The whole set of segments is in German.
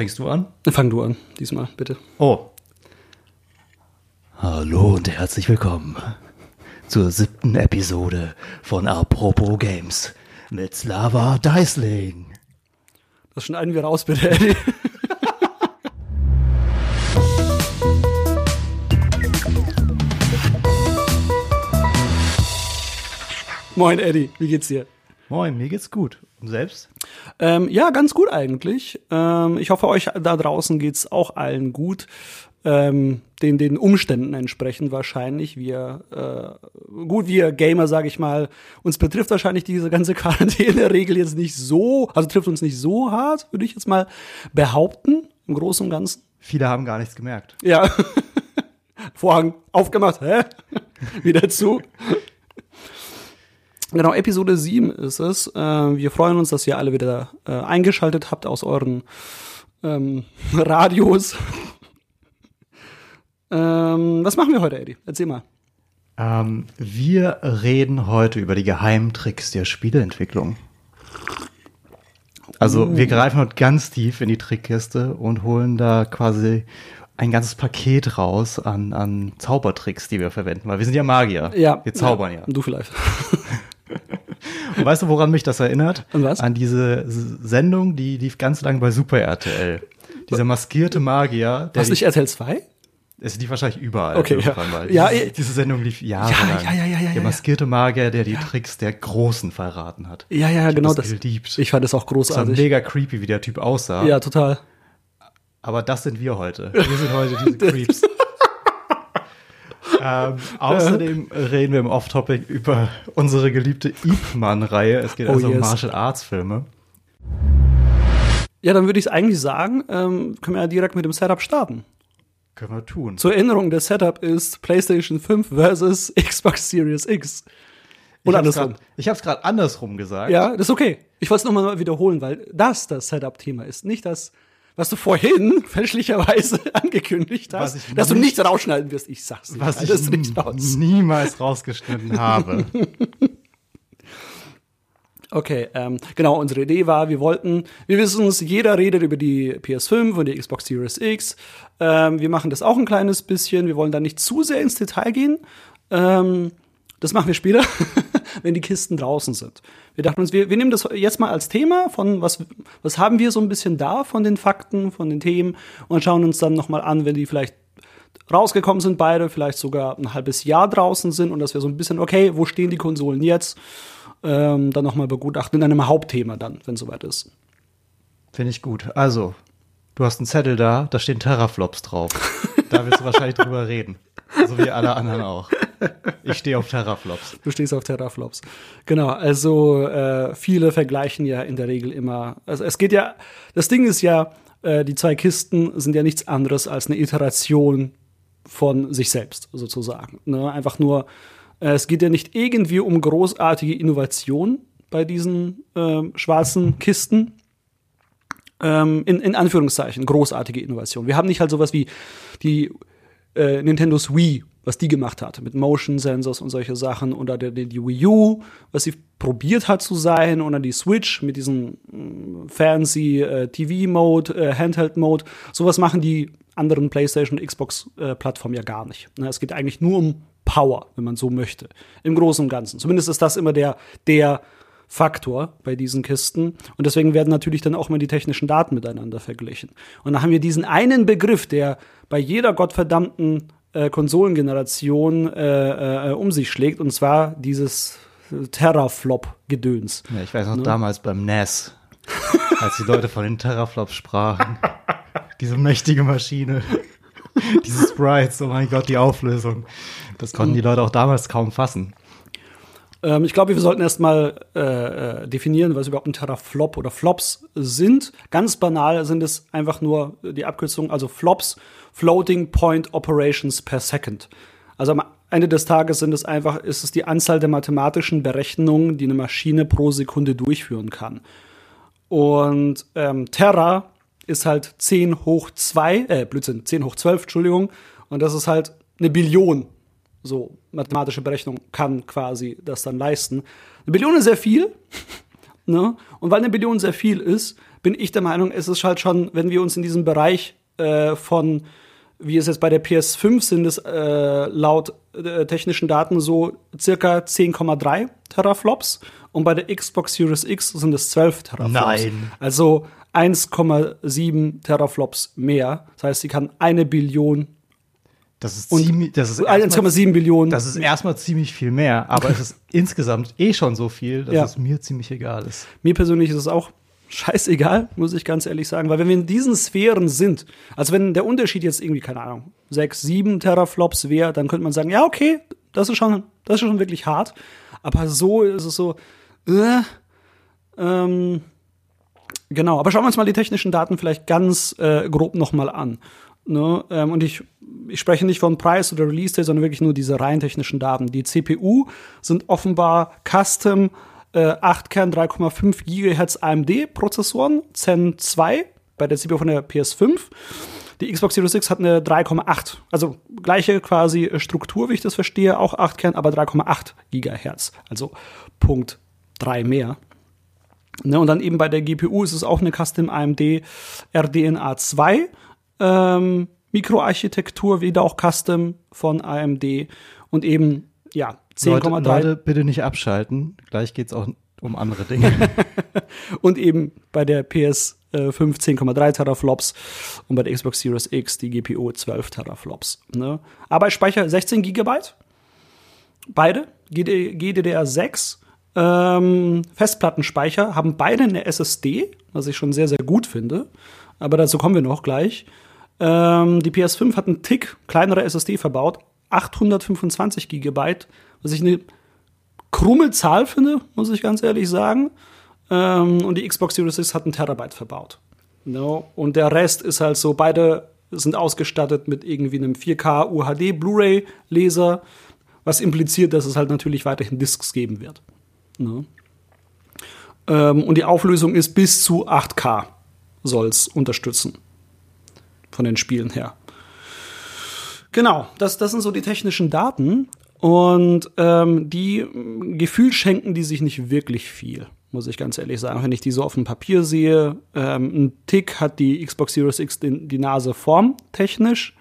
Fängst du an? Fang du an, diesmal, bitte. Oh. Hallo und herzlich willkommen zur siebten Episode von Apropos Games mit Slava Deisling. Das schneiden wir raus, bitte, Eddie. Moin, Eddie, wie geht's dir? Moin, mir geht's gut. Selbst? Ähm, ja, ganz gut eigentlich. Ähm, ich hoffe, euch da draußen geht's auch allen gut. Ähm, den, den Umständen entsprechend wahrscheinlich. Wir, äh, gut, wir Gamer, sage ich mal, uns betrifft wahrscheinlich diese ganze Quarantäne-Regel jetzt nicht so, also trifft uns nicht so hart, würde ich jetzt mal behaupten, im Großen und Ganzen. Viele haben gar nichts gemerkt. Ja. Vorhang aufgemacht, hä? Wieder zu. Genau, Episode 7 ist es. Äh, wir freuen uns, dass ihr alle wieder äh, eingeschaltet habt aus euren ähm, Radios. ähm, was machen wir heute, Eddie? Erzähl mal. Ähm, wir reden heute über die Geheimtricks der Spieleentwicklung. Also Uh. wir greifen heute ganz tief in die Trickkiste und holen da quasi ein ganzes Paket raus an, an Zaubertricks, die wir verwenden, weil wir sind ja Magier. Ja. Wir zaubern ja. Du vielleicht. Und weißt du, woran mich das erinnert? An was? An diese Sendung, die lief ganz lang bei Super RTL. Dieser maskierte Magier, der Was nicht RTL 2? es lief wahrscheinlich überall. Okay, ja. Mal. Ja, diese, eh. diese Sendung lief jahrelang. ja, ja, ja, ja, Der ja. maskierte Magier, der die Tricks der Großen verraten hat. Ja, ja, hab genau das geliebt. Ich fand es auch Das war großartig. mega creepy, wie der Typ aussah. Ja, total. Aber das sind wir heute. Wir sind heute diese Creeps. Ähm, außerdem reden wir im Off-Topic über unsere geliebte Ip Man-Reihe. Es geht Oh, also um yes. Martial Arts-Filme. Ja, dann würde ich es eigentlich sagen, ähm, können wir ja direkt mit dem Setup starten. Können wir tun. Zur Erinnerung, der Setup ist PlayStation 5 versus Xbox Series X. Oder ich hab's andersrum. grad- Ich habe es gerade andersrum gesagt. Ja, das ist okay. Ich wollte es nochmal wiederholen, weil das das Setup-Thema ist. Nicht das, was du vorhin fälschlicherweise angekündigt hast, dass du nicht- nichts rausschneiden wirst. Ich sag's dir. Was ich ist nicht raus. niemals rausgeschnitten habe. Okay, ähm, genau, unsere Idee war, wir wollten, wir wissen es, jeder redet über die PS5 und die Xbox Series X. Ähm, wir machen das auch ein kleines bisschen. Wir wollen da nicht zu sehr ins Detail gehen. Ähm, das machen wir später, wenn die Kisten draußen sind. Wir dachten uns, wir, wir nehmen das jetzt mal als Thema von was, was haben wir so ein bisschen da von den Fakten, von den Themen und schauen uns dann nochmal an, wenn die vielleicht rausgekommen sind, beide, vielleicht sogar ein halbes Jahr draußen sind und dass wir so ein bisschen, okay, wo stehen die Konsolen jetzt? Ähm, dann nochmal begutachten in einem Hauptthema dann, wenn soweit ist. Finde ich gut. Also, du hast einen Zettel da, da stehen Terraflops drauf. Da willst du wahrscheinlich drüber reden. So wie alle anderen auch. Ich stehe auf Terraflops. Du stehst auf Terraflops. Genau, also äh, viele vergleichen ja in der Regel immer. Also es geht ja, das Ding ist ja, äh, die zwei Kisten sind ja nichts anderes als eine Iteration von sich selbst, sozusagen. Ne? Einfach nur, äh, es geht ja nicht irgendwie um großartige Innovation bei diesen ähm, schwarzen Kisten. Ähm, in, in Anführungszeichen, großartige Innovation. Wir haben nicht halt sowas wie die äh, Nintendos Wii, was die gemacht hat, mit Motion Sensors und solche Sachen, oder der, die, die Wii U, was sie probiert hat zu sein, oder die Switch mit diesem mm, fancy äh, TV-Mode, äh, Handheld-Mode. Sowas machen die anderen PlayStation und Xbox-Plattformen ja gar nicht. Ne, es geht eigentlich nur um Power, wenn man so möchte. Im Großen und Ganzen. Zumindest ist das immer der, der Faktor bei diesen Kisten. Und deswegen werden natürlich dann auch mal die technischen Daten miteinander verglichen. Und dann haben wir diesen einen Begriff, der bei jeder gottverdammten äh, Konsolengeneration äh, äh, um sich schlägt, und zwar dieses Terraflop-Gedöns. Ja, ich weiß noch damals beim NES, als die Leute von den Terraflops sprachen. Diese mächtige Maschine. Diese Sprites, oh mein Gott, die Auflösung. Das konnten die Leute auch damals kaum fassen. Ähm, ich glaube, wir sollten erstmal äh, äh, definieren, was überhaupt ein Teraflop oder Flops sind. Ganz banal sind es einfach nur die Abkürzung, also Flops, Floating Point Operations per Second. Also am Ende des Tages sind es einfach, ist es die Anzahl der mathematischen Berechnungen, die eine Maschine pro Sekunde durchführen kann. Und ähm, Terra ist halt 10 hoch 2, äh, Blödsinn, 10 hoch 12, Entschuldigung. Und das ist halt eine Billion. So, mathematische Berechnung kann quasi das dann leisten. Eine Billion ist sehr viel. ne? Und weil eine Billion sehr viel ist, bin ich der Meinung, es ist halt schon, wenn wir uns in diesem Bereich äh, von, wie es jetzt bei der PS5 sind, es äh, laut äh, technischen Daten so circa 10,3 Teraflops und bei der Xbox Series X sind es 12 Teraflops. Nein. Also 1,7 Teraflops mehr. Das heißt, sie kann eine Billion Das ist Und ziemlich, das ist erstmal, 1,7 Billionen. das ist erstmal ziemlich viel mehr, aber es ist insgesamt eh schon so viel, dass Ja. es mir ziemlich egal ist. Mir persönlich ist es auch scheißegal, muss ich ganz ehrlich sagen, weil wenn wir in diesen Sphären sind, also wenn der Unterschied jetzt irgendwie, keine Ahnung, 6, 7 Teraflops wäre, dann könnte man sagen, ja, okay, das ist schon, das ist schon wirklich hart. Aber so ist es so, äh, ähm, genau. Aber schauen wir uns mal die technischen Daten vielleicht ganz äh, grob nochmal an. Ne? Ähm, und ich, ich spreche nicht von Preis oder Release Date, sondern wirklich nur diese rein technischen Daten. Die CPU sind offenbar Custom äh, 8-Kern 3,5 GHz AMD-Prozessoren, Zen 2 bei der CPU von der PS5. Die Xbox Series X hat eine 3,8, also gleiche quasi äh, Struktur, wie ich das verstehe, auch 8 Kern, aber 3,8 Gigahertz, also Punkt 3 mehr. Ne, und dann eben bei der GPU ist es auch eine Custom AMD RDNA 2 ähm, Mikroarchitektur, wieder auch Custom von AMD und eben, ja, Leute, 10,3 Leute, bitte nicht abschalten. Gleich geht's auch um andere Dinge. und eben bei der PS äh, 15,3 Teraflops und bei der Xbox Series X die GPU 12 Teraflops. Ne? Arbeitsspeicher 16 Gigabyte, beide GD GDDR6. Ähm, Festplattenspeicher haben beide eine SSD, was ich schon sehr, sehr gut finde. Aber dazu kommen wir noch gleich. Ähm, die PS5 hat einen Tick kleinere SSD verbaut, 825 Gigabyte, was ich eine krumme Zahl finde, muss ich ganz ehrlich sagen. Ähm, und die Xbox Series X hat einen Terabyte verbaut. No? Und der Rest ist halt so, beide sind ausgestattet mit irgendwie einem 4K UHD Blu-ray-Leser, was impliziert, dass es halt natürlich weiterhin Discs geben wird. No? Ähm, und die Auflösung ist bis zu 8K soll es unterstützen. Von den Spielen her. Genau, das, das sind so die technischen Daten. Und ähm, die mh, Gefühl schenken die sich nicht wirklich viel, muss ich ganz ehrlich sagen. Wenn ich die so auf dem Papier sehe, ähm, ein Tick hat die Xbox Series X den, die Nase vorn, technisch.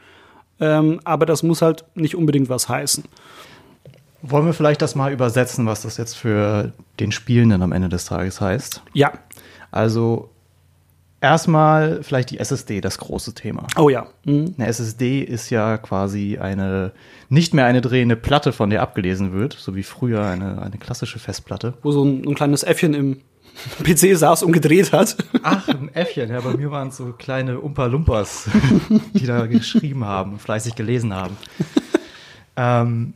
Ähm, aber das muss halt nicht unbedingt was heißen. Wollen wir vielleicht das mal übersetzen, was das jetzt für den Spielenden am Ende des Tages heißt? Ja. Also erstmal vielleicht die SSD, das große Thema. Oh ja. Mhm. Eine SSD ist ja quasi eine, nicht mehr eine drehende Platte, von der abgelesen wird, so wie früher eine, eine klassische Festplatte. Wo so ein, ein kleines Äffchen im PC saß und gedreht hat. Ach, ein Äffchen, ja, bei mir waren es so kleine Umpa-Lumpas, die da geschrieben haben, und fleißig gelesen haben. ähm,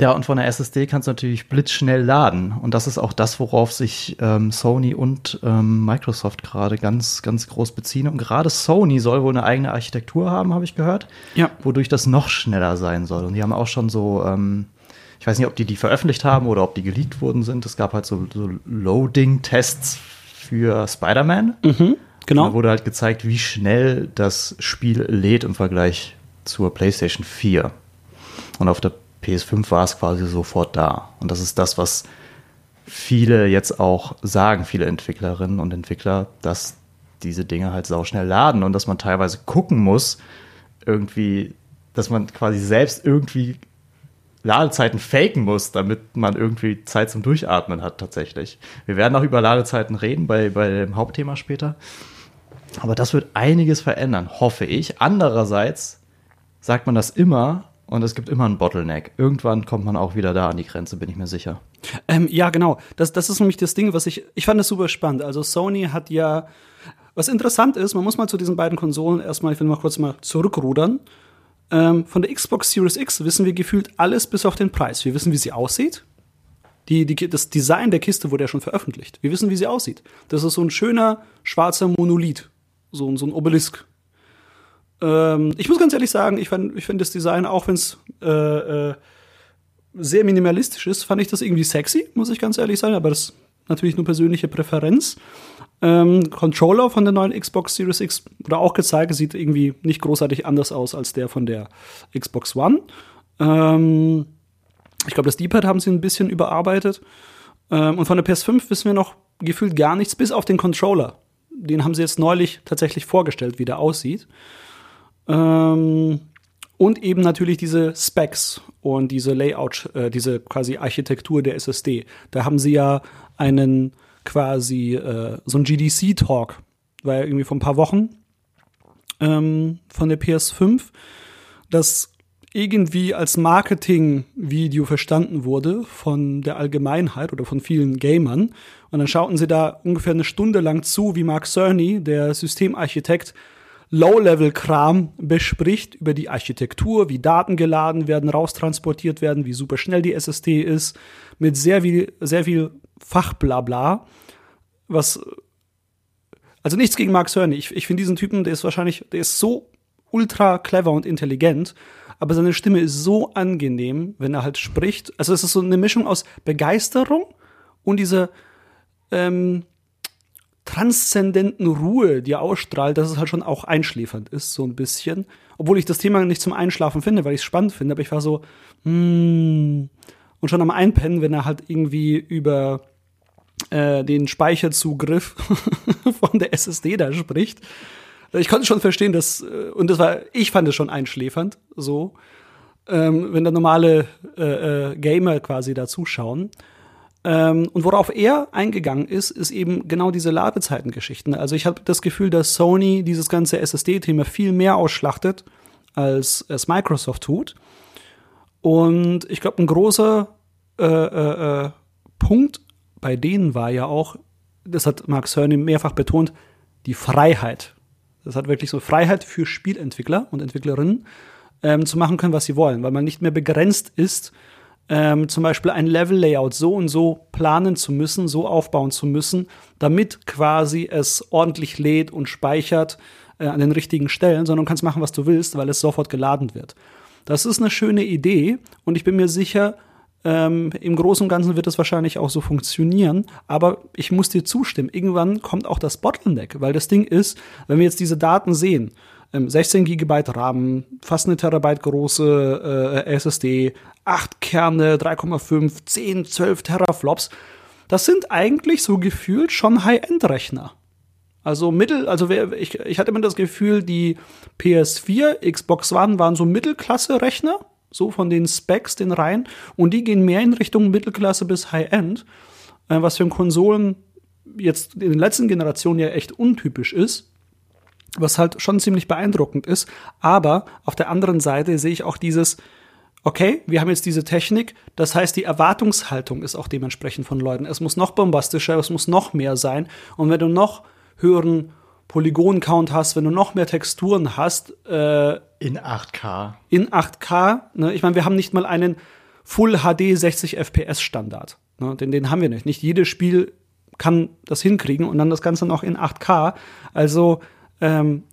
ja, und von der SSD kannst du natürlich blitzschnell laden. Und das ist auch das, worauf sich ähm, Sony und ähm, Microsoft gerade ganz, ganz groß beziehen. Und gerade Sony soll wohl eine eigene Architektur haben, habe ich gehört. Ja. Wodurch das noch schneller sein soll. Und die haben auch schon so, ähm, ich weiß nicht, ob die die veröffentlicht haben oder ob die geleakt worden sind. Es gab halt so, so Loading-Tests für Spider-Man. Da Genau. wurde halt gezeigt, wie schnell das Spiel lädt im Vergleich zur PlayStation 4. Und auf der PS5 war es quasi sofort da. Und das ist das, was viele jetzt auch sagen, viele Entwicklerinnen und Entwickler, dass diese Dinge halt sauschnell laden und dass man teilweise gucken muss, irgendwie, dass man quasi selbst irgendwie Ladezeiten faken muss, damit man irgendwie Zeit zum Durchatmen hat tatsächlich. Wir werden auch über Ladezeiten reden bei, bei dem Hauptthema später. Aber das wird einiges verändern, hoffe ich. Andererseits sagt man das immer und es gibt immer einen Bottleneck. Irgendwann kommt man auch wieder da an die Grenze, bin ich mir sicher. Ähm, ja, genau. Das, das ist nämlich das Ding, was ich, ich fand das super spannend. Also Sony hat ja, was interessant ist, man muss mal zu diesen beiden Konsolen erstmal, ich will mal kurz mal zurückrudern. Ähm, von der Xbox Series X wissen wir gefühlt alles bis auf den Preis. Wir wissen, wie sie aussieht. Die, die, das Design der Kiste wurde ja schon veröffentlicht. Wir wissen, wie sie aussieht. Das ist so ein schöner schwarzer Monolith. So, so ein Obelisk. Ähm, ich muss ganz ehrlich sagen, ich finde ich find das Design, auch wenn es äh, äh, sehr minimalistisch ist, fand ich das irgendwie sexy, muss ich ganz ehrlich sagen, aber das ist natürlich nur persönliche Präferenz. Ähm, Controller von der neuen Xbox Series X wurde auch gezeigt, sieht irgendwie nicht großartig anders aus als der von der Xbox One. Ähm, ich glaube, das D-Pad haben sie ein bisschen überarbeitet. Ähm, und von der PS5 wissen wir noch gefühlt gar nichts, bis auf den Controller. Den haben sie jetzt neulich tatsächlich vorgestellt, wie der aussieht. Ähm, und eben natürlich diese Specs und diese Layout, äh, diese quasi Architektur der SSD. Da haben sie ja einen quasi äh, so ein GDC-Talk, war ja irgendwie vor ein paar Wochen ähm, von der PS5, das irgendwie als Marketing-Video verstanden wurde von der Allgemeinheit oder von vielen Gamern. Und dann schauten sie da ungefähr eine Stunde lang zu, wie Mark Cerny, der Systemarchitekt, Low-Level-Kram bespricht über die Architektur, wie Daten geladen werden, raustransportiert werden, wie super schnell die SSD ist, mit sehr viel, sehr viel Fachblabla, was also nichts gegen Mark Cerny. Ich, ich finde diesen Typen, der ist wahrscheinlich, der ist so ultra clever und intelligent, aber seine Stimme ist so angenehm, wenn er halt spricht. Also es ist so eine Mischung aus Begeisterung und dieser ähm, transzendenten Ruhe, die er ausstrahlt, dass es halt schon auch einschläfernd ist, so ein bisschen. Obwohl ich das Thema nicht zum Einschlafen finde, weil ich es spannend finde, aber ich war so, mm, und schon am Einpennen, wenn er halt irgendwie über äh, den Speicherzugriff von der SSD da spricht. Ich konnte schon verstehen, dass, äh, und das war, ich fand es schon einschläfernd, so, ähm, wenn da normale äh, äh, Gamer quasi da zuschauen. Ähm, und worauf er eingegangen ist, ist eben genau diese Ladezeitengeschichten. Also ich habe das Gefühl, dass Sony dieses ganze SSD-Thema viel mehr ausschlachtet, als es Microsoft tut. Und ich glaube, ein großer äh, äh, äh, Punkt bei denen war ja auch, das hat Mark Cerny mehrfach betont, die Freiheit. Das hat wirklich so Freiheit für Spielentwickler und Entwicklerinnen ähm, zu machen können, was sie wollen, weil man nicht mehr begrenzt ist, ähm, zum Beispiel ein Level-Layout so und so planen zu müssen, so aufbauen zu müssen, damit quasi es ordentlich lädt und speichert äh, an den richtigen Stellen, sondern du kannst machen, was du willst, weil es sofort geladen wird. Das ist eine schöne Idee und ich bin mir sicher, ähm, Im Großen und Ganzen wird es wahrscheinlich auch so funktionieren, aber ich muss dir zustimmen, irgendwann kommt auch das Bottleneck, weil das Ding ist, wenn wir jetzt diese Daten sehen, 16 ähm, Gigabyte RAM, fast eine Terabyte große äh, SSD, 8 Kerne, 3,5, 10, 12 Teraflops, das sind eigentlich so gefühlt schon High-End-Rechner. Also mittel, also ich, ich hatte immer das Gefühl, die PS4, Xbox One waren so Mittelklasse-Rechner so von den Specs, den Reihen. Und die gehen mehr in Richtung Mittelklasse bis High-End, äh, was für Konsolen jetzt in den letzten Generationen ja echt untypisch ist. Was halt schon ziemlich beeindruckend ist. Aber auf der anderen Seite sehe ich auch dieses, okay, wir haben jetzt diese Technik, das heißt, die Erwartungshaltung ist auch dementsprechend von Leuten. Es muss noch bombastischer, es muss noch mehr sein. Und wenn du noch höheren Polygon-Count hast, wenn du noch mehr Texturen hast. Äh, in 8K. In 8K. Ne? Ich meine, wir haben nicht mal einen Full HD 60 FPS Standard. Ne? Den, den haben wir nicht. Nicht jedes Spiel kann das hinkriegen und dann das Ganze noch in 8K. Also ähm,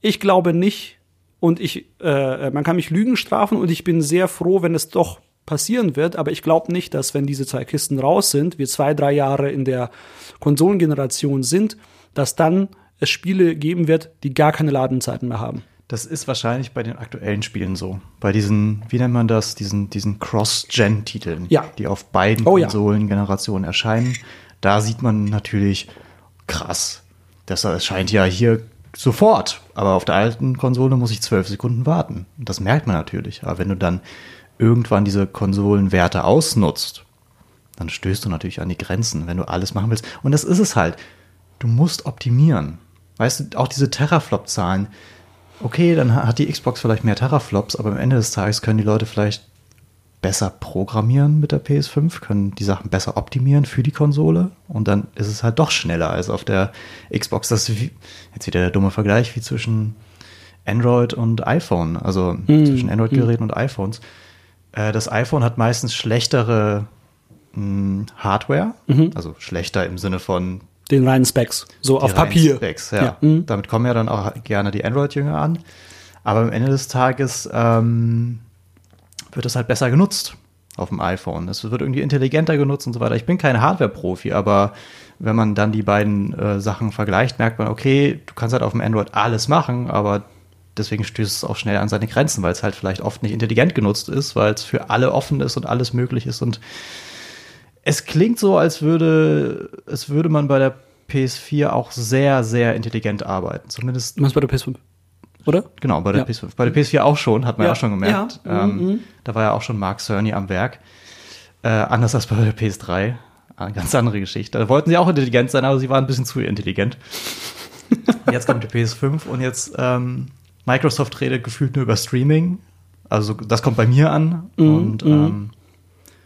ich glaube nicht und ich, äh, man kann mich Lügen strafen und ich bin sehr froh, wenn es doch passieren wird, aber ich glaube nicht, dass wenn diese zwei Kisten raus sind, wir zwei, drei Jahre in der Konsolengeneration sind, dass dann es Spiele geben wird, die gar keine Ladenzeiten mehr haben. Das ist wahrscheinlich bei den aktuellen Spielen so. Bei diesen, wie nennt man das, diesen, diesen Cross-Gen-Titeln, ja. die auf beiden oh, Konsolengenerationen ja. erscheinen. Da sieht man natürlich krass. Das erscheint ja hier sofort. Aber auf der alten Konsole muss ich zwölf Sekunden warten. Das merkt man natürlich. Aber wenn du dann irgendwann diese Konsolenwerte ausnutzt, dann stößt du natürlich an die Grenzen, wenn du alles machen willst. Und das ist es halt du musst optimieren. Weißt du, auch diese Teraflop-Zahlen. Okay, dann hat die Xbox vielleicht mehr Teraflops, aber am Ende des Tages können die Leute vielleicht besser programmieren mit der PS5, können die Sachen besser optimieren für die Konsole und dann ist es halt doch schneller als auf der Xbox. Das ist wie, jetzt wieder der dumme Vergleich wie zwischen Android und iPhone, also mm. zwischen Android-Geräten mm. und iPhones. Äh, das iPhone hat meistens schlechtere mh, hm, Hardware, mhm. also schlechter im Sinne von den reinen Specs, so auf Papier. Specs, ja. ja. Mhm. Damit kommen ja dann auch gerne die Android-Jünger an. Aber am Ende des Tages ähm, wird es halt besser genutzt auf dem iPhone. Es wird irgendwie intelligenter genutzt und so weiter. Ich bin kein Hardware-Profi, aber wenn man dann die beiden äh, Sachen vergleicht, merkt man, okay, du kannst halt auf dem Android alles machen, aber deswegen stößt es auch schnell an seine Grenzen, weil es halt vielleicht oft nicht intelligent genutzt ist, weil es für alle offen ist und alles möglich ist und es klingt so, als würde, es würde man bei der PS4 auch sehr, sehr intelligent arbeiten. Zumindest. Meinst bei der PS5? Oder? Genau, bei der Ja. PS5. Bei der PS4 auch schon, hat man ja, Ja. auch schon gemerkt. Ja. Mhm, Ähm, da war ja auch schon Mark Cerny am Werk. Äh, anders als bei der PS3. Eine ganz andere Geschichte. Da wollten sie auch intelligent sein, aber sie waren ein bisschen zu intelligent. jetzt kommt die PS5 und jetzt ähm, Microsoft redet gefühlt nur über Streaming. Also das kommt bei mir an. Mhm, und ähm,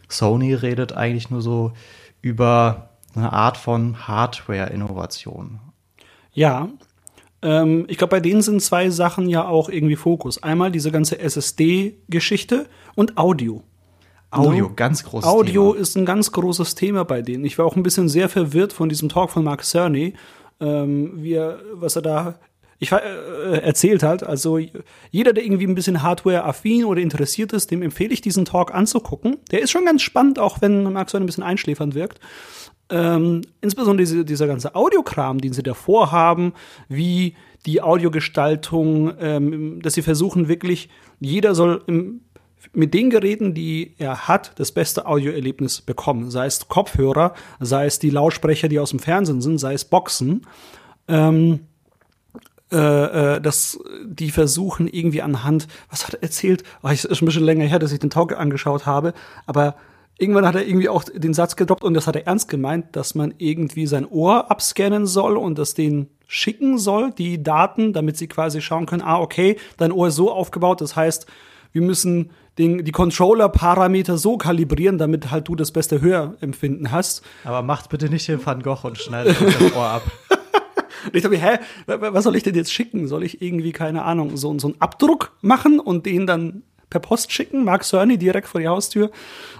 Sony redet eigentlich nur so über eine Art von Hardware-Innovation. Ja. Ähm, ich glaube, bei denen sind zwei Sachen ja auch irgendwie Fokus. Einmal diese ganze SSD-Geschichte und Audio. Audio, No? ganz großes Audio Thema. ist ein ganz großes Thema bei denen. Ich war auch ein bisschen sehr verwirrt von diesem Talk von Mark Cerny, ähm, wie er, was er da ich, war, äh, erzählt hat. Also jeder, der irgendwie ein bisschen Hardware-affin oder interessiert ist, dem empfehle ich diesen Talk anzugucken. Der ist schon ganz spannend, auch wenn Mark Cerny ein bisschen einschläfernd wirkt. Ähm, insbesondere diese, dieser ganze Audiokram, den sie davor haben, wie die Audiogestaltung, ähm, dass sie versuchen wirklich, jeder soll im, mit den Geräten, die er hat, das beste Audioerlebnis bekommen. Sei es Kopfhörer, sei es die Lautsprecher, die aus dem Fernsehen sind, sei es Boxen. Ähm, äh, äh, dass die versuchen irgendwie anhand, was hat er erzählt? Oh, ich, ist schon ein bisschen länger her, dass ich den Talk angeschaut habe, aber irgendwann hat er irgendwie auch den Satz gedroppt und das hat er ernst gemeint, dass man irgendwie sein Ohr abscannen soll und das den schicken soll, die Daten, damit sie quasi schauen können, ah, okay, dein Ohr ist so aufgebaut, das heißt, wir müssen den, die Controller-Parameter so kalibrieren, damit halt du das beste Hörempfinden hast. Aber macht bitte nicht den Van Gogh und schneidet das Ohr ab. Und ich dachte mir, hä, wa- wa- was soll ich denn jetzt schicken? Soll ich irgendwie, keine Ahnung, so, so einen Abdruck machen und den dann per Post schicken? Mark Cerny direkt vor die Haustür?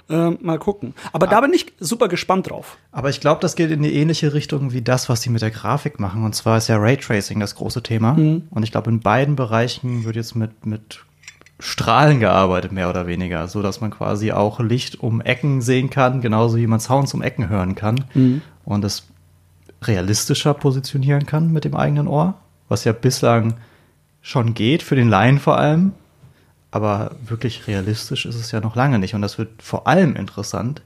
Ähm, mal gucken. Aber da bin ich super gespannt drauf. Aber ich glaube, das geht in die ähnliche Richtung wie das, was sie mit der Grafik machen. Und zwar ist ja Raytracing das große Thema. Und ich glaube, in beiden Bereichen wird jetzt mit, mit Strahlen gearbeitet, mehr oder weniger. So dass man quasi auch Licht um Ecken sehen kann, genauso wie man Sounds um Ecken hören kann. Und es realistischer positionieren kann mit dem eigenen Ohr. Was ja bislang schon geht, für den Laien vor allem. Aber wirklich realistisch ist es ja noch lange nicht. Und das wird vor allem interessant,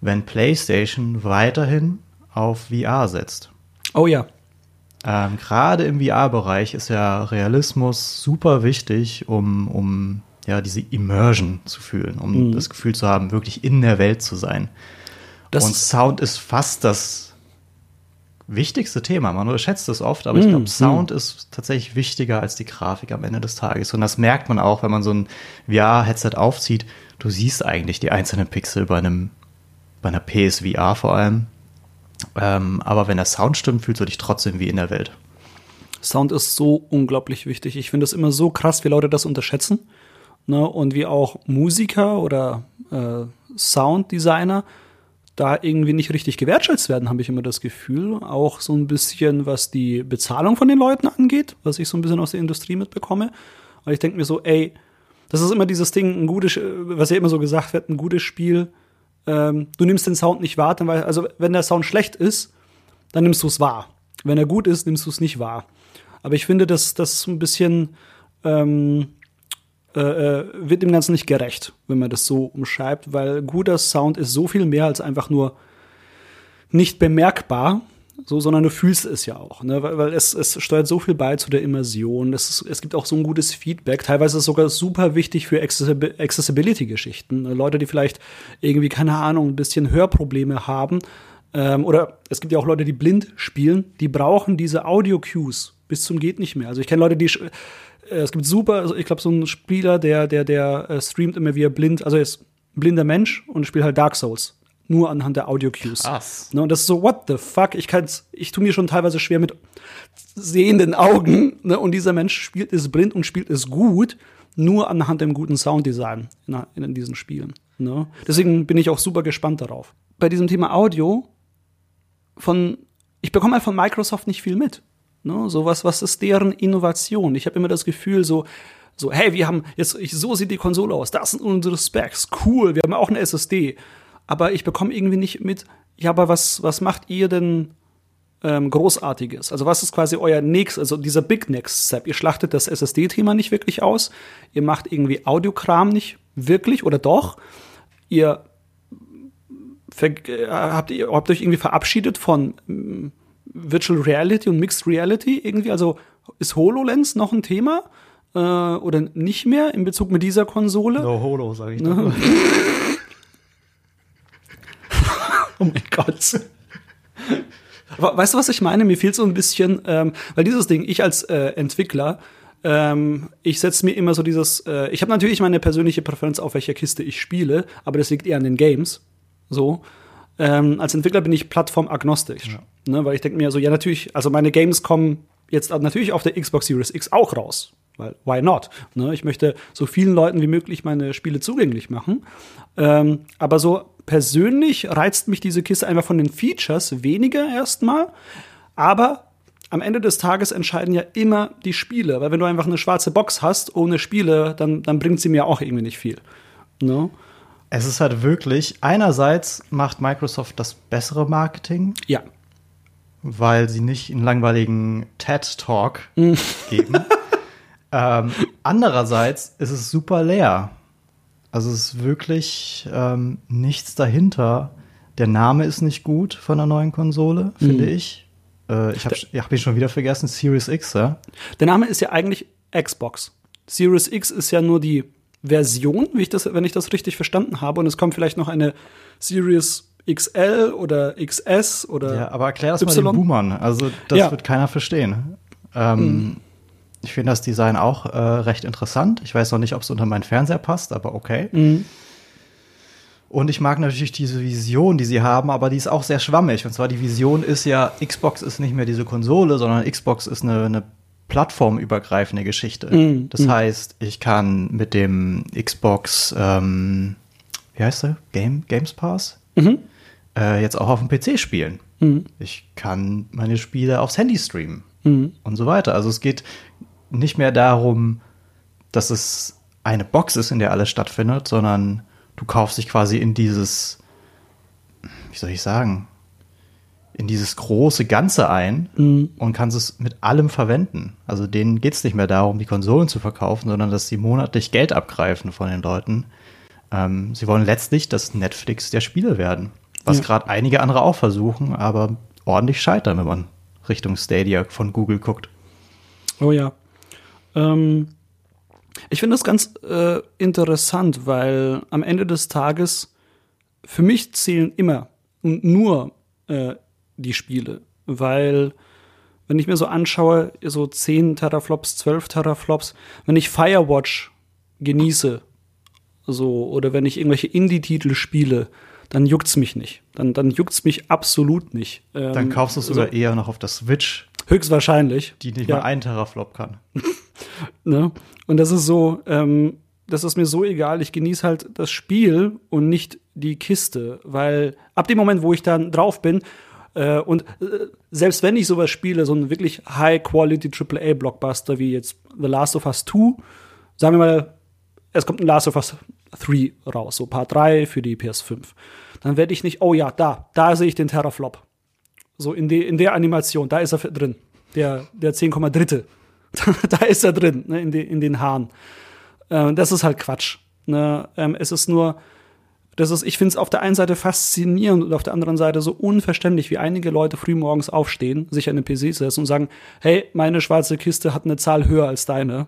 wenn PlayStation weiterhin auf VR setzt. Oh ja. Ähm, Gerade im VR-Bereich ist ja Realismus super wichtig, um, um ja, diese Immersion zu fühlen, um das Gefühl zu haben, wirklich in der Welt zu sein. Das Und Sound ist fast das wichtigste Thema. Man unterschätzt es oft, aber ich glaube, Sound ist tatsächlich wichtiger als die Grafik am Ende des Tages. Und das merkt man auch, wenn man so ein VR-Headset aufzieht. Du siehst eigentlich die einzelnen Pixel bei einem, bei einer PSVR vor allem. Ähm, aber wenn der Sound stimmt, fühlst du dich trotzdem wie in der Welt. Sound ist so unglaublich wichtig. Ich finde es immer so krass, wie Leute das unterschätzen. Ne? Und wie auch Musiker oder äh, Sounddesigner da irgendwie nicht richtig gewertschätzt werden, habe ich immer das Gefühl. Auch so ein bisschen, was die Bezahlung von den Leuten angeht, was ich so ein bisschen aus der Industrie mitbekomme. Weil ich denke mir so, ey, das ist immer dieses Ding, ein gutes, was ja immer so gesagt wird, ein gutes Spiel. Ähm, du nimmst den Sound nicht wahr, dann weil, also wenn der Sound schlecht ist, dann nimmst du es wahr. Wenn er gut ist, nimmst du es nicht wahr. Aber ich finde, dass das so ein bisschen ähm, äh, äh, wird dem Ganzen nicht gerecht, wenn man das so umschreibt, weil guter Sound ist so viel mehr als einfach nur nicht bemerkbar, so, sondern du fühlst es ja auch, ne? weil, weil es, es steuert so viel bei zu der Immersion. Es, ist, es gibt auch so ein gutes Feedback. Teilweise ist es sogar super wichtig für Accessibi- Accessibility-Geschichten. Ne? Leute, die vielleicht irgendwie, keine Ahnung, ein bisschen Hörprobleme haben. Ähm, oder es gibt ja auch Leute, die blind spielen, die brauchen diese Audio-Cues bis zum geht nicht mehr. Also ich kenne Leute, die es gibt super, also ich glaube, so ein Spieler, der, der, der äh, streamt immer wie er blind, also er ist ein blinder Mensch und spielt halt Dark Souls. Nur anhand der Audio-Cues. Krass. Ne, und das ist so, what the fuck? Ich kann's, ich tue mir schon teilweise schwer mit sehenden Augen. Ne? Und dieser Mensch spielt es blind und spielt es gut, nur anhand dem guten Sounddesign in, in diesen Spielen. Ne? Deswegen bin ich auch super gespannt darauf. Bei diesem Thema Audio von, ich bekomme halt von Microsoft nicht viel mit. Ne? So was, ist deren Innovation? Ich habe immer das Gefühl, so, so, hey, wir haben jetzt, so sieht die Konsole aus, das sind unsere Specs, cool, wir haben auch eine SSD. Aber ich bekomme irgendwie nicht mit, ja, aber was, was macht ihr denn ähm, Großartiges? Also, was ist quasi euer nächstes, also dieser Big Next Step? Ihr schlachtet das SSD-Thema nicht wirklich aus, ihr macht irgendwie Audiokram nicht wirklich oder doch? Ihr äh, habt, ihr habt euch irgendwie verabschiedet von mm, Virtual Reality und Mixed Reality irgendwie. Also ist HoloLens noch ein Thema äh, oder nicht mehr in Bezug mit dieser Konsole? No Holo, sage ich doch. oh mein Gott. Aber weißt du, was ich meine? Mir fehlt so ein bisschen, ähm, weil dieses Ding, ich als äh, Entwickler, ähm, ich setze mir immer so dieses, äh, ich habe natürlich meine persönliche Präferenz, auf welcher Kiste ich spiele, aber das liegt eher an den Games. So. Ähm, als Entwickler bin ich plattformagnostisch. Ja. Ne, weil ich denke mir so, ja, natürlich, also meine Games kommen jetzt natürlich auf der Xbox Series X auch raus. Weil, why not? Ne, ich möchte so vielen Leuten wie möglich meine Spiele zugänglich machen. Ähm, aber so persönlich reizt mich diese Kiste einfach von den Features weniger erstmal. Aber am Ende des Tages entscheiden ja immer die Spiele. Weil wenn du einfach eine schwarze Box hast ohne Spiele, dann, dann bringt sie mir auch irgendwie nicht viel. No? Es ist halt wirklich, einerseits macht Microsoft das bessere Marketing. Ja. Weil sie nicht einen langweiligen TED-Talk mm. geben. ähm, andererseits ist es super leer. Also es ist wirklich ähm, nichts dahinter. Der Name ist nicht gut von der neuen Konsole, finde mhm. ich. Äh, ich habe hab ihn schon wieder vergessen, Series X, ja? Der Name ist ja eigentlich Xbox. Series X ist ja nur die Version, ich das, wenn ich das richtig verstanden habe. Und es kommt vielleicht noch eine Series XL oder XS oder. Ja, aber erklär das y. mal den Boomern. Also, das ja. wird keiner verstehen. Ähm, mhm. Ich finde das Design auch äh, recht interessant. Ich weiß noch nicht, ob es unter meinen Fernseher passt, aber okay. Mhm. Und ich mag natürlich diese Vision, die sie haben, aber die ist auch sehr schwammig. Und zwar die Vision ist ja, Xbox ist nicht mehr diese Konsole, sondern Xbox ist eine, eine plattformübergreifende Geschichte. Mm, das mm. heißt, ich kann mit dem Xbox, ähm, wie heißt der? Game, Games Pass? Mhm. Äh, jetzt auch auf dem PC spielen. Mhm. Ich kann meine Spiele aufs Handy streamen mhm. und so weiter. Also es geht nicht mehr darum, dass es eine Box ist, in der alles stattfindet, sondern du kaufst dich quasi in dieses, wie soll ich sagen, in dieses große Ganze ein mhm. und kannst es mit allem verwenden. Also denen geht es nicht mehr darum, die Konsolen zu verkaufen, sondern dass sie monatlich Geld abgreifen von den Leuten. Ähm, sie wollen letztlich das Netflix der Spiele werden. Was ja. gerade einige andere auch versuchen, aber ordentlich scheitern, wenn man Richtung Stadia von Google guckt. Oh ja. Ähm, ich finde das ganz äh, interessant, weil am Ende des Tages für mich zählen immer und nur äh, die Spiele, weil wenn ich mir so anschaue, so 10 Teraflops, 12 Teraflops, wenn ich Firewatch genieße, so, oder wenn ich irgendwelche Indie-Titel spiele, dann juckt's mich nicht. Dann, dann juckt's mich absolut nicht. Ähm, dann kaufst du es sogar so, eher noch auf der Switch. Höchstwahrscheinlich. Die nicht ja. mal einen Teraflop kann. ne? Und das ist so, ähm, das ist mir so egal. Ich genieße halt das Spiel und nicht die Kiste, weil ab dem Moment, wo ich dann drauf bin äh, und äh, selbst wenn ich sowas spiele, so ein wirklich High-Quality AAA-Blockbuster wie jetzt The Last of Us 2, sagen wir mal, es kommt ein Last of Us 3 raus, so Part 3 für die PS5. Dann werde ich nicht, oh ja, da, da sehe ich den Terraflop. So in, de, in der Animation, da ist er drin. Der, der 10,3. da ist er drin, ne, in, de, in den Haaren. Äh, das ist halt Quatsch. Ne? Ähm, es ist nur, das ist, ich finde es auf der einen Seite faszinierend und auf der anderen Seite so unverständlich, wie einige Leute früh morgens aufstehen, sich an den PC setzen und sagen, hey, meine schwarze Kiste hat eine Zahl höher als deine.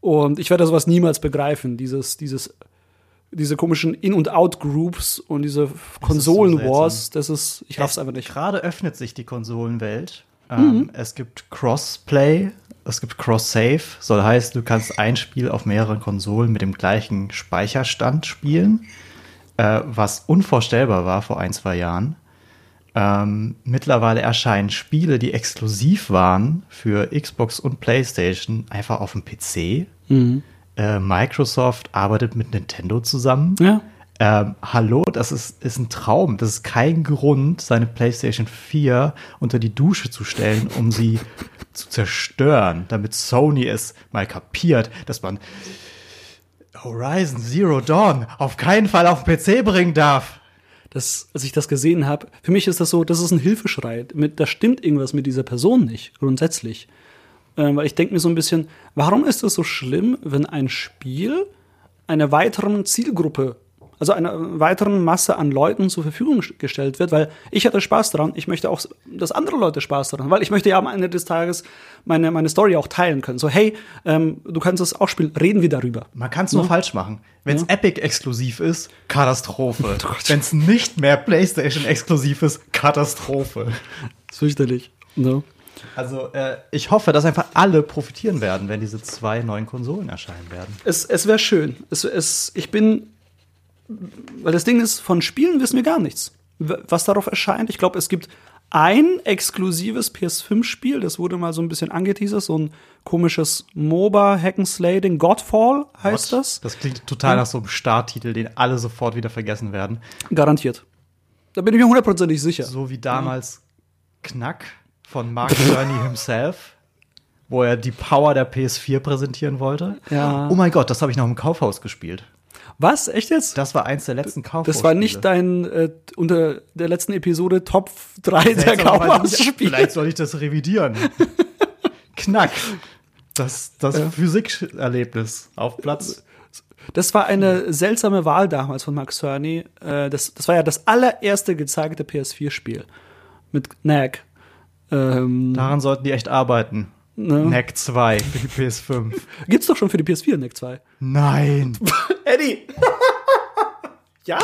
Und ich werde sowas niemals begreifen, dieses, dieses, diese komischen In- und Out-Groups und diese Konsolen-Wars, das ist, ich raff's einfach nicht. Gerade öffnet sich die Konsolenwelt. Ähm, mhm. es gibt Crossplay, es gibt Cross-Save, soll heißen, du kannst ein Spiel auf mehreren Konsolen mit dem gleichen Speicherstand spielen äh, was unvorstellbar war vor ein, zwei Jahren. Ähm, mittlerweile erscheinen Spiele, die exklusiv waren für Xbox und PlayStation, einfach auf dem PC. Mhm. Äh, Microsoft arbeitet mit Nintendo zusammen. Ja. Ähm, hallo, das ist, ist ein Traum. Das ist kein Grund, seine PlayStation 4 unter die Dusche zu stellen, um sie zu zerstören, damit Sony es mal kapiert, dass man Horizon Zero Dawn auf keinen Fall auf PC bringen darf. Das, als ich das gesehen habe, für mich ist das so, das ist ein Hilfeschrei. Mit, da stimmt irgendwas mit dieser Person nicht, grundsätzlich. Ähm, weil ich denke mir so ein bisschen, warum ist es so schlimm, wenn ein Spiel einer weiteren Zielgruppe also einer weiteren Masse an Leuten zur Verfügung gestellt wird, weil ich hatte Spaß daran. Ich möchte auch, dass andere Leute Spaß daran, weil ich möchte ja am Ende des Tages meine, meine Story auch teilen können. So, hey, ähm, du kannst es auch spielen, reden wir darüber. Man kann es nur Ja. falsch machen. Wenn es Ja. Epic exklusiv ist, Katastrophe. Oh. Wenn es nicht mehr PlayStation exklusiv ist, Katastrophe. Das ist fürchterlich. Ne? Also äh, ich hoffe, dass einfach alle profitieren werden, wenn diese zwei neuen Konsolen erscheinen werden. Es, es wäre schön. Es, es, ich bin, weil das Ding ist, von Spielen wissen wir gar nichts. Was darauf erscheint, ich glaube, es gibt ein exklusives PS5-Spiel, das wurde mal so ein bisschen angeteasert, so ein komisches MOBA Hack'n'Slay-Ding, Godfall heißt das. Das klingt total nach so einem Starttitel, den alle sofort wieder vergessen werden. Garantiert. Da bin ich mir hundertprozentig sicher. So wie damals Knack von Mark Cerny himself, wo er die Power der PS4 präsentieren wollte. Ja. Oh mein Gott, das habe ich noch im Kaufhaus gespielt. Was? Echt jetzt? Das war eins der letzten Kaufhaus. Das war nicht dein äh, unter der letzten Episode Top 3 der. Kaufhausspiele. Vielleicht soll ich das revidieren. Knack. Das, das Physikerlebnis auf Platz. Das war eine seltsame Wahl damals von Max Cerny. Äh, das, das war ja das allererste gezeigte PS4-Spiel mit Knack. Ähm, Daran sollten die echt arbeiten. Ne? Knack 2 für die PS5. Gibt's doch schon für die PS4 Knack 2. Nein. Eddie! ja,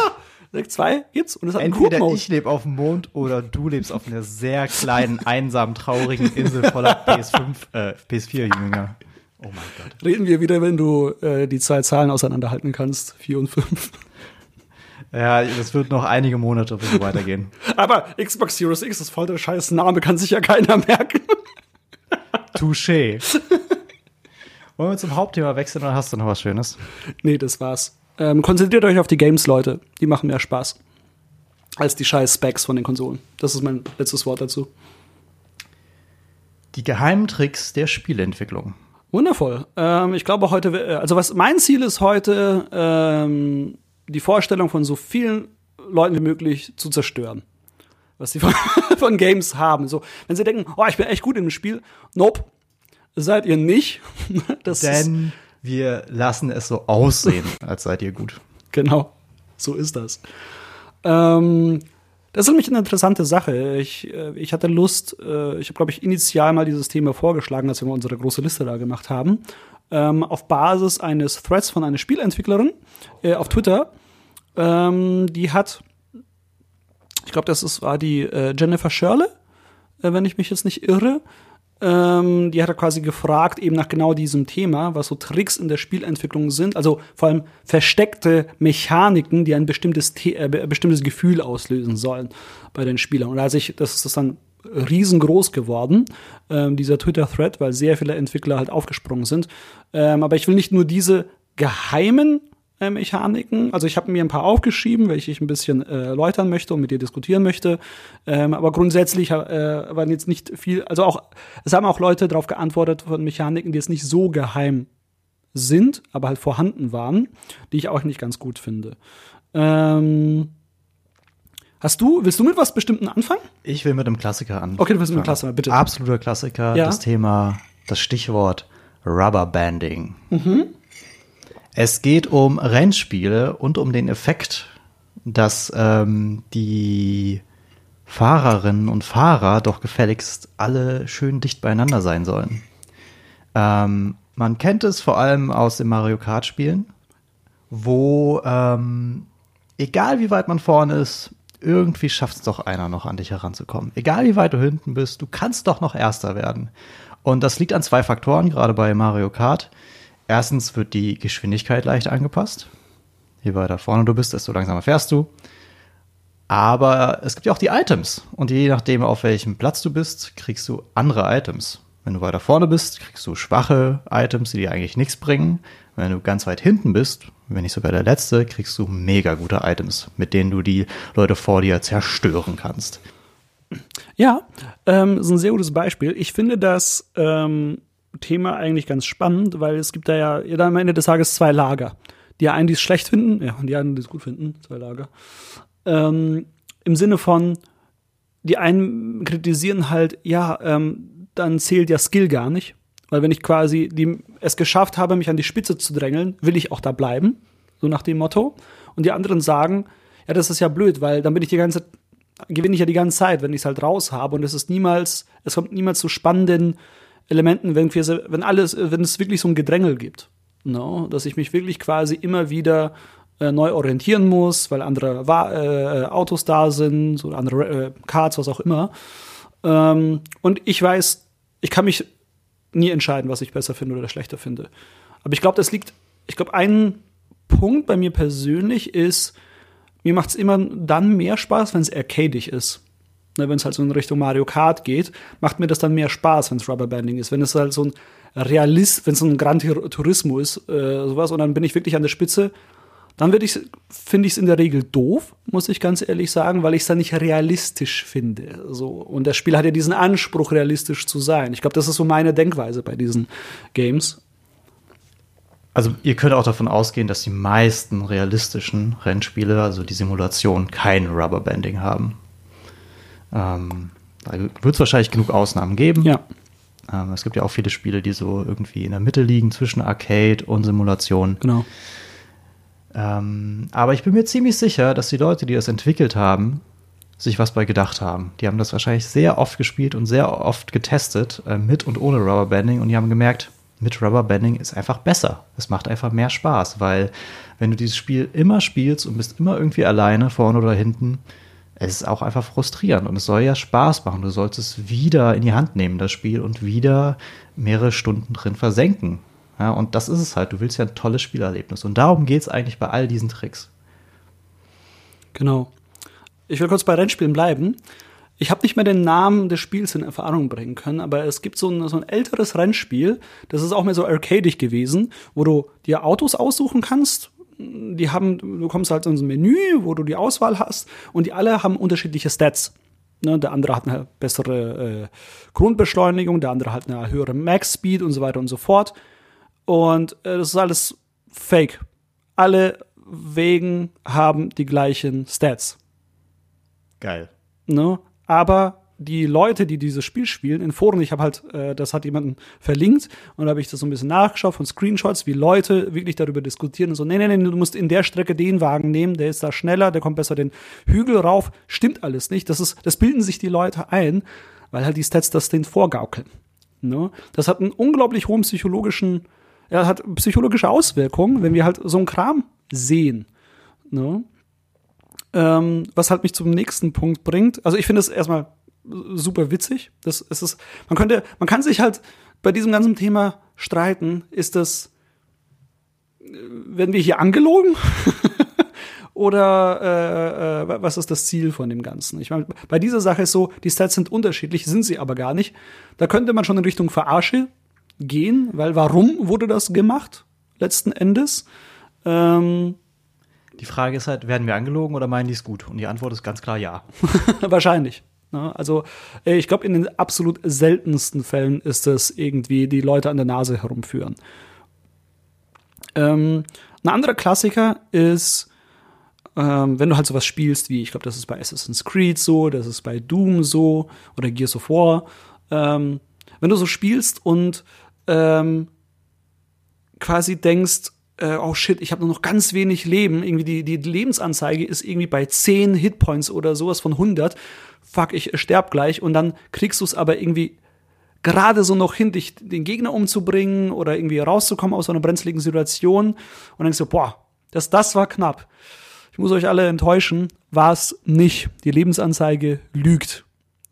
Knack 2 gibt's und es hat einen Entweder Coop-Mode. ich lebe auf dem Mond oder du lebst auf einer sehr kleinen, einsamen, traurigen Insel voller PS5, äh, PS4-Jünger. Oh mein Gott. Reden wir wieder, wenn du äh, die zwei Zahlen auseinanderhalten kannst, 4 und 5. Ja, das wird noch einige Monate so weitergehen. Aber Xbox Series X ist voll der scheiß Name, kann sich ja keiner merken. Touché. Wollen wir zum Hauptthema wechseln oder hast du noch was Schönes? nee, das war's. Ähm, konzentriert euch auf die Games, Leute. Die machen mehr Spaß. Als die scheiß Specs von den Konsolen. Das ist mein letztes Wort dazu. Die geheimen Tricks der Spieleentwicklung. Wundervoll. Ähm, ich glaube heute, äh, also was mein Ziel ist heute, ähm, die Vorstellung von so vielen Leuten wie möglich zu zerstören. Was sie von, von Games haben. So, wenn sie denken, oh, ich bin echt gut in dem Spiel. Nope. Seid ihr nicht. Das Denn wir lassen es so aussehen, als seid ihr gut. Genau, so ist das. Ähm, das ist nämlich eine interessante Sache. Ich, äh, ich hatte Lust, äh, ich habe, glaube ich, initial mal dieses Thema vorgeschlagen, als wir mal unsere große Liste da gemacht haben, ähm, auf Basis eines Threads von einer Spielentwicklerin äh, auf Twitter. Ähm, die hat, ich glaube, das ist, war die äh, Jennifer Shirley, äh, wenn ich mich jetzt nicht irre. Ähm, die hat er quasi gefragt, eben nach genau diesem Thema, was so Tricks in der Spielentwicklung sind. Also vor allem versteckte Mechaniken, die ein bestimmtes, The äh, be- bestimmtes Gefühl auslösen sollen bei den Spielern. Und als ich, das ist das dann riesengroß geworden, ähm, dieser Twitter-Thread, weil sehr viele Entwickler halt aufgesprungen sind. Ähm, aber ich will nicht nur diese geheimen äh, Mechaniken. Also ich habe mir ein paar aufgeschrieben, welche ich ein bisschen äh, erläutern möchte und mit dir diskutieren möchte. Ähm, aber grundsätzlich äh, waren jetzt nicht viel, also auch, es haben auch Leute darauf geantwortet von Mechaniken, die jetzt nicht so geheim sind, aber halt vorhanden waren, die ich auch nicht ganz gut finde. Ähm, hast du, willst du mit was Bestimmten anfangen? Ich will mit einem Klassiker an. Okay, du willst mit einem Klassiker, bitte. Absoluter Klassiker, Ja. das Thema, das Stichwort Rubberbanding. Es geht um Rennspiele und um den Effekt, dass ähm, die Fahrerinnen und Fahrer doch gefälligst alle schön dicht beieinander sein sollen. Ähm, man kennt es vor allem aus den Mario Kart Spielen, wo ähm, egal wie weit man vorne ist, irgendwie schafft es doch einer noch an dich heranzukommen. Egal wie weit du hinten bist, du kannst doch noch Erster werden. Und das liegt an zwei Faktoren, gerade bei Mario Kart. Erstens wird die Geschwindigkeit leicht angepasst. Je weiter vorne du bist, desto langsamer fährst du. Aber es gibt ja auch die Items. Und je nachdem, auf welchem Platz du bist, kriegst du andere Items. Wenn du weiter vorne bist, kriegst du schwache Items, die dir eigentlich nichts bringen. Wenn du ganz weit hinten bist, wenn nicht sogar der letzte, kriegst du mega gute Items, mit denen du die Leute vor dir zerstören kannst. Ja, ähm, ist ein sehr gutes Beispiel. Ich finde das ähm, Thema eigentlich ganz spannend, weil es gibt da ja, ja dann am Ende des Tages zwei Lager. Die einen, die es schlecht finden, ja, und die einen, die es gut finden, zwei Lager. Ähm, Im Sinne von, die einen kritisieren halt, ja, ähm, dann zählt ja Skill gar nicht. Weil wenn ich quasi die, es geschafft habe, mich an die Spitze zu drängeln, will ich auch da bleiben. So nach dem Motto. Und die anderen sagen, ja, das ist ja blöd, weil dann bin ich die ganze gewinne ich ja die ganze Zeit, wenn ich es halt raus habe und es ist niemals, es kommt niemals zu spannenden Elementen, wenn, wenn alles, wenn es wirklich so ein Gedrängel gibt. No? Dass ich mich wirklich quasi immer wieder äh, neu orientieren muss, weil andere äh, Autos da sind oder andere äh, Cards, was auch immer. Ähm, und ich weiß, ich kann mich nie entscheiden, was ich besser finde oder schlechter finde. Aber ich glaube, das liegt, ich glaube, ein Punkt bei mir persönlich ist, mir macht es immer dann mehr Spaß, wenn es arcadig ist. Ne, wenn es halt so in Richtung Mario Kart geht, macht mir das dann mehr Spaß, wenn es Rubberbanding ist. Wenn es halt so ein Realist, wenn es ein Gran Turismo ist, äh, sowas, und dann bin ich wirklich an der Spitze, dann finde ich es in der Regel doof, muss ich ganz ehrlich sagen, weil ich es dann nicht realistisch finde. So. Und das Spiel hat ja diesen Anspruch, realistisch zu sein. Ich glaube, das ist so meine Denkweise bei diesen Games. Also ihr könnt auch davon ausgehen, dass die meisten realistischen Rennspiele, also die Simulation, kein Rubberbanding haben. Ähm, da wird es wahrscheinlich genug Ausnahmen geben. Ja. Ähm, es gibt ja auch viele Spiele, die so irgendwie in der Mitte liegen zwischen Arcade und Simulation. Genau. Ähm, aber ich bin mir ziemlich sicher, dass die Leute, die das entwickelt haben, sich was bei gedacht haben. Die haben das wahrscheinlich sehr oft gespielt und sehr oft getestet, äh, mit und ohne Rubberbanding, und die haben gemerkt, mit Rubberbanding ist einfach besser. Es macht einfach mehr Spaß, weil wenn du dieses Spiel immer spielst und bist immer irgendwie alleine, vorne oder hinten, es ist auch einfach frustrierend und es soll ja Spaß machen. Du sollst es wieder in die Hand nehmen, das Spiel, und wieder mehrere Stunden drin versenken. Ja, und das ist es halt. Du willst ja ein tolles Spielerlebnis. Und darum geht es eigentlich bei all diesen Tricks. Genau. Ich will kurz bei Rennspielen bleiben. Ich habe nicht mehr den Namen des Spiels in Erfahrung bringen können, aber es gibt so ein, so ein älteres Rennspiel, das ist auch mehr so arcadig gewesen, wo du dir Autos aussuchen kannst. Die haben, du kommst halt in so ein Menü, wo du die Auswahl hast und die alle haben unterschiedliche Stats. Ne, der andere hat eine bessere äh, Grundbeschleunigung, der andere hat eine höhere Max-Speed und so weiter und so fort. Und äh, das ist alles fake. Alle Wegen haben die gleichen Stats. Geil. Ne? aber die Leute, die dieses Spiel spielen, in Foren, ich habe halt, äh, das hat jemanden verlinkt und da habe ich das so ein bisschen nachgeschaut von Screenshots, wie Leute wirklich darüber diskutieren und so, nee, nee, nee, du musst in der Strecke den Wagen nehmen, der ist da schneller, der kommt besser den Hügel rauf. Stimmt alles nicht. Das ist, das bilden sich die Leute ein, weil halt die Stats das denen vorgaukeln. Ne? Das hat einen unglaublich hohen psychologischen, er hat psychologische Auswirkungen, wenn wir halt so einen Kram sehen. Ne? Ähm, was halt mich zum nächsten Punkt bringt. Also ich finde es erstmal super witzig. Das, es ist, man könnte, man kann sich halt bei diesem ganzen Thema streiten. Ist das, äh, werden wir hier angelogen? Oder äh, äh, was ist das Ziel von dem Ganzen? Ich meine, bei dieser Sache ist so, die Stats sind unterschiedlich, sind sie aber gar nicht. Da könnte man schon in Richtung Verarsche gehen, weil warum wurde das gemacht? Letzten Endes. Ähm, die Frage ist halt, werden wir angelogen oder meinen die es gut? Und die Antwort ist ganz klar ja. Wahrscheinlich. Ne? Also äh, ich glaube, in den absolut seltensten Fällen ist es irgendwie die Leute an der Nase herumführen. Ähm, ein anderer Klassiker ist, ähm, wenn du halt sowas spielst wie, ich glaube, das ist bei Assassin's Creed so, das ist bei Doom so oder Gears of War, ähm, wenn du so spielst und ähm, quasi denkst, äh, oh shit, ich habe nur noch ganz wenig Leben. Irgendwie die, die Lebensanzeige ist irgendwie bei 10 Hitpoints oder sowas von 100. Fuck, ich sterb gleich. Und dann kriegst du es aber irgendwie gerade so noch hin, dich den Gegner umzubringen oder irgendwie rauszukommen aus so einer brenzligen Situation. Und denkst du, boah, das, das war knapp. Ich muss euch alle enttäuschen, war es nicht. Die Lebensanzeige lügt.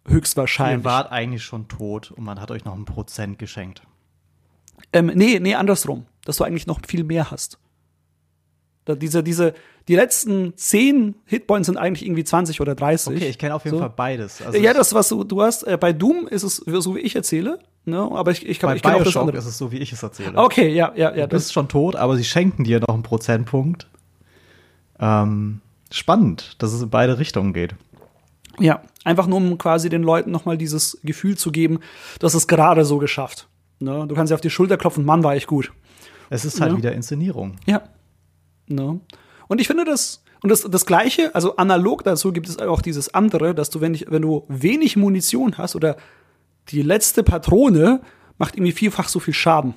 Höchstwahrscheinlich. Ihr wart eigentlich schon tot und man hat euch noch ein Prozent geschenkt. Ähm, nee, nee, andersrum dass du eigentlich noch viel mehr hast. Da diese, diese, die letzten zehn Hitpoints sind eigentlich irgendwie 20 oder 30. Okay, ich kenne auf jeden so. Fall beides. Also ja, das, was du, du hast, äh, bei Doom ist es so, wie ich erzähle, ne? aber ich, ich kann, bei ich kann auch das andere. ist es so, wie ich es erzähle. Okay, ja, ja, ja. Du bist schon tot, aber sie schenken dir noch einen Prozentpunkt. Ähm, spannend, dass es in beide Richtungen geht. Ja, einfach nur, um quasi den Leuten nochmal dieses Gefühl zu geben, dass es gerade so geschafft. Ne? Du kannst dir auf die Schulter klopfen, Mann, war ich gut. Es ist halt ja. wieder Inszenierung. Ja. Ne? Und ich finde das, und das, das Gleiche, also analog dazu gibt es auch dieses andere, dass du, wenn, ich, wenn du wenig Munition hast oder die letzte Patrone macht irgendwie vierfach so viel Schaden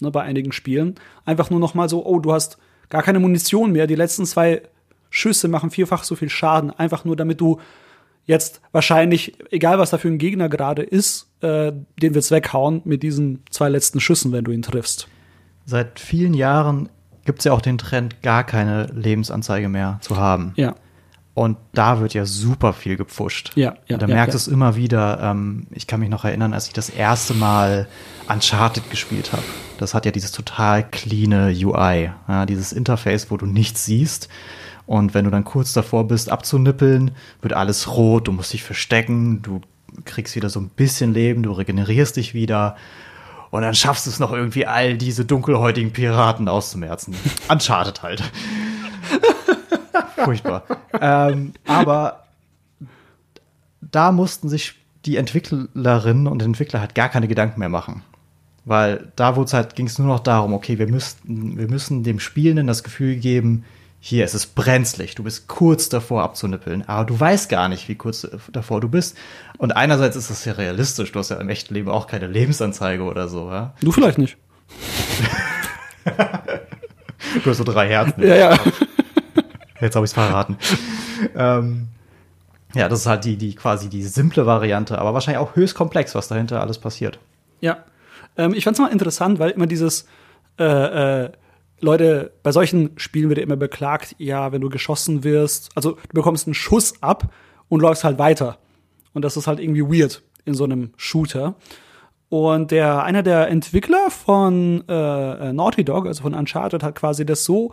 ne, bei einigen Spielen. Einfach nur noch mal so, oh, du hast gar keine Munition mehr, die letzten zwei Schüsse machen vierfach so viel Schaden, einfach nur damit du jetzt wahrscheinlich, egal was da für ein Gegner gerade ist, äh, den wird's weghauen mit diesen zwei letzten Schüssen, wenn du ihn triffst. Seit vielen Jahren gibt es ja auch den Trend, gar keine Lebensanzeige mehr zu haben. Ja. Und da wird ja super viel gepfuscht. Ja, ja, Und da ja, merkst du ja. es immer wieder. Ähm, ich kann mich noch erinnern, als ich das erste Mal Uncharted gespielt habe. Das hat ja dieses total cleane UI. Ja, dieses Interface, wo du nichts siehst. Und wenn du dann kurz davor bist, abzunippeln, wird alles rot, du musst dich verstecken, du kriegst wieder so ein bisschen Leben, du regenerierst dich wieder. Und dann schaffst du es noch irgendwie, all diese dunkelhäutigen Piraten auszumerzen. Uncharted halt. Furchtbar. ähm, aber da mussten sich die Entwicklerinnen und Entwickler halt gar keine Gedanken mehr machen. Weil da wurde es halt, ging es nur noch darum, okay, wir müssten, wir müssen dem Spielenden das Gefühl geben, hier, es ist brenzlig, du bist kurz davor abzunippeln, aber du weißt gar nicht, wie kurz davor du bist. Und einerseits ist das ja realistisch, du hast ja im echten Leben auch keine Lebensanzeige oder so, ja. Du vielleicht nicht. Du hast so drei Herzen. Ja, ja. Jetzt habe ich es verraten. ähm, ja, das ist halt die, die quasi die simple Variante, aber wahrscheinlich auch höchst komplex, was dahinter alles passiert. Ja. Ähm, ich fand's mal interessant, weil immer dieses äh, äh, Leute, bei solchen Spielen wird ja immer beklagt, ja, wenn du geschossen wirst, also du bekommst einen Schuss ab und läufst halt weiter. Und das ist halt irgendwie weird in so einem Shooter. Und der, einer der Entwickler von äh, äh, Naughty Dog, also von Uncharted, hat quasi das so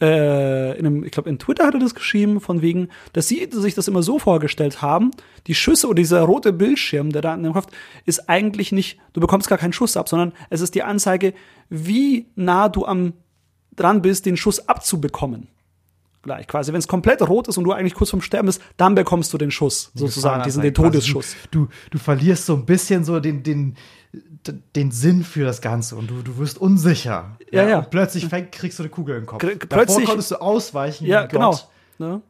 äh, in einem, ich glaube, in Twitter hat er das geschrieben, von wegen, dass sie sich das immer so vorgestellt haben, die Schüsse oder dieser rote Bildschirm, der da in dem Kopf ist eigentlich nicht, du bekommst gar keinen Schuss ab, sondern es ist die Anzeige, wie nah du am dran bist, den Schuss abzubekommen. Gleich quasi. Wenn es komplett rot ist und du eigentlich kurz vorm Sterben bist, dann bekommst du den Schuss, sozusagen, diesen den Todesschuss. Du, du verlierst so ein bisschen so den, den, den Sinn für das Ganze und du, du wirst unsicher. Ja, ja. Und plötzlich fängt, kriegst du eine Kugel im Kopf. Davor plötzlich- konntest du ausweichen. Ja, genau. Ne?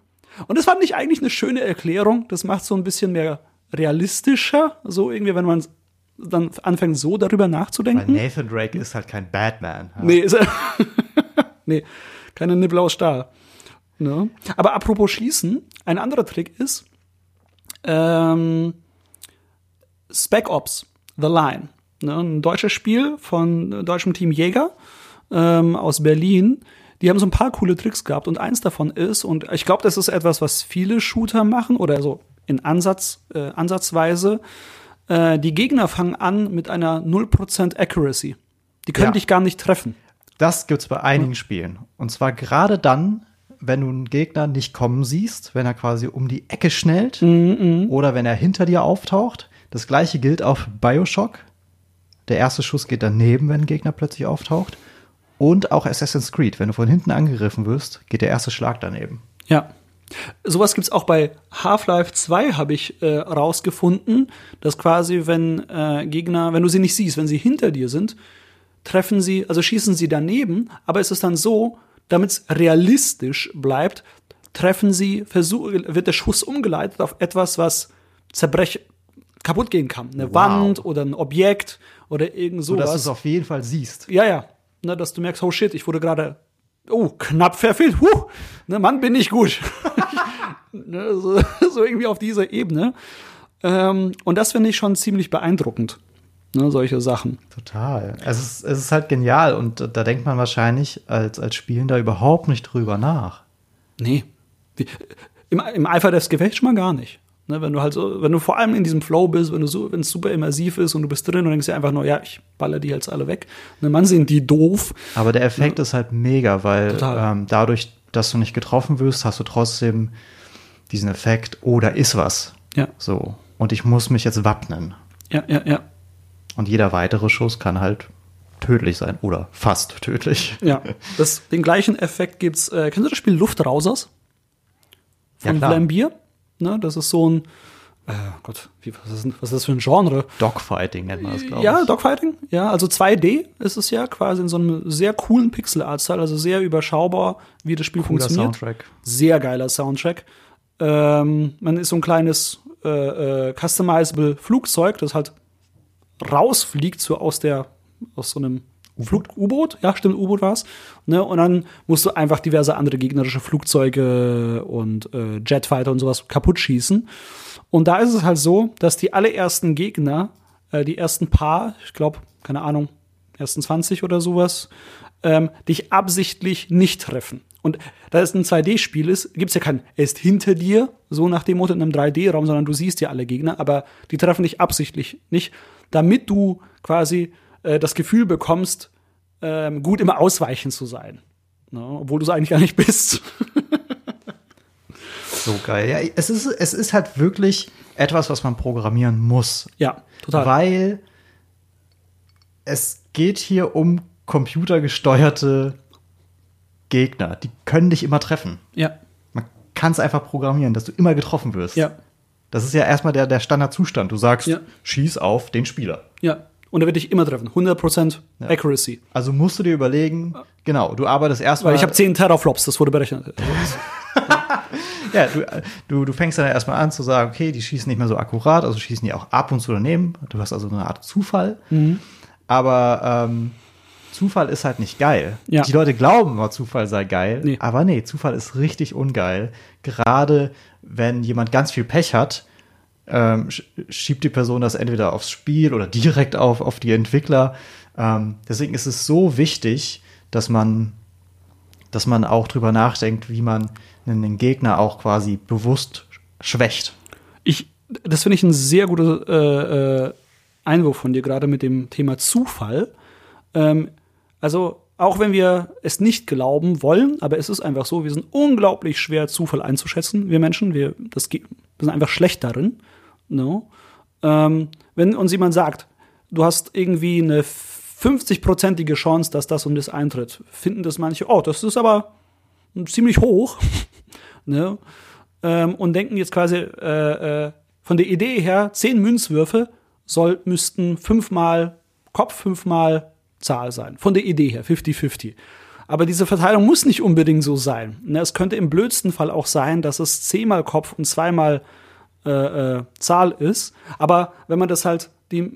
Und das fand ich eigentlich eine schöne Erklärung. Das macht so ein bisschen mehr realistischer, so irgendwie, wenn man dann anfängt, so darüber Weil nachzudenken. Nathan Drake ist halt kein Batman. Ja. Nee, ist er. nee, keine Nippel aus Stahl. Ne? Aber apropos Schießen, ein anderer Trick ist ähm, Spec Ops, The Line. Ne? Ein deutsches Spiel von äh, deutschem Team Jäger ähm, aus Berlin. Die haben so ein paar coole Tricks gehabt und eins davon ist, und ich glaube, das ist etwas, was viele Shooter machen oder so in Ansatz, äh, Ansatzweise, äh, die Gegner fangen an mit einer 0% Accuracy. Die können Ja. dich gar nicht treffen. Das gibt's bei einigen Spielen. Und zwar gerade dann, wenn du einen Gegner nicht kommen siehst, wenn er quasi um die Ecke schnellt Mhm, oder wenn er hinter dir auftaucht. Das gleiche gilt auf Bioshock. Der erste Schuss geht daneben, wenn ein Gegner plötzlich auftaucht. Und auch Assassin's Creed. Wenn du von hinten angegriffen wirst, geht der erste Schlag daneben. Ja. Sowas gibt's auch bei Half-Life 2, habe ich äh, rausgefunden, dass quasi, wenn äh, Gegner, wenn du sie nicht siehst, wenn sie hinter dir sind, treffen sie, also schießen sie daneben, aber es ist dann so, damit es realistisch bleibt, treffen sie, versuch, wird der Schuss umgeleitet auf etwas, was zerbrech, kaputt gehen kann. Eine Wow. Wand oder ein Objekt oder irgend So dass du sowas. es auf jeden Fall siehst. Ja, ja. Ne, dass du merkst, oh shit, ich wurde gerade, oh, knapp verfehlt. Huh, ne, Mann, bin ich gut. ne, so, so irgendwie auf dieser Ebene. Ähm, und das finde ich schon ziemlich beeindruckend. Ne, solche Sachen. Total. Es ist, es ist halt genial und da denkt man wahrscheinlich als, als Spielender überhaupt nicht drüber nach. Nee. Wie, im, Im Eifer des Gefechts schon mal gar nicht. Ne, wenn du halt so, wenn du vor allem in diesem Flow bist, wenn du so, wenn es super immersiv ist und du bist drin und denkst dir einfach nur, ja, ich baller die jetzt alle weg. Ne, sind die doof. Aber der Effekt ist halt mega, weil ähm, dadurch, dass du nicht getroffen wirst, hast du trotzdem diesen Effekt, oh, da ist was. Ja, So. Und ich muss mich jetzt wappnen. ja, ja, ja. Und jeder weitere Schuss kann halt tödlich sein oder fast tödlich. Ja, das, den gleichen Effekt gibt's. Äh, kennst du das Spiel Luftrausers? Von Ja, klar. Vlambeer? Ne, das ist so ein, äh, Gott, wie, was, ist, was ist das für ein Genre? Dogfighting nennt man das, glaube Ja, ich. Dogfighting. Ja, also 2D ist es ja quasi in so einem sehr coolen Pixel-Art-Style, also sehr überschaubar, wie das Spiel Cooler funktioniert. Soundtrack. Sehr geiler Soundtrack. Ähm, man ist so ein kleines äh, äh, customizable Flugzeug, das halt rausfliegt so aus der aus so einem U-Boot, ja, stimmt, U-Boot war's. Ne? Und dann musst du einfach diverse andere gegnerische Flugzeuge und äh, Jetfighter und sowas kaputt schießen. Und da ist es halt so, dass die allerersten Gegner, äh, die ersten paar, ich glaube, keine Ahnung, ersten 20 oder sowas, ähm, dich absichtlich nicht treffen. Und da es ein 2D-Spiel ist, gibt's ja kein, er ist hinter dir, so nach dem Motto in einem 3D-Raum, sondern du siehst ja alle Gegner, aber die treffen dich absichtlich nicht, damit du quasi äh, das Gefühl bekommst, ähm, gut im Ausweichen zu sein. Ne? Obwohl du es eigentlich gar nicht bist. so geil. Ja, es ist, es ist halt wirklich etwas, was man programmieren muss. Ja, total. Weil es geht hier um computergesteuerte Gegner. Die können dich immer treffen. Ja. Man kann es einfach programmieren, dass du immer getroffen wirst. Ja. Das ist ja erstmal der, der Standardzustand. Du sagst, Ja. schieß auf den Spieler. Ja. Und er wird dich immer treffen. 100% Accuracy. Also musst du dir überlegen, genau, du arbeitest erstmal. Weil ich habe 10 Teraflops, das wurde berechnet. Ja, du, du, du fängst dann erstmal an zu sagen, okay, die schießen nicht mehr so akkurat, also schießen die auch ab und zu daneben. Du hast also eine Art Zufall. Mhm. Aber ähm, Zufall ist halt nicht geil. Ja. Die Leute glauben immer, Zufall sei geil. Nee. Aber nee, Zufall ist richtig ungeil. Gerade wenn jemand ganz viel Pech hat, ähm, sch- schiebt die Person das entweder aufs Spiel oder direkt auf, auf die Entwickler. Ähm, deswegen ist es so wichtig, dass man, dass man auch drüber nachdenkt, wie man einen Gegner auch quasi bewusst schwächt. Ich, das finde ich ein sehr guter äh, äh, Einwurf von dir, gerade mit dem Thema Zufall. Ähm, also, auch wenn wir es nicht glauben wollen, aber es ist einfach so, wir sind unglaublich schwer, Zufall einzuschätzen, wir Menschen. Wir, das, wir sind einfach schlecht darin. No? Ähm, wenn uns jemand sagt, du hast irgendwie eine 50-prozentige Chance, dass das und das eintritt, finden das manche, oh, das ist aber ziemlich hoch. ne? ähm, und denken jetzt quasi äh, äh, von der Idee her, zehn Münzwürfe soll, müssten fünfmal Kopf, fünfmal Zahl sein. Von der Idee her, 50-50. Aber diese Verteilung muss nicht unbedingt so sein. Ne, es könnte im blödsten Fall auch sein, dass es zehnmal Kopf und zweimal äh, äh, Zahl ist. Aber wenn man das halt die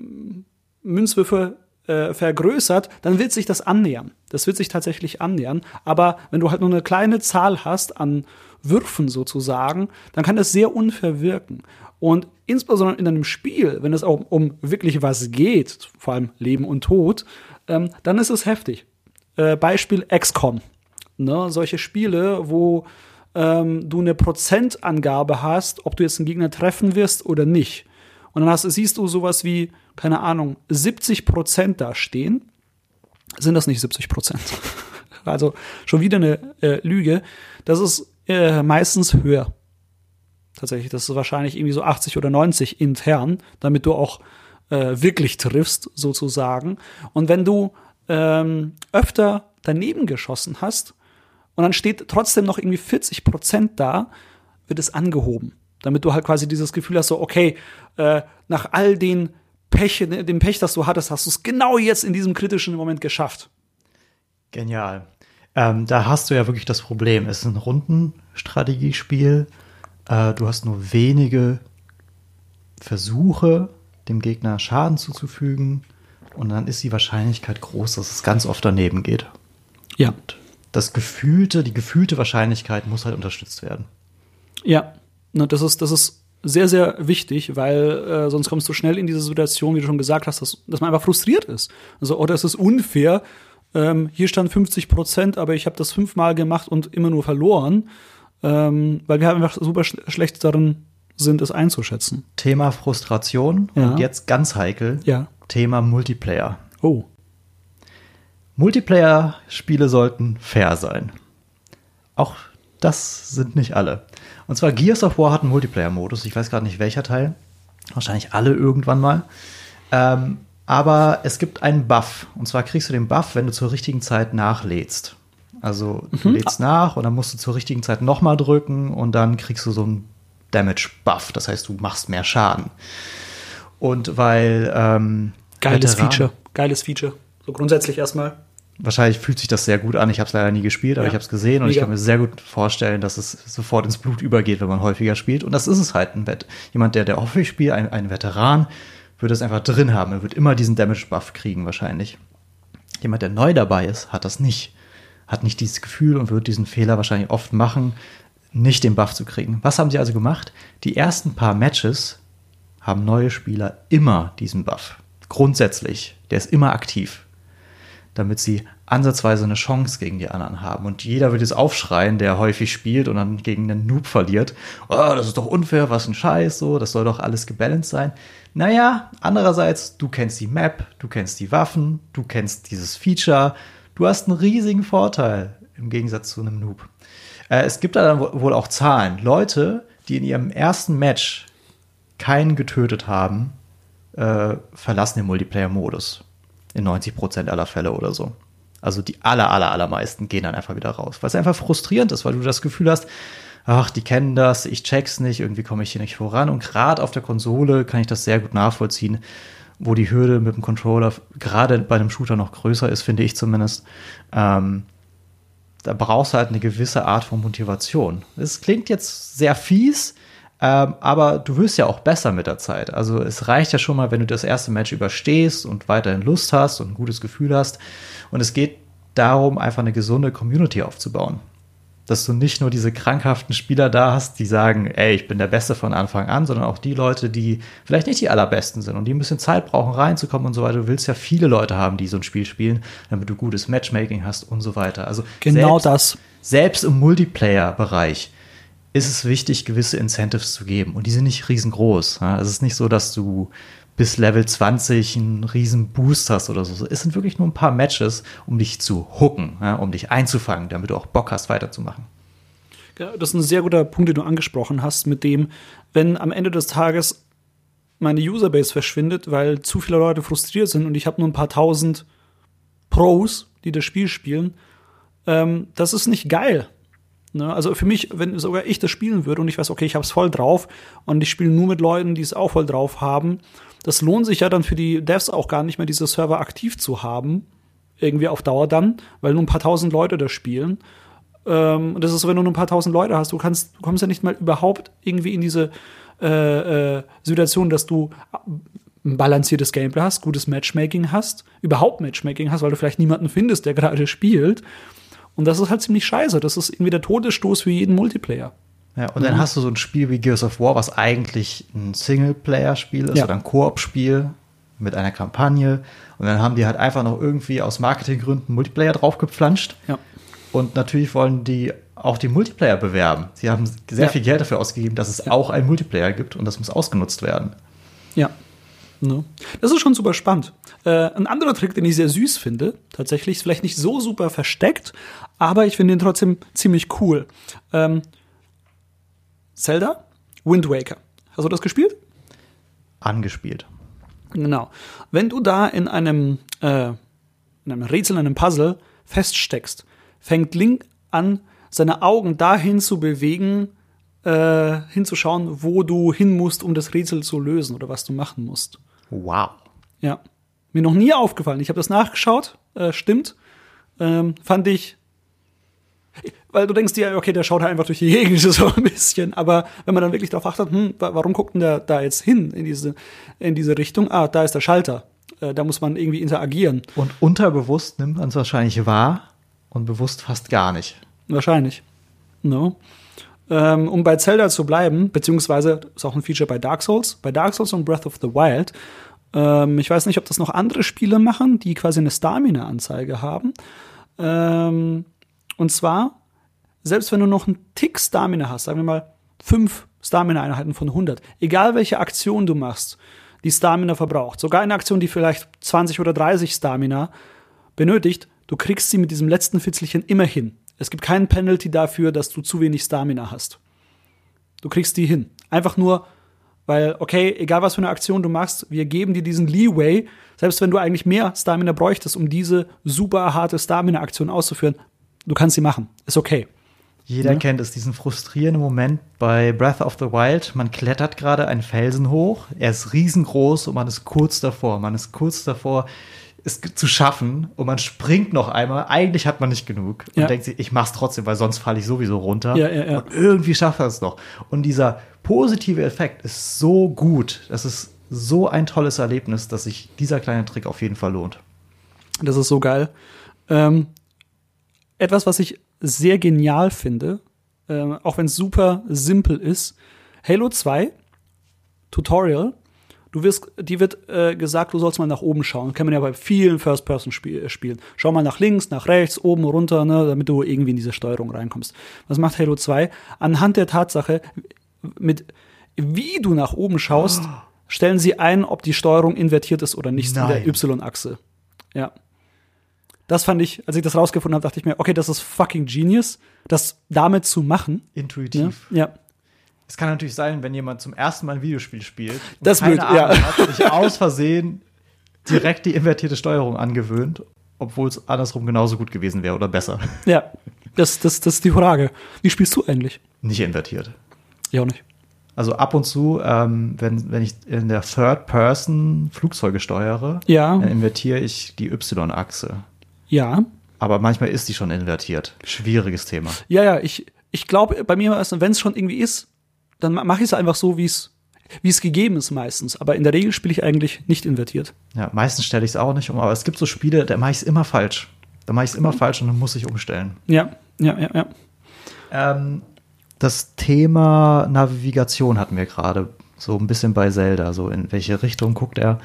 Münzwürfe äh, vergrößert, dann wird sich das annähern. Das wird sich tatsächlich annähern. Aber wenn du halt nur eine kleine Zahl hast an Würfen sozusagen, dann kann das sehr unfair wirken. Und insbesondere in einem Spiel, wenn es auch um wirklich was geht, vor allem Leben und Tod, ähm, dann ist es heftig. Äh, Beispiel XCOM. Ne? Solche Spiele, wo ähm, du eine Prozentangabe hast, ob du jetzt einen Gegner treffen wirst oder nicht. Und dann hast, siehst du sowas wie, keine Ahnung, 70 Prozent da stehen. Sind das nicht 70 Prozent? also schon wieder eine äh, Lüge. Das ist äh, meistens höher. Tatsächlich, das ist wahrscheinlich irgendwie so 80 oder 90 intern, damit du auch äh, wirklich triffst, sozusagen. Und wenn du ähm, öfter daneben geschossen hast und dann steht trotzdem noch irgendwie 40 Prozent da, wird es angehoben. Damit du halt quasi dieses Gefühl hast, so, okay, äh, nach all den Pech, dem Pech, das du hattest, hast du es genau jetzt in diesem kritischen Moment geschafft. Genial. Ähm, da hast du ja wirklich das Problem. Es ist ein Rundenstrategiespiel. Äh, du hast nur wenige Versuche, dem Gegner Schaden zuzufügen. Und dann ist die Wahrscheinlichkeit groß, dass es ganz oft daneben geht. Ja. Das gefühlte, die gefühlte Wahrscheinlichkeit muss halt unterstützt werden. Ja, das ist, das ist sehr, sehr wichtig, weil äh, sonst kommst du schnell in diese Situation, wie du schon gesagt hast, dass, dass man einfach frustriert ist. Also, oder es ist unfair. Ähm, hier stand 50 Prozent, aber ich habe das fünfmal gemacht und immer nur verloren, ähm, weil wir einfach super sch schlecht darin sind, es einzuschätzen. Thema Frustration Ja. und jetzt ganz heikel. Ja. Thema Multiplayer. Oh. Multiplayer-Spiele sollten fair sein. Auch das sind nicht alle. Und zwar Gears of War hat einen Multiplayer-Modus. Ich weiß gerade nicht welcher Teil. Wahrscheinlich alle irgendwann mal. Ähm, aber es gibt einen Buff. Und zwar kriegst du den Buff, wenn du zur richtigen Zeit nachlädst. Also du lädst nach und dann musst du zur richtigen Zeit nochmal drücken und dann kriegst du so einen Damage-Buff. Das heißt, du machst mehr Schaden. Und weil ähm, Geiles Veteranen- Feature. Geiles Feature. So grundsätzlich erstmal. Wahrscheinlich fühlt sich das sehr gut an. Ich habe es leider nie gespielt, aber Ja. ich habe es gesehen und ich Mega. kann mir sehr gut vorstellen, dass es sofort ins Blut übergeht, wenn man häufiger spielt. Und das ist es halt. Ein Vet Jemand, der, der häufig spielt, ein, ein Veteran, wird es einfach drin haben. Er wird immer diesen Damage-Buff kriegen, wahrscheinlich. Jemand, der neu dabei ist, hat das nicht. Hat nicht dieses Gefühl und wird diesen Fehler wahrscheinlich oft machen, nicht den Buff zu kriegen. Was haben sie also gemacht? Die ersten paar Matches haben neue Spieler immer diesen Buff. Grundsätzlich. Der ist immer aktiv. Damit sie ansatzweise eine Chance gegen die anderen haben. Und jeder wird jetzt aufschreien, der häufig spielt und dann gegen einen Noob verliert. Oh, das ist doch unfair, was ein Scheiß, so, das soll doch alles gebalanced sein. Naja, andererseits, du kennst die Map, du kennst die Waffen, du kennst dieses Feature, du hast einen riesigen Vorteil im Gegensatz zu einem Noob. Äh, es gibt da dann wohl auch Zahlen. Leute, die in ihrem ersten Match keinen getötet haben, äh, verlassen den Multiplayer-Modus. In 90% aller Fälle oder so. Also die aller, aller, allermeisten gehen dann einfach wieder raus. Weil es einfach frustrierend ist, weil du das Gefühl hast, ach, die kennen das, ich check's nicht, irgendwie komme ich hier nicht voran. Und gerade auf der Konsole kann ich das sehr gut nachvollziehen, wo die Hürde mit dem Controller gerade bei einem Shooter noch größer ist, finde ich zumindest. Ähm, da brauchst du halt eine gewisse Art von Motivation. Es klingt jetzt sehr fies, ähm, aber du wirst ja auch besser mit der Zeit. Also es reicht ja schon mal, wenn du das erste Match überstehst und weiterhin Lust hast und ein gutes Gefühl hast. Und es geht darum, einfach eine gesunde Community aufzubauen. Dass du nicht nur diese krankhaften Spieler da hast, die sagen, ey, ich bin der Beste von Anfang an, sondern auch die Leute, die vielleicht nicht die allerbesten sind und die ein bisschen Zeit brauchen, reinzukommen und so weiter. Du willst ja viele Leute haben, die so ein Spiel spielen, damit du gutes Matchmaking hast und so weiter. Also genau selbst, das. Selbst im Multiplayer-Bereich ist es wichtig, gewisse Incentives zu geben. Und die sind nicht riesengroß. Es ist nicht so, dass du bis Level 20 einen riesen Boost hast oder so. Es sind wirklich nur ein paar Matches, um dich zu hooken, ja? um dich einzufangen, damit du auch Bock hast, weiterzumachen. Ja, das ist ein sehr guter Punkt, den du angesprochen hast, mit dem, wenn am Ende des Tages meine Userbase verschwindet, weil zu viele Leute frustriert sind und ich habe nur ein paar tausend Pros, die das Spiel spielen, ähm, das ist nicht geil. Ne? Also für mich, wenn sogar ich das spielen würde und ich weiß, okay, ich habe es voll drauf und ich spiele nur mit Leuten, die es auch voll drauf haben, das lohnt sich ja dann für die Devs auch gar nicht mehr, diese Server aktiv zu haben, irgendwie auf Dauer dann, weil nur ein paar tausend Leute das spielen. Ähm, und das ist, wenn du nur ein paar tausend Leute hast, du kannst, du kommst ja nicht mal überhaupt irgendwie in diese äh, äh, Situation, dass du ein balanciertes Gameplay hast, gutes Matchmaking hast, überhaupt Matchmaking hast, weil du vielleicht niemanden findest, der gerade spielt. Und das ist halt ziemlich scheiße. Das ist irgendwie der Todesstoß für jeden Multiplayer. Ja, und mhm. dann hast du so ein Spiel wie Gears of War, was eigentlich ein Singleplayer-Spiel ist Ja. oder ein Koop-Spiel mit einer Kampagne. Und dann haben die halt einfach noch irgendwie aus Marketinggründen Multiplayer draufgepflanscht. Ja. Und natürlich wollen die auch die Multiplayer bewerben. Sie haben sehr Ja. viel Geld dafür ausgegeben, dass es auch einen Multiplayer gibt und das muss ausgenutzt werden. Ja. Ne? Das ist schon super spannend. Äh, ein anderer Trick, den ich sehr süß finde, tatsächlich, ist vielleicht nicht so super versteckt, aber ich finde ihn trotzdem ziemlich cool. Ähm, Zelda, Wind Waker. Hast du das gespielt? Angespielt. Genau. Wenn du da in einem, äh, in einem Rätsel, in einem Puzzle feststeckst, fängt Link an, seine Augen dahin zu bewegen, äh, hinzuschauen, wo du hin musst, um das Rätsel zu lösen oder was du machen musst. Wow. Ja. Mir noch nie aufgefallen. Ich habe das nachgeschaut, äh, stimmt. Ähm, fand ich. Weil du denkst dir, okay, der schaut halt einfach durch die Gegend so ein bisschen. Aber wenn man dann wirklich darauf achtet, hm, wa- warum guckt denn der da jetzt hin in diese, in diese Richtung? Ah, da ist der Schalter. Äh, da muss man irgendwie interagieren. Und unterbewusst nimmt man es wahrscheinlich wahr und bewusst fast gar nicht. Wahrscheinlich. No. Ähm, um bei Zelda zu bleiben, beziehungsweise ist auch ein Feature bei Dark Souls, bei Dark Souls und Breath of the Wild. Ähm, ich weiß nicht, ob das noch andere Spiele machen, die quasi eine Stamina-Anzeige haben. Ähm, und zwar, selbst wenn du noch einen Tick Stamina hast, sagen wir mal fünf Stamina-Einheiten von 100, egal welche Aktion du machst, die Stamina verbraucht, sogar eine Aktion, die vielleicht 20 oder 30 Stamina benötigt, du kriegst sie mit diesem letzten Fitzelchen immer hin. Es gibt keinen Penalty dafür, dass du zu wenig Stamina hast. Du kriegst die hin. Einfach nur, weil, okay, egal was für eine Aktion du machst, wir geben dir diesen Leeway, selbst wenn du eigentlich mehr Stamina bräuchtest, um diese super harte Stamina-Aktion auszuführen, du kannst sie machen. Ist okay. Jeder Ja. kennt es, diesen frustrierenden Moment bei Breath of the Wild. Man klettert gerade einen Felsen hoch, er ist riesengroß und man ist kurz davor. Man ist kurz davor, es zu schaffen und man springt noch einmal. Eigentlich hat man nicht genug und Ja. denkt sich, ich mach's trotzdem, weil sonst falle ich sowieso runter. Ja, ja. Und irgendwie schafft er es noch. Und dieser positive Effekt ist so gut. Das ist so ein tolles Erlebnis, dass sich dieser kleine Trick auf jeden Fall lohnt. Das ist so geil. Ähm, etwas, was ich sehr genial finde, ähm, auch wenn es super simpel ist. Halo 2 Tutorial. Du wirst, die wird äh, gesagt, du sollst mal nach oben schauen. Kann man ja bei vielen First-Person-Spielen. Schau mal nach links, nach rechts, oben, runter, ne, damit du irgendwie in diese Steuerung reinkommst. Was macht Halo 2? Anhand der Tatsache, mit wie du nach oben schaust, oh. stellen sie ein, ob die Steuerung invertiert ist oder nicht Nein. in der Y-Achse. Ja. Das fand ich, als ich das rausgefunden habe, dachte ich mir, okay, das ist fucking genius, das damit zu machen. Intuitiv. Ja. ja. Es kann natürlich sein, wenn jemand zum ersten Mal ein Videospiel spielt und das keine wird, Ahnung ja. hat, sich aus Versehen direkt die invertierte Steuerung angewöhnt, obwohl es andersrum genauso gut gewesen wäre oder besser. Ja, das, das, das ist die Frage. Wie spielst du eigentlich? Nicht invertiert. Ja, auch nicht. Also ab und zu, ähm, wenn, wenn ich in der Third Person Flugzeuge steuere, Ja. dann invertiere ich die Y-Achse. Ja. Aber manchmal ist die schon invertiert. Schwieriges Thema. Ja, ja, ich, ich glaube, bei mir ist, wenn es schon irgendwie ist, dann ma- mache ich es einfach so, wie es wie es gegeben ist meistens. Aber in der Regel spiele ich eigentlich nicht invertiert. Ja, meistens stelle ich es auch nicht um, aber es gibt so Spiele, da mache ich es immer falsch. Da mache ich es immer falsch und dann muss ich umstellen. Ja, ja, ja, ja. Ähm, das Thema Navigation hatten wir gerade so ein bisschen bei Zelda. So in welche Richtung guckt er?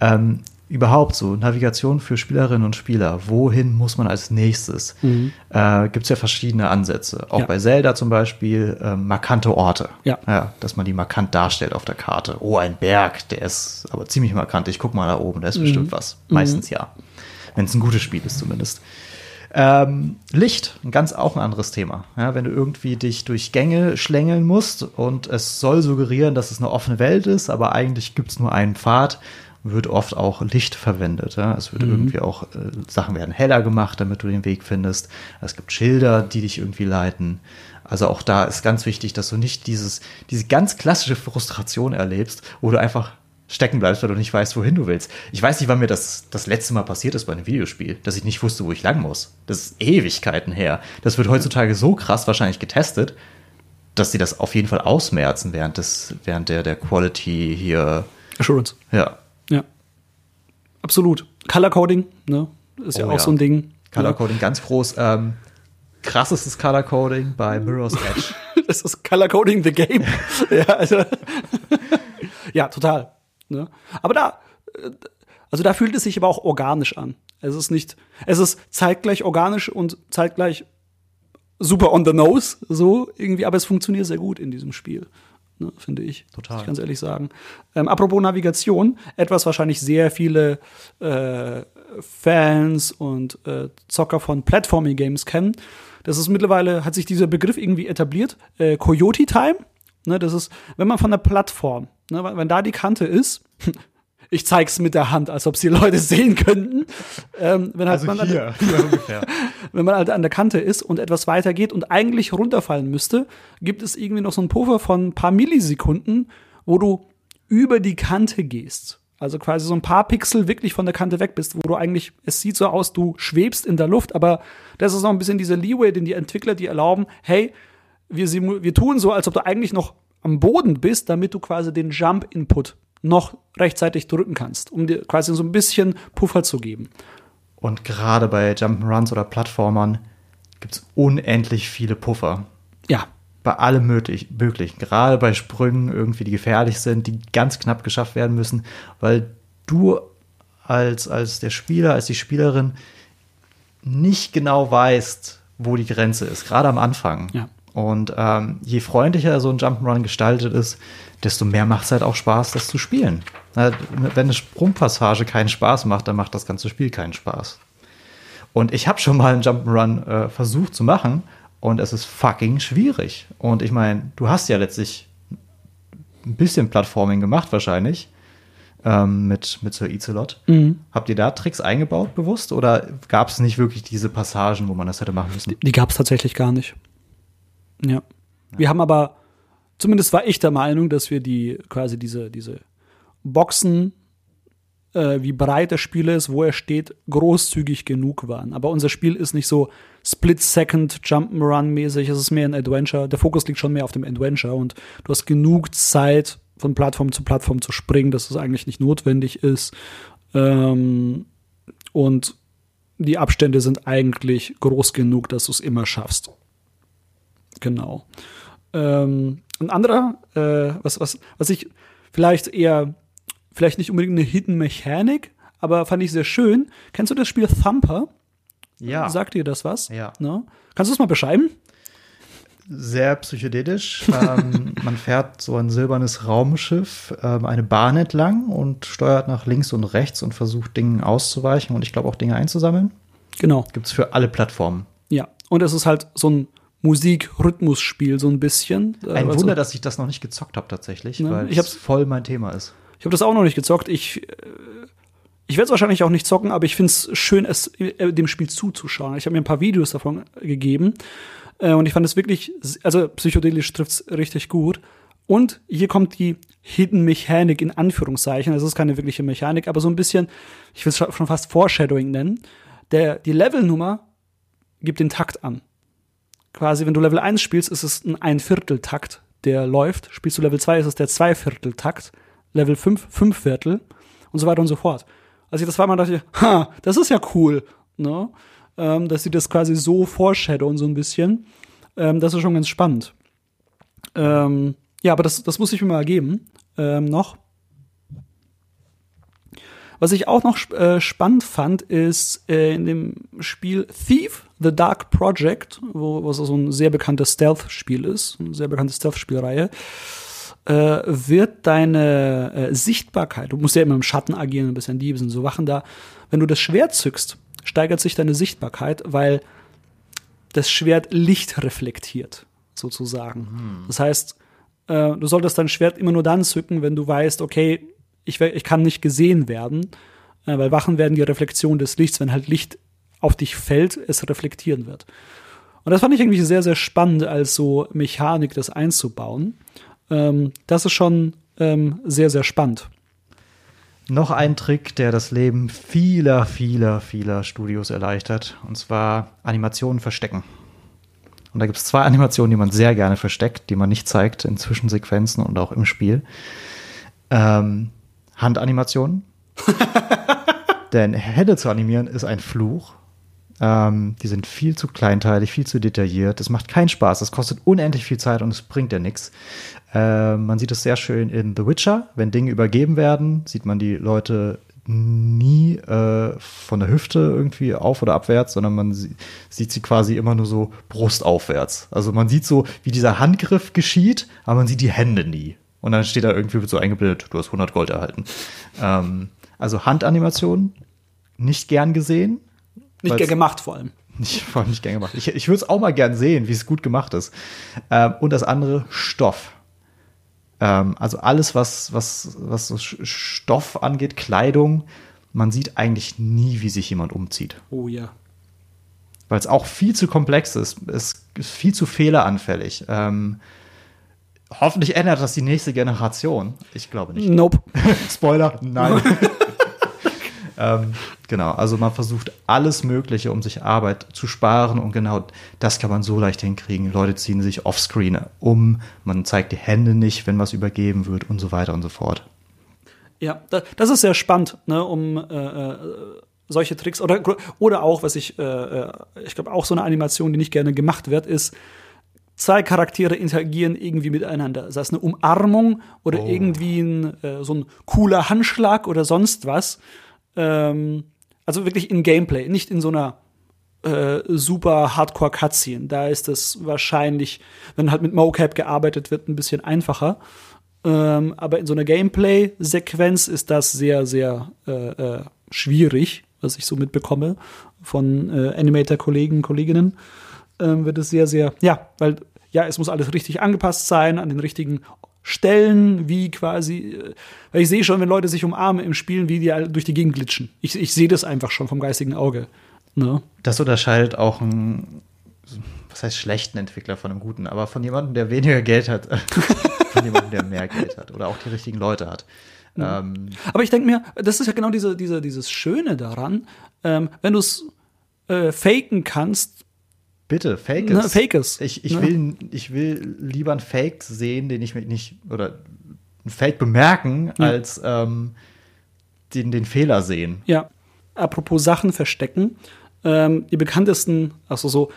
Ähm, überhaupt so Navigation für Spielerinnen und Spieler. Wohin muss man als nächstes? Äh, Gibt es ja verschiedene Ansätze. Auch Mhm. Ja. bei Zelda zum Beispiel ähm, markante Orte. Ja. ja. Dass man die markant darstellt auf der Karte. Oh, ein Berg, der ist aber ziemlich markant. Ich guck mal da oben, da ist Mhm. bestimmt was. Meistens ja. Wenn es ein gutes Spiel ist zumindest. Ähm, Licht, ein ganz auch ein anderes Thema. Ja, wenn du irgendwie dich durch Gänge schlängeln musst und es soll suggerieren, dass es eine offene Welt ist, aber eigentlich gibt es nur einen Pfad, wird oft auch Licht verwendet. Ja? Es wird irgendwie auch, äh, Sachen werden heller gemacht, damit du den Weg findest. Es gibt Schilder, die dich irgendwie leiten. Also auch da ist ganz wichtig, dass du nicht dieses, diese ganz klassische Frustration erlebst, wo du einfach stecken bleibst, weil du nicht weißt, wohin du willst. Ich weiß nicht, wann mir das das letzte Mal passiert ist bei einem Videospiel, dass ich nicht wusste, wo ich lang muss. Das ist Ewigkeiten her. Das wird heutzutage so krass wahrscheinlich getestet, dass sie das auf jeden Fall ausmerzen während des, während der, der Quality hier, Assurance. ja. Absolut. Color Coding, ne? Ist ja Oh auch ja. so ein Ding. Color Ja. Coding ganz groß. Ähm, krassestes Color Coding bei Mirror's Edge. Das ist Color Coding the Game. ja, also, ja, total. Ne? Aber da, äh, also da fühlt es sich aber auch organisch an. Es ist nicht, es ist zeitgleich organisch und zeitgleich super on the nose, so irgendwie, aber es funktioniert sehr gut in diesem Spiel. Ne, finde ich. Total. Muss ich ganz ehrlich sagen. Ähm, apropos Navigation, etwas wahrscheinlich sehr viele äh, Fans und äh, Zocker von Platforming Games kennen. Das ist mittlerweile, hat sich dieser Begriff irgendwie etabliert. Äh, Coyote Time. Ne, das ist, wenn man von der Plattform, ne, wenn wenn da die Kante ist, ich zeig's mit der Hand, als ob sie Leute sehen könnten. Ähm, wenn halt Also man an- hier, hier ungefähr. wenn man halt an der Kante ist und etwas weiter geht und eigentlich runterfallen müsste, gibt es irgendwie noch so einen Puffer von ein paar Millisekunden, wo du über die Kante gehst. Also quasi so ein paar Pixel wirklich von der Kante weg bist, wo du eigentlich, es sieht so aus, du schwebst in der Luft, aber das ist noch ein bisschen dieser Leeway, den die Entwickler dir erlauben, hey, wir, wir tun so, als ob du eigentlich noch am Boden bist, damit du quasi den Jump-Input noch rechtzeitig drücken kannst, um dir quasi so ein bisschen Puffer zu geben. Und gerade bei Jump'n'Runs oder Plattformern gibt es unendlich viele Puffer. Ja, Bei allem möglich, möglichen. Gerade bei Sprüngen irgendwie, die gefährlich sind, die ganz knapp geschafft werden müssen, weil du als, als der Spieler, als die Spielerin nicht genau weißt, wo die Grenze ist, gerade am Anfang. Ja. Und ähm, je freundlicher so ein Jump'n'Run gestaltet ist, desto mehr macht es halt auch Spaß, das zu spielen. Na, Wenn eine Sprungpassage keinen Spaß macht, dann macht das ganze Spiel keinen Spaß. Und ich habe schon mal einen Jump'n'Run äh, versucht zu machen und es ist fucking schwierig. Und ich meine, du hast ja letztlich ein bisschen Plattforming gemacht wahrscheinlich ähm, mit, mit Sir Icelot. Habt ihr da Tricks eingebaut bewusst oder gab es nicht wirklich diese Passagen, wo man das hätte machen müssen? Die gab es tatsächlich gar nicht. Ja. Wir haben aber, zumindest war ich der Meinung, dass wir die quasi diese, diese Boxen, äh, wie breit das Spiel ist, wo er steht, großzügig genug waren. Aber unser Spiel ist nicht so Split-Second Jump'n'Run-mäßig, es ist mehr ein Adventure. Der Fokus liegt schon mehr auf dem Adventure und du hast genug Zeit, von Plattform zu Plattform zu springen, dass es eigentlich nicht notwendig ist. Ähm, und die Abstände sind eigentlich groß genug, dass du es immer schaffst. Genau. Ähm, ein anderer, äh, was, was, was ich vielleicht eher, vielleicht nicht unbedingt eine Hidden Mechanik, aber fand ich sehr schön. Kennst du das Spiel Thumper? Ja. Sagt dir das was? Ja. Ne? Kannst du es mal beschreiben? Sehr psychedelisch. ähm, man fährt so ein silbernes Raumschiff ähm, eine Bahn entlang und steuert nach links und rechts und versucht Dingen auszuweichen und ich glaube auch Dinge einzusammeln. Genau. Gibt's für alle Plattformen. Ja. Und es ist halt so ein Musik-Rhythmus-Spiel, so ein bisschen. Äh, Ein also- Wunder, dass ich das noch nicht gezockt habe tatsächlich, Ne, weil ich es voll mein Thema ist. Ich habe das auch noch nicht gezockt. Ich, äh, ich werde es wahrscheinlich auch nicht zocken, aber ich finde es schön, es äh, dem Spiel zuzuschauen. Ich habe mir ein paar Videos davon gegeben äh, und ich fand es wirklich, also psychedelisch trifft es richtig gut. Und hier kommt die Hidden Mechanik in Anführungszeichen. Es ist keine wirkliche Mechanik, aber so ein bisschen, ich will es schon fast Foreshadowing nennen. Der, die Levelnummer gibt den Takt an. Quasi, wenn du Level 1 spielst, ist es ein Einvierteltakt, der läuft. Spielst du Level 2, ist es der Zweivierteltakt. Level 5, Fünfviertel und so weiter und so fort. Als ich das war, mal dachte ich, ha, das ist ja cool, ne? Ähm, dass sie das quasi so foreshadowen, so ein bisschen. Ähm, das ist schon ganz spannend. Ähm, ja, aber das, das muss ich mir mal geben. Ähm, noch. Was ich auch noch äh, spannend fand, ist äh, in dem Spiel Thief, The Dark Project, wo was so ein sehr bekanntes Stealth-Spiel ist, eine sehr bekannte Stealth-Spielreihe, äh, wird deine äh, Sichtbarkeit, du musst ja immer im Schatten agieren, ein bisschen Diebe sind so Wachen da, wenn du das Schwert zückst, steigert sich deine Sichtbarkeit, weil das Schwert Licht reflektiert, sozusagen. Das heißt, äh, du solltest dein Schwert immer nur dann zücken, wenn du weißt, okay, ich, ich kann nicht gesehen werden, äh, weil Wachen werden die Reflexion des Lichts, wenn halt Licht auf dich fällt, es reflektieren wird. Und das fand ich irgendwie sehr, sehr spannend, als so Mechanik das einzubauen. Ähm, das ist schon ähm, sehr, sehr spannend. Noch ein Trick, der das Leben vieler, vieler, vieler Studios erleichtert, und zwar Animationen verstecken. Und da gibt es zwei Animationen, die man sehr gerne versteckt, die man nicht zeigt in Zwischensequenzen und auch im Spiel. Ähm, Handanimationen. Denn Hände zu animieren ist ein Fluch. Ähm, die sind viel zu kleinteilig, viel zu detailliert. Das macht keinen Spaß. Das kostet unendlich viel Zeit und es bringt ja nichts. Äh, man sieht es sehr schön in The Witcher. Wenn Dinge übergeben werden, sieht man die Leute nie äh, von der Hüfte irgendwie auf oder abwärts, sondern man sie sieht sie quasi immer nur so brustaufwärts. Also man sieht so, wie dieser Handgriff geschieht, aber man sieht die Hände nie. Und dann steht da irgendwie so eingebildet, du hast 100 Gold erhalten. Ähm, also Handanimationen, nicht gern gesehen. Nicht gern gemacht vor allem. nicht, vor allem nicht gern gemacht. Ich, ich würde es auch mal gern sehen, wie es gut gemacht ist. Ähm, und das andere, Stoff. Ähm, also alles, was, was, was so Stoff angeht, Kleidung, man sieht eigentlich nie, wie sich jemand umzieht. Oh ja. Weil es auch viel zu komplex ist. Es ist viel zu fehleranfällig. Ähm, hoffentlich ändert das die nächste Generation. Ich glaube nicht. Nope. Spoiler, nein. ähm, genau, also man versucht alles Mögliche, um sich Arbeit zu sparen und genau das kann man so leicht hinkriegen. Leute ziehen sich offscreen um, man zeigt die Hände nicht, wenn was übergeben wird und so weiter und so fort. Ja, da- das ist sehr spannend, ne, um äh, äh, solche Tricks oder oder auch, was ich, äh, äh, ich glaube auch so eine Animation, die nicht gerne gemacht wird, ist zwei Charaktere interagieren irgendwie miteinander. Sei es eine Umarmung oder Oh. irgendwie ein, äh, so ein cooler Handschlag oder sonst was. Ähm, also wirklich in Gameplay, nicht in so einer äh, super Hardcore Cutscene. Da ist es wahrscheinlich, wenn halt mit Mocap gearbeitet wird, ein bisschen einfacher. Ähm, aber in so einer Gameplay-Sequenz ist das sehr, sehr äh, äh, schwierig, was ich so mitbekomme von äh, Animator-Kollegen, Kolleginnen. Ähm, wird es sehr, sehr, ja, weil, ja, es muss alles richtig angepasst sein, an den richtigen Stellen, wie quasi, äh, weil ich sehe schon, wenn Leute sich umarmen im Spielen, wie die durch die Gegend glitschen. Ich, ich sehe das einfach schon vom geistigen Auge. Ne? Das unterscheidet auch einen, was heißt schlechten Entwickler von einem guten, aber von jemandem, der weniger Geld hat, von jemandem, der mehr Geld hat oder auch die richtigen Leute hat. Ähm, Aber ich denke mir, das ist ja genau diese, diese, dieses Schöne daran, ähm, wenn du es äh, faken kannst, bitte, fake ne, es. fake es. Ich, ich, ne? will, ich will lieber einen Fake sehen, den ich mir nicht, oder einen Fake bemerken, Ja. als ähm, den, den Fehler sehen. Ja. Apropos Sachen verstecken. Ähm, die bekanntesten, also so,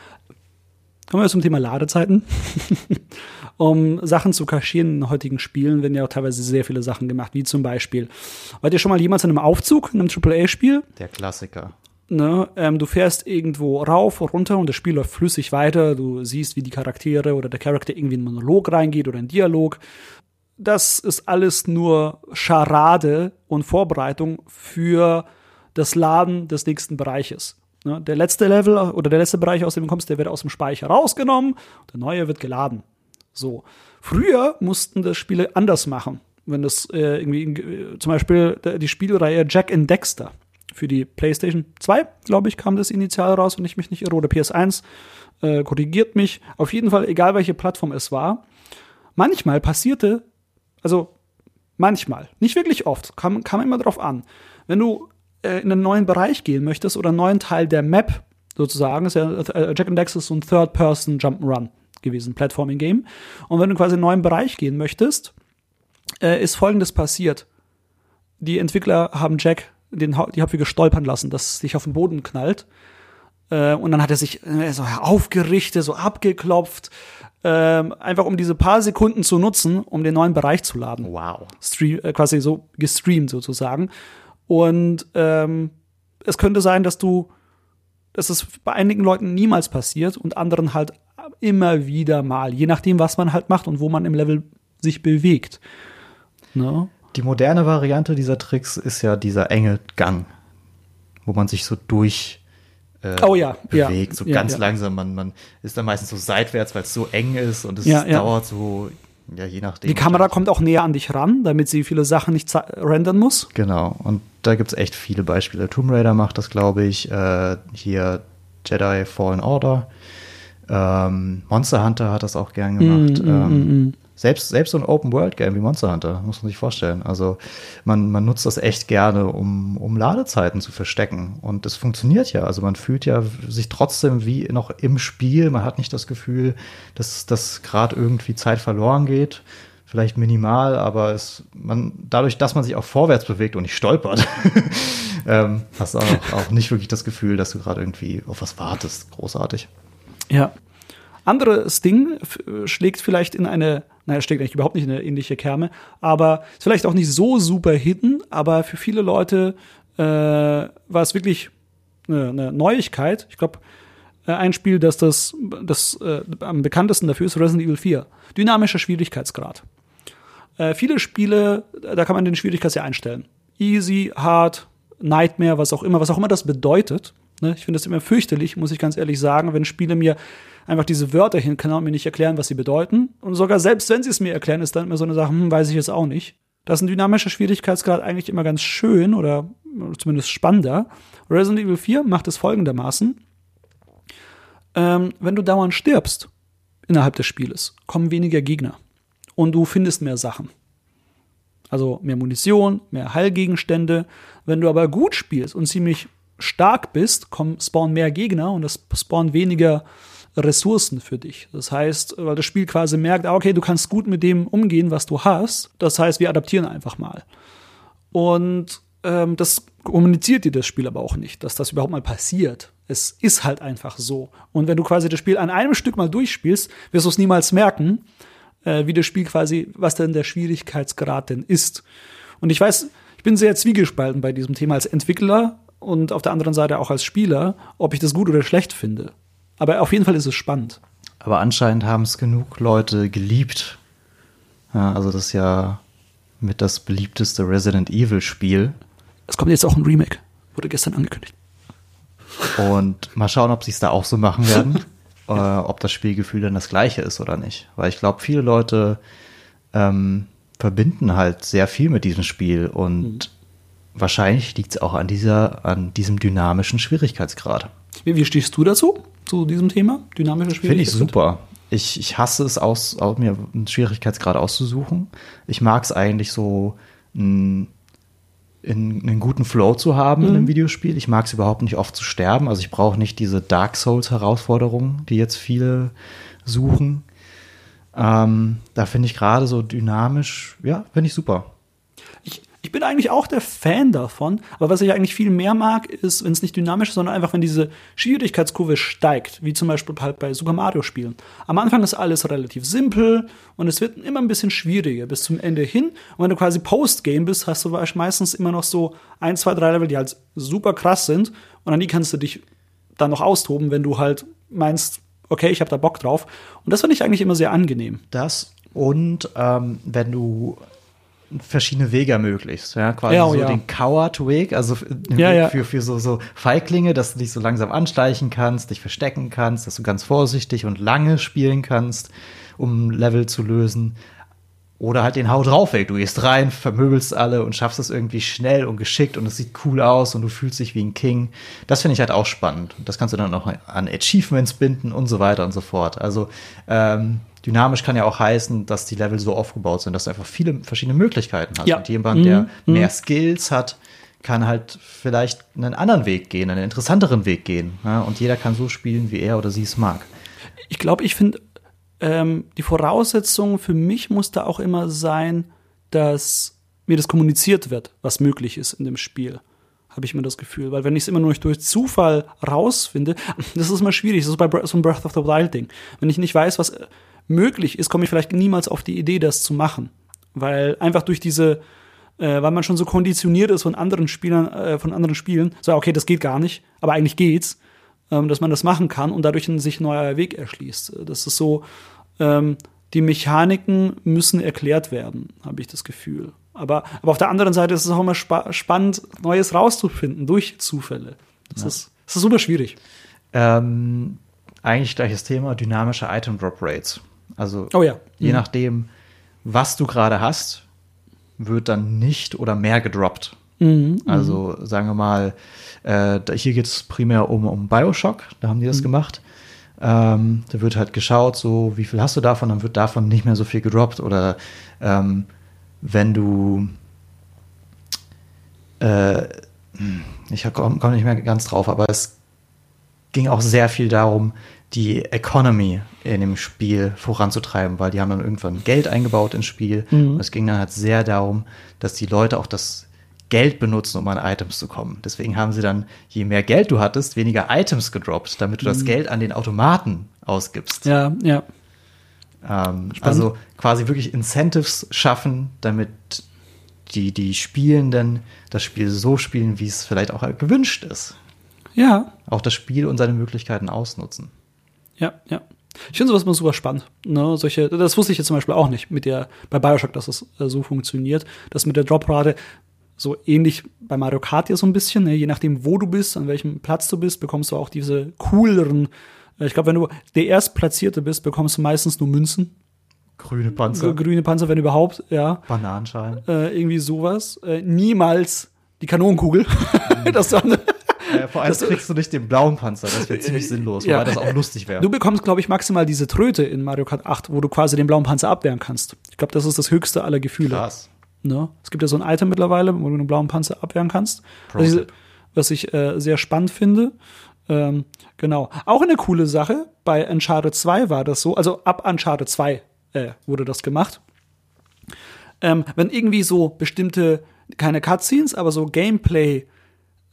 kommen wir zum Thema Ladezeiten. um Sachen zu kaschieren in heutigen Spielen werden ja auch teilweise sehr viele Sachen gemacht, wie zum Beispiel, wart ihr schon mal jemals in einem Aufzug, in einem AAA-Spiel? Der Klassiker. Ne, ähm, du fährst irgendwo rauf, runter und das Spiel läuft flüssig weiter. Du siehst, wie die Charaktere oder der Charakter irgendwie in einen Monolog reingeht oder in Dialog. Das ist alles nur Scharade und Vorbereitung für das Laden des nächsten Bereiches. Ne, der letzte Level oder der letzte Bereich, aus dem du kommst, der wird aus dem Speicher rausgenommen, der neue wird geladen. So. Früher mussten das Spiele anders machen. Wenn das äh, irgendwie, zum Beispiel die Spielreihe Jack and Dexter für die PlayStation 2, glaube ich, kam das initial raus, wenn ich mich nicht irre, oder PS1, äh, korrigiert mich. Auf jeden Fall, egal welche Plattform es war. Manchmal passierte, also manchmal, nicht wirklich oft, kam, kam immer drauf an. Wenn du äh, in einen neuen Bereich gehen möchtest oder einen neuen Teil der Map sozusagen, ist ja äh, Jack and Dax ist so ein Third-Person Jump'n'Run gewesen, Platforming-Game. Und wenn du quasi in einen neuen Bereich gehen möchtest, äh, ist folgendes passiert. Die Entwickler haben Jack den, die Hauptfigur stolpern lassen, dass sich auf den Boden knallt. Äh, und dann hat er sich äh, so aufgerichtet, so abgeklopft, äh, einfach um diese paar Sekunden zu nutzen, um den neuen Bereich zu laden. Wow. Stream, äh, quasi so gestreamt sozusagen. Und ähm, es könnte sein, dass du, dass es bei einigen Leuten niemals passiert und anderen halt immer wieder mal, je nachdem, was man halt macht und wo man im Level sich bewegt. Ne? Die moderne Variante dieser Tricks ist ja dieser enge Gang, wo man sich so durch äh, oh ja, bewegt, ja, so ja, ganz langsam. Man, man ist dann meistens so seitwärts, weil es so eng ist und es dauert so, ja, je nachdem. Die Kamera kommt auch näher an dich ran, damit sie viele Sachen nicht rendern muss. Genau, und da gibt's echt viele Beispiele. Tomb Raider macht das, glaube ich. Äh, hier Jedi Fallen Order. Ähm, Monster Hunter hat das auch gern gemacht. ähm, Selbst, selbst so ein Open-World-Game wie Monster Hunter, muss man sich vorstellen. Also man, man nutzt das echt gerne, um, um Ladezeiten zu verstecken. Und es funktioniert ja. Also man fühlt ja sich trotzdem wie noch im Spiel. Man hat nicht das Gefühl, dass, dass gerade irgendwie Zeit verloren geht. Vielleicht minimal, aber es, man, dadurch, dass man sich auch vorwärts bewegt und nicht stolpert, ähm, hast du auch, auch nicht wirklich das Gefühl, dass du gerade irgendwie auf was wartest. Großartig. Ja. Anderes Ding schlägt vielleicht in eine, naja, schlägt eigentlich überhaupt nicht in eine ähnliche Kerbe, aber ist vielleicht auch nicht so super hidden, aber für viele Leute äh, war es wirklich eine, eine Neuigkeit. Ich glaube, äh, ein Spiel, das das, das äh, am bekanntesten dafür ist, Resident Evil 4. Dynamischer Schwierigkeitsgrad. Äh, viele Spiele, da kann man den Schwierigkeitsgrad einstellen. Easy, hard, Nightmare, was auch immer, was auch immer das bedeutet. Ne? Ich finde das immer fürchterlich, muss ich ganz ehrlich sagen, wenn Spiele mir einfach diese Wörter hinknallen und mir nicht erklären, was sie bedeuten. Und sogar selbst wenn sie es mir erklären, ist dann immer so eine Sache, hm, weiß ich jetzt auch nicht. Das ist ein dynamischer Schwierigkeitsgrad eigentlich immer ganz schön oder zumindest spannender. Resident Evil 4 macht es folgendermaßen. Ähm, wenn du dauernd stirbst innerhalb des Spieles, kommen weniger Gegner und du findest mehr Sachen. Also mehr Munition, mehr Heilgegenstände. Wenn du aber gut spielst und ziemlich stark bist, kommen, spawnen mehr Gegner und es spawnen weniger Ressourcen für dich. Das heißt, weil das Spiel quasi merkt, ah, okay, du kannst gut mit dem umgehen, was du hast. Das heißt, wir adaptieren einfach mal. Und ähm, das kommuniziert dir das Spiel aber auch nicht, dass das überhaupt mal passiert. Es ist halt einfach so. Und wenn du quasi das Spiel an einem Stück mal durchspielst, wirst du es niemals merken, äh, wie das Spiel quasi, was denn der Schwierigkeitsgrad denn ist. Und ich weiß, ich bin sehr zwiegespalten bei diesem Thema als Entwickler und auf der anderen Seite auch als Spieler, ob ich das gut oder schlecht finde. Aber auf jeden Fall ist es spannend. Aber anscheinend haben es genug Leute geliebt. Ja, also das ist ja mit das beliebteste Resident Evil Spiel. Es kommt jetzt auch ein Remake. Wurde gestern angekündigt. Und mal schauen, ob sie es da auch so machen werden. äh, ob das Spielgefühl dann das gleiche ist oder nicht. Weil ich glaube, viele Leute ähm, verbinden halt sehr viel mit diesem Spiel und wahrscheinlich liegt es auch an dieser, an diesem dynamischen Schwierigkeitsgrad. Wie, wie stehst du dazu? Zu diesem Thema? Dynamische Finde ich super. Ich, ich hasse es, aus, aus, mir einen Schwierigkeitsgrad auszusuchen. Ich mag es eigentlich so, in, einen guten Flow zu haben in einem Videospiel. Ich mag es überhaupt nicht oft zu sterben. Also ich brauche nicht diese Dark Souls-Herausforderungen, die jetzt viele suchen. Ähm, da finde ich gerade so dynamisch, ja, finde ich super. Ich, Ich bin eigentlich auch der Fan davon, aber was ich eigentlich viel mehr mag, ist, wenn es nicht dynamisch ist, sondern einfach, wenn diese Schwierigkeitskurve steigt, wie zum Beispiel halt bei Super Mario Spielen. Am Anfang ist alles relativ simpel und es wird immer ein bisschen schwieriger bis zum Ende hin. Und wenn du quasi Post-Game bist, hast du meistens immer noch so ein, zwei, drei Level, die halt super krass sind und an die kannst du dich dann noch austoben, wenn du halt meinst, okay, ich habe da Bock drauf. Und das finde ich eigentlich immer sehr angenehm. Das und ähm, wenn du verschiedene Wege ermöglicht. Ja, quasi Ja, oh so ja. den Coward-Weg, also den Ja, Weg für, für so, so Feiglinge, dass du dich so langsam anschleichen kannst, dich verstecken kannst, dass du ganz vorsichtig und lange spielen kannst, um Level zu lösen. Oder halt den Hau drauf Weg. Du gehst rein, vermöbelst alle und schaffst es irgendwie schnell und geschickt und es sieht cool aus und du fühlst dich wie ein King. Das finde ich halt auch spannend. Und das kannst du dann auch an Achievements binden und so weiter und so fort. Also ähm, dynamisch kann ja auch heißen, dass die Level so aufgebaut sind, dass du einfach viele verschiedene Möglichkeiten hast. Ja. Und jemand, der mehr Skills hat, kann halt vielleicht einen anderen Weg gehen, einen interessanteren Weg gehen. Ja? Und jeder kann so spielen, wie er oder sie es mag. Ich glaube, ich finde, ähm, die Voraussetzung für mich muss da auch immer sein, dass mir das kommuniziert wird, was möglich ist in dem Spiel. Habe ich mir das Gefühl. Weil wenn ich es immer nur durch Zufall rausfinde, das ist immer schwierig. Das ist bei so ein Breath of the Wild Ding. Wenn ich nicht weiß, was möglich ist, komme ich vielleicht niemals auf die Idee, das zu machen. Weil einfach durch diese, äh, weil man schon so konditioniert ist von anderen Spielern, äh, von anderen Spielen, so, okay, das geht gar nicht, aber eigentlich geht's ähm, dass man das machen kann und dadurch ein sich neuer Weg erschließt. Das ist so, ähm, die Mechaniken müssen erklärt werden, habe ich das Gefühl. Aber, aber auf der anderen Seite ist es auch immer spa spannend, Neues rauszufinden durch Zufälle. Das, ist, das ist super schwierig. Ähm, eigentlich gleiches Thema, dynamische Item Drop Rates. Also Oh ja. je Mhm. nachdem, was du gerade hast, wird dann nicht oder mehr gedroppt. Mhm, Also sagen wir mal, äh, hier geht es primär um, um Bioshock, da haben die Mhm. das gemacht. Ähm, da wird halt geschaut, so wie viel hast du davon, dann wird davon nicht mehr so viel gedroppt. Oder ähm, wenn du äh, hm, ich komme komm nicht mehr ganz drauf, aber es ging auch sehr viel darum, die Economy in dem Spiel voranzutreiben, weil die haben dann irgendwann Geld eingebaut ins Spiel. Mhm. Und es ging dann halt sehr darum, dass die Leute auch das Geld benutzen, um an Items zu kommen. Deswegen haben sie dann, je mehr Geld du hattest, weniger Items gedroppt, damit du das Geld an den Automaten ausgibst. Mhm. Ja, ja. Ähm, also quasi wirklich Incentives schaffen, damit die, die Spielenden das Spiel so spielen, wie es vielleicht auch gewünscht ist. Ja, Auch das Spiel und seine Möglichkeiten ausnutzen. Ja, ja. Ich finde sowas immer super spannend. Ne? Solche, das wusste ich jetzt zum Beispiel auch nicht mit der, bei Bioshock, dass es äh, so funktioniert. Das mit der Droprate so ähnlich bei Mario Kart ja so ein bisschen. Ne? Je nachdem, wo du bist, an welchem Platz du bist, bekommst du auch diese cooleren. äh, Ich glaube, wenn du der Erstplatzierte bist, bekommst du meistens nur Münzen. Grüne Panzer, grüne Panzer, wenn überhaupt, ja. Bananenschalen. Äh, irgendwie sowas. Äh, niemals die Kanonenkugel. das dann, Äh, vor allem kriegst du nicht den blauen Panzer, das wäre ziemlich sinnlos, ja. wobei das auch lustig wäre. Du bekommst, glaube ich, maximal diese Tröte in Mario Kart 8, wo du quasi den blauen Panzer abwehren kannst. Ich glaube, das ist das höchste aller Gefühle. Krass. Ne? Es gibt ja so ein Item mittlerweile, wo du einen blauen Panzer abwehren kannst. Was ich, was ich äh, sehr spannend finde. Ähm, genau. Auch eine coole Sache. Bei Uncharted 2 war das so. Also ab Uncharted 2 äh, wurde das gemacht. Ähm, wenn irgendwie so bestimmte, keine Cutscenes, aber so Gameplay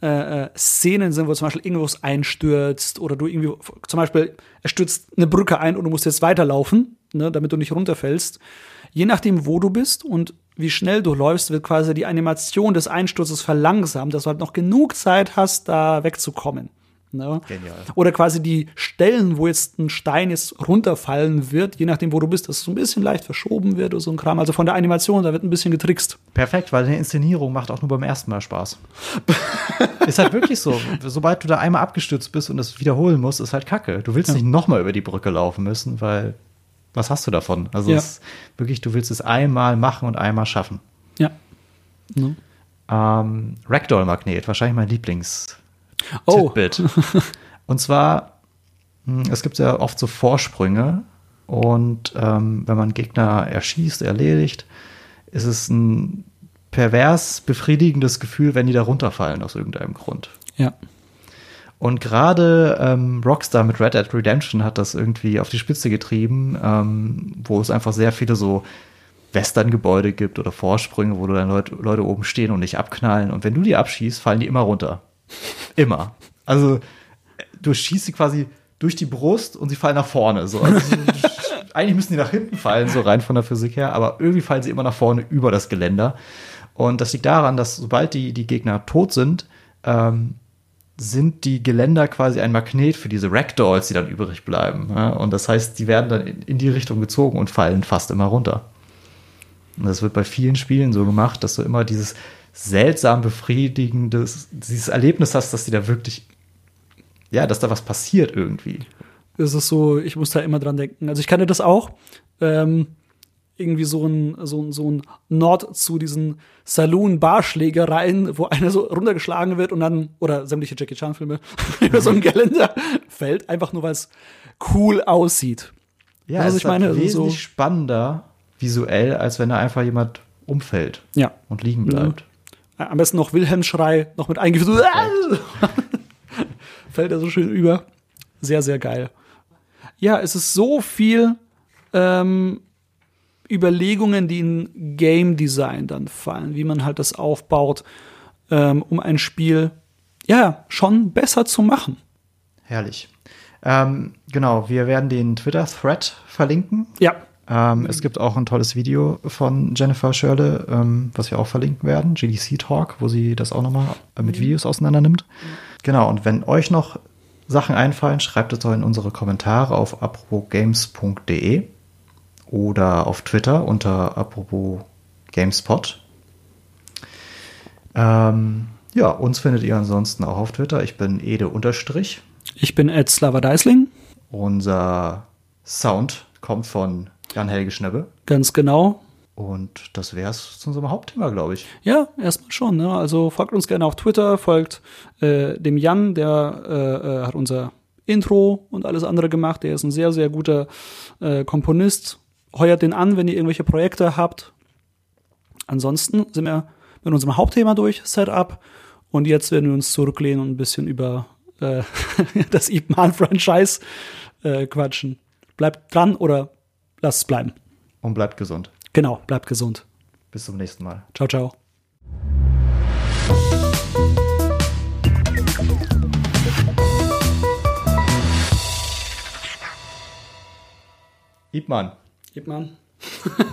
äh, äh, Szenen sind, wo zum Beispiel irgendwas einstürzt oder du irgendwie, zum Beispiel, es stürzt eine Brücke ein und du musst jetzt weiterlaufen, ne, damit du nicht runterfällst. Je nachdem, wo du bist und wie schnell du läufst, wird quasi die Animation des Einsturzes verlangsamt, dass du halt noch genug Zeit hast, da wegzukommen. Ne? Genial. Oder quasi die Stellen, wo jetzt ein Stein jetzt runterfallen wird, je nachdem, wo du bist, dass es so ein bisschen leicht verschoben wird oder so ein Kram. Also von der Animation, da wird ein bisschen getrickst. Perfekt, weil eine Inszenierung macht auch nur beim ersten Mal Spaß. ist halt wirklich so. Sobald du da einmal abgestürzt bist und es wiederholen musst, ist halt kacke. Du willst Ja. nicht nochmal über die Brücke laufen müssen, weil was hast du davon? Also Ja. es ist wirklich, du willst es einmal machen und einmal schaffen. Ja. Ne? Ähm, Ragdoll-Magnet, wahrscheinlich mein Lieblings. Oh. Titbit. Und zwar, mh, es gibt ja oft so Vorsprünge und ähm, wenn man Gegner erschießt, erledigt, ist es ein pervers befriedigendes Gefühl, wenn die da runterfallen aus irgendeinem Grund. Ja. Und gerade ähm, Rockstar mit Red Dead Redemption hat das irgendwie auf die Spitze getrieben, ähm, wo es einfach sehr viele so Western-Gebäude gibt oder Vorsprünge, wo du dann Leute, Leute oben stehen und nicht abknallen. Und wenn du die abschießt, fallen die immer runter. Immer. Also du schießt sie quasi durch die Brust und sie fallen nach vorne. So. Also, eigentlich müssen die nach hinten fallen, so rein von der Physik her, aber irgendwie fallen sie immer nach vorne über das Geländer. Und das liegt daran, dass sobald die, die Gegner tot sind, ähm, sind die Geländer quasi ein Magnet für diese Ragdolls, die dann übrig bleiben. Ja? Und das heißt, die werden dann in, in die Richtung gezogen und fallen fast immer runter. Und das wird bei vielen Spielen so gemacht, dass du immer dieses seltsam befriedigendes, dieses Erlebnis hast, dass die da wirklich, ja, dass da was passiert irgendwie. Es ist so, ich muss da immer dran denken. Also ich kannte das auch. Ähm, irgendwie so ein, so ein, so ein Nord zu diesen Saloon-Barschlägereien, wo einer so runtergeschlagen wird und dann, oder sämtliche Jackie Chan-Filme, über so ein Geländer fällt, einfach nur weil es cool aussieht. Ja, es ich ist meine, also wesentlich so- spannender visuell, als wenn da einfach jemand umfällt Ja. und liegen bleibt. Am besten noch Wilhelm-Schrei, noch mit eingeführt. Fällt er so schön über. Sehr, sehr geil. Ja, es ist so viel ähm, Überlegungen, die in Game Design dann fallen, wie man halt das aufbaut, ähm, um ein Spiel ja schon besser zu machen. Herrlich. Ähm, genau, wir werden den Twitter-Thread verlinken. Ja, Ähm, es gibt auch ein tolles Video von Jennifer Schörle, ähm, was wir auch verlinken werden, GDC Talk, wo sie das auch nochmal äh, mit Videos auseinander nimmt. Genau, und wenn euch noch Sachen einfallen, schreibt es doch in unsere Kommentare auf aproposgames.de oder auf Twitter unter apropos Gamespot. Ähm, ja, uns findet ihr ansonsten auch auf Twitter. Ich bin Ede Unterstrich. ich bin Ed Slava Deisling, Unser Sound kommt von Jan-Helge Schnebbe. ganz genau. Und das wäre es zu unserem Hauptthema, glaube ich. Ja, erstmal schon. Ne? Also folgt uns gerne auf Twitter, folgt äh, dem Jan, der äh, äh, hat unser Intro und alles andere gemacht. Der ist ein sehr, sehr guter äh, Komponist. Heuert den an, wenn ihr irgendwelche Projekte habt. Ansonsten sind wir mit unserem Hauptthema durch, Setup. Und jetzt werden wir uns zurücklehnen und ein bisschen über äh, das Ip Man-Franchise äh, quatschen. Bleibt dran oder lasst es bleiben. Und bleibt gesund. Genau, bleibt gesund. Bis zum nächsten Mal. Ciao, ciao. Ipman. Gib mal.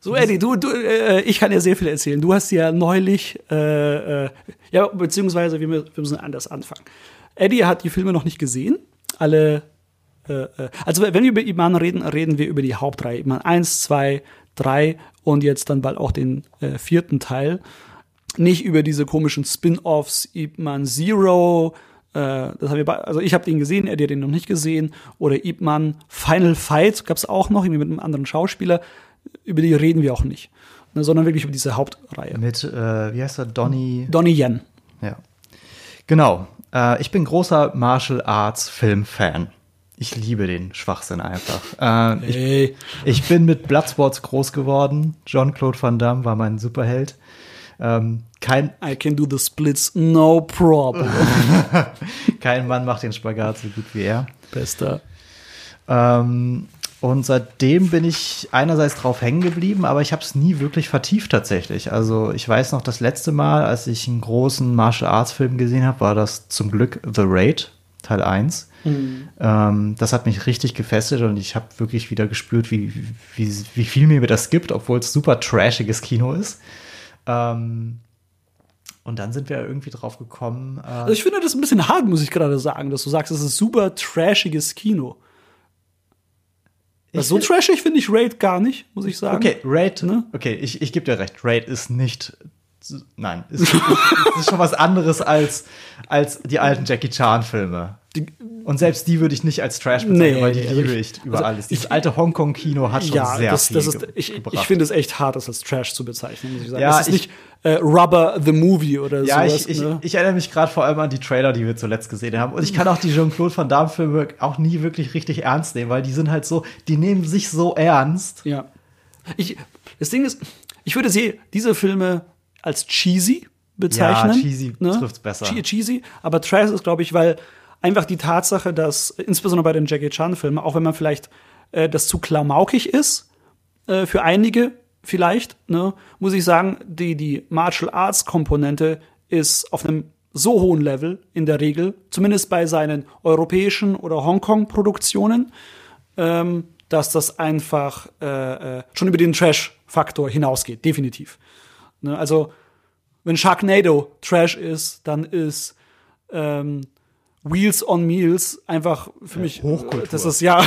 so, Eddie, du, du äh, ich kann dir sehr viel erzählen. Du hast ja neulich, äh, äh, ja, beziehungsweise wir, wir müssen anders anfangen. Eddie hat die Filme noch nicht gesehen. Alle, also wenn wir über Iman reden, reden wir über die Hauptreihe. Iman 1, 2, 3 und jetzt dann bald auch den äh, vierten Teil. Nicht über diese komischen Spin-offs, Ip Man Zero, äh, das haben wir also ich habe den gesehen, Eddie hat den noch nicht gesehen. Oder Ip Man Final Fight gab es auch noch, irgendwie mit einem anderen Schauspieler. Über die reden wir auch nicht. Ne, sondern wirklich über diese Hauptreihe. Mit, äh, wie heißt er? Donny. Donnie Yen. Ja. Genau. Äh, ich bin großer Martial Arts Film-Fan. Ich liebe den Schwachsinn einfach. Äh, ich, Hey. ich bin mit Bloodsports groß geworden. Jean-Claude Van Damme war mein Superheld. Ähm, kein, I can do the splits, no problem. kein Mann macht den Spagat so gut wie er. Bester. Ähm, und seitdem bin ich einerseits drauf hängen geblieben, aber ich habe es nie wirklich vertieft tatsächlich. Also ich weiß noch, das letzte Mal, als ich einen großen Martial Arts Film gesehen habe, war das zum Glück The Raid, Teil 1. Ähm, das hat mich richtig gefesselt und ich habe wirklich wieder gespürt, wie, wie, wie viel mir das gibt, obwohl es super trashiges Kino ist. Ähm, und dann sind wir irgendwie drauf gekommen. Äh, Also ich finde das ein bisschen hart, muss ich gerade sagen, dass du sagst, es ist super trashiges Kino. So trashig finde ich Raid gar nicht, muss ich sagen. Okay, Raid, Ne? okay, ich, ich gebe dir recht. Raid ist nicht, nein, ist, ist, ist schon was anderes als, als die alten Jackie Chan-Filme. Und selbst die würde ich nicht als Trash bezeichnen, Nee, weil die liebe ich- ich über also alles. Dieses ich- alte Hongkong-Kino hat schon Ja, sehr das, viel das ist, ich, gebracht. ich finde es echt hart, das als Trash zu bezeichnen, muss ich sagen. Ja, das ist ich- nicht äh, Rubber the Movie oder ja, sowas. ich, ich, ne? ich erinnere mich gerade vor allem an die Trailer, die wir zuletzt gesehen haben. Und ich kann auch die Jean-Claude Van Damme-Filme auch nie wirklich richtig ernst nehmen, weil die sind halt so, die nehmen sich so ernst. Ja. Ich, das Ding ist, ich würde sie, diese Filme als cheesy bezeichnen. Ja, cheesy trifft's besser. Che- Cheesy, aber Trash ist, glaube ich, weil einfach die Tatsache, dass insbesondere bei den Jackie Chan-Filmen, auch wenn man vielleicht äh, das zu klamaukig ist, äh, für einige vielleicht, ne, muss ich sagen, die, die Martial Arts Komponente ist auf einem so hohen Level in der Regel, zumindest bei seinen europäischen oder Hongkong-Produktionen, ähm, dass das einfach äh, äh, schon über den Trash-Faktor hinausgeht, definitiv. Ne, also, wenn Sharknado Trash ist, dann ist ähm, Wheels on Meals einfach für mich Hochkultur. Das ist ja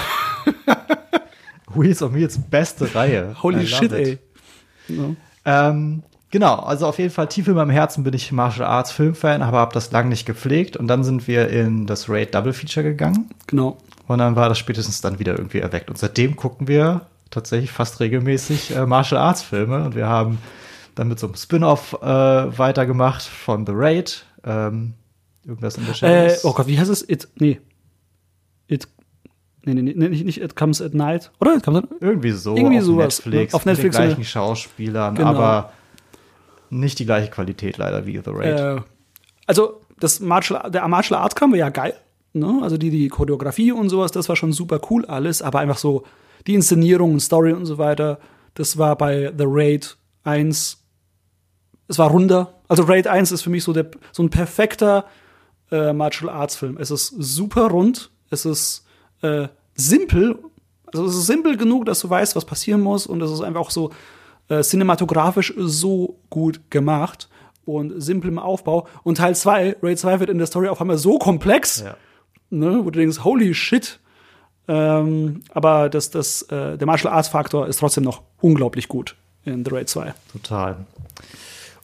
Wheels on Wheels, beste Reihe. Holy shit, it. ey. Ja. Ähm, genau, also auf jeden Fall tief in meinem Herzen bin ich Martial Arts Filmfan, aber habe das lang nicht gepflegt. Und dann sind wir in das Raid Double Feature gegangen. Genau. Und dann war das spätestens dann wieder irgendwie erweckt. Und seitdem gucken wir tatsächlich fast regelmäßig äh, Martial Arts Filme. Und wir haben dann mit so einem Spin-off äh, weitergemacht von The Raid. Ähm, irgendwas in der Äh, Shadows. oh Gott, wie heißt es? It, nee. It, nee, nee, nee, nicht, nicht It Comes at Night. Oder? It comes at, Irgendwie so Irgendwie auf sowas, Netflix, ne? Auf Netflix mit den so gleichen Schauspielern, Genau. aber nicht die gleiche Qualität leider wie The Raid. äh, also, das Martial, der Martial Arts Kampf war ja geil. Ne? Also, die, die Choreografie und sowas, das war schon super cool alles. Aber einfach so, die Inszenierung und Story und so weiter, das war bei The Raid 1, es war runder. Also, Raid 1 ist für mich so, der, so ein perfekter äh, Martial Arts Film. Es ist super rund, es ist äh, simpel, also es ist simpel genug, dass du weißt, was passieren muss und es ist einfach auch so äh, cinematografisch so gut gemacht und simpel im Aufbau. Und Teil 2, Raid 2 wird in der Story auf einmal so komplex, Ja. ne, wo du denkst, holy shit. Ähm, aber das, das, äh, der Martial Arts Faktor ist trotzdem noch unglaublich gut in The Raid 2. Total.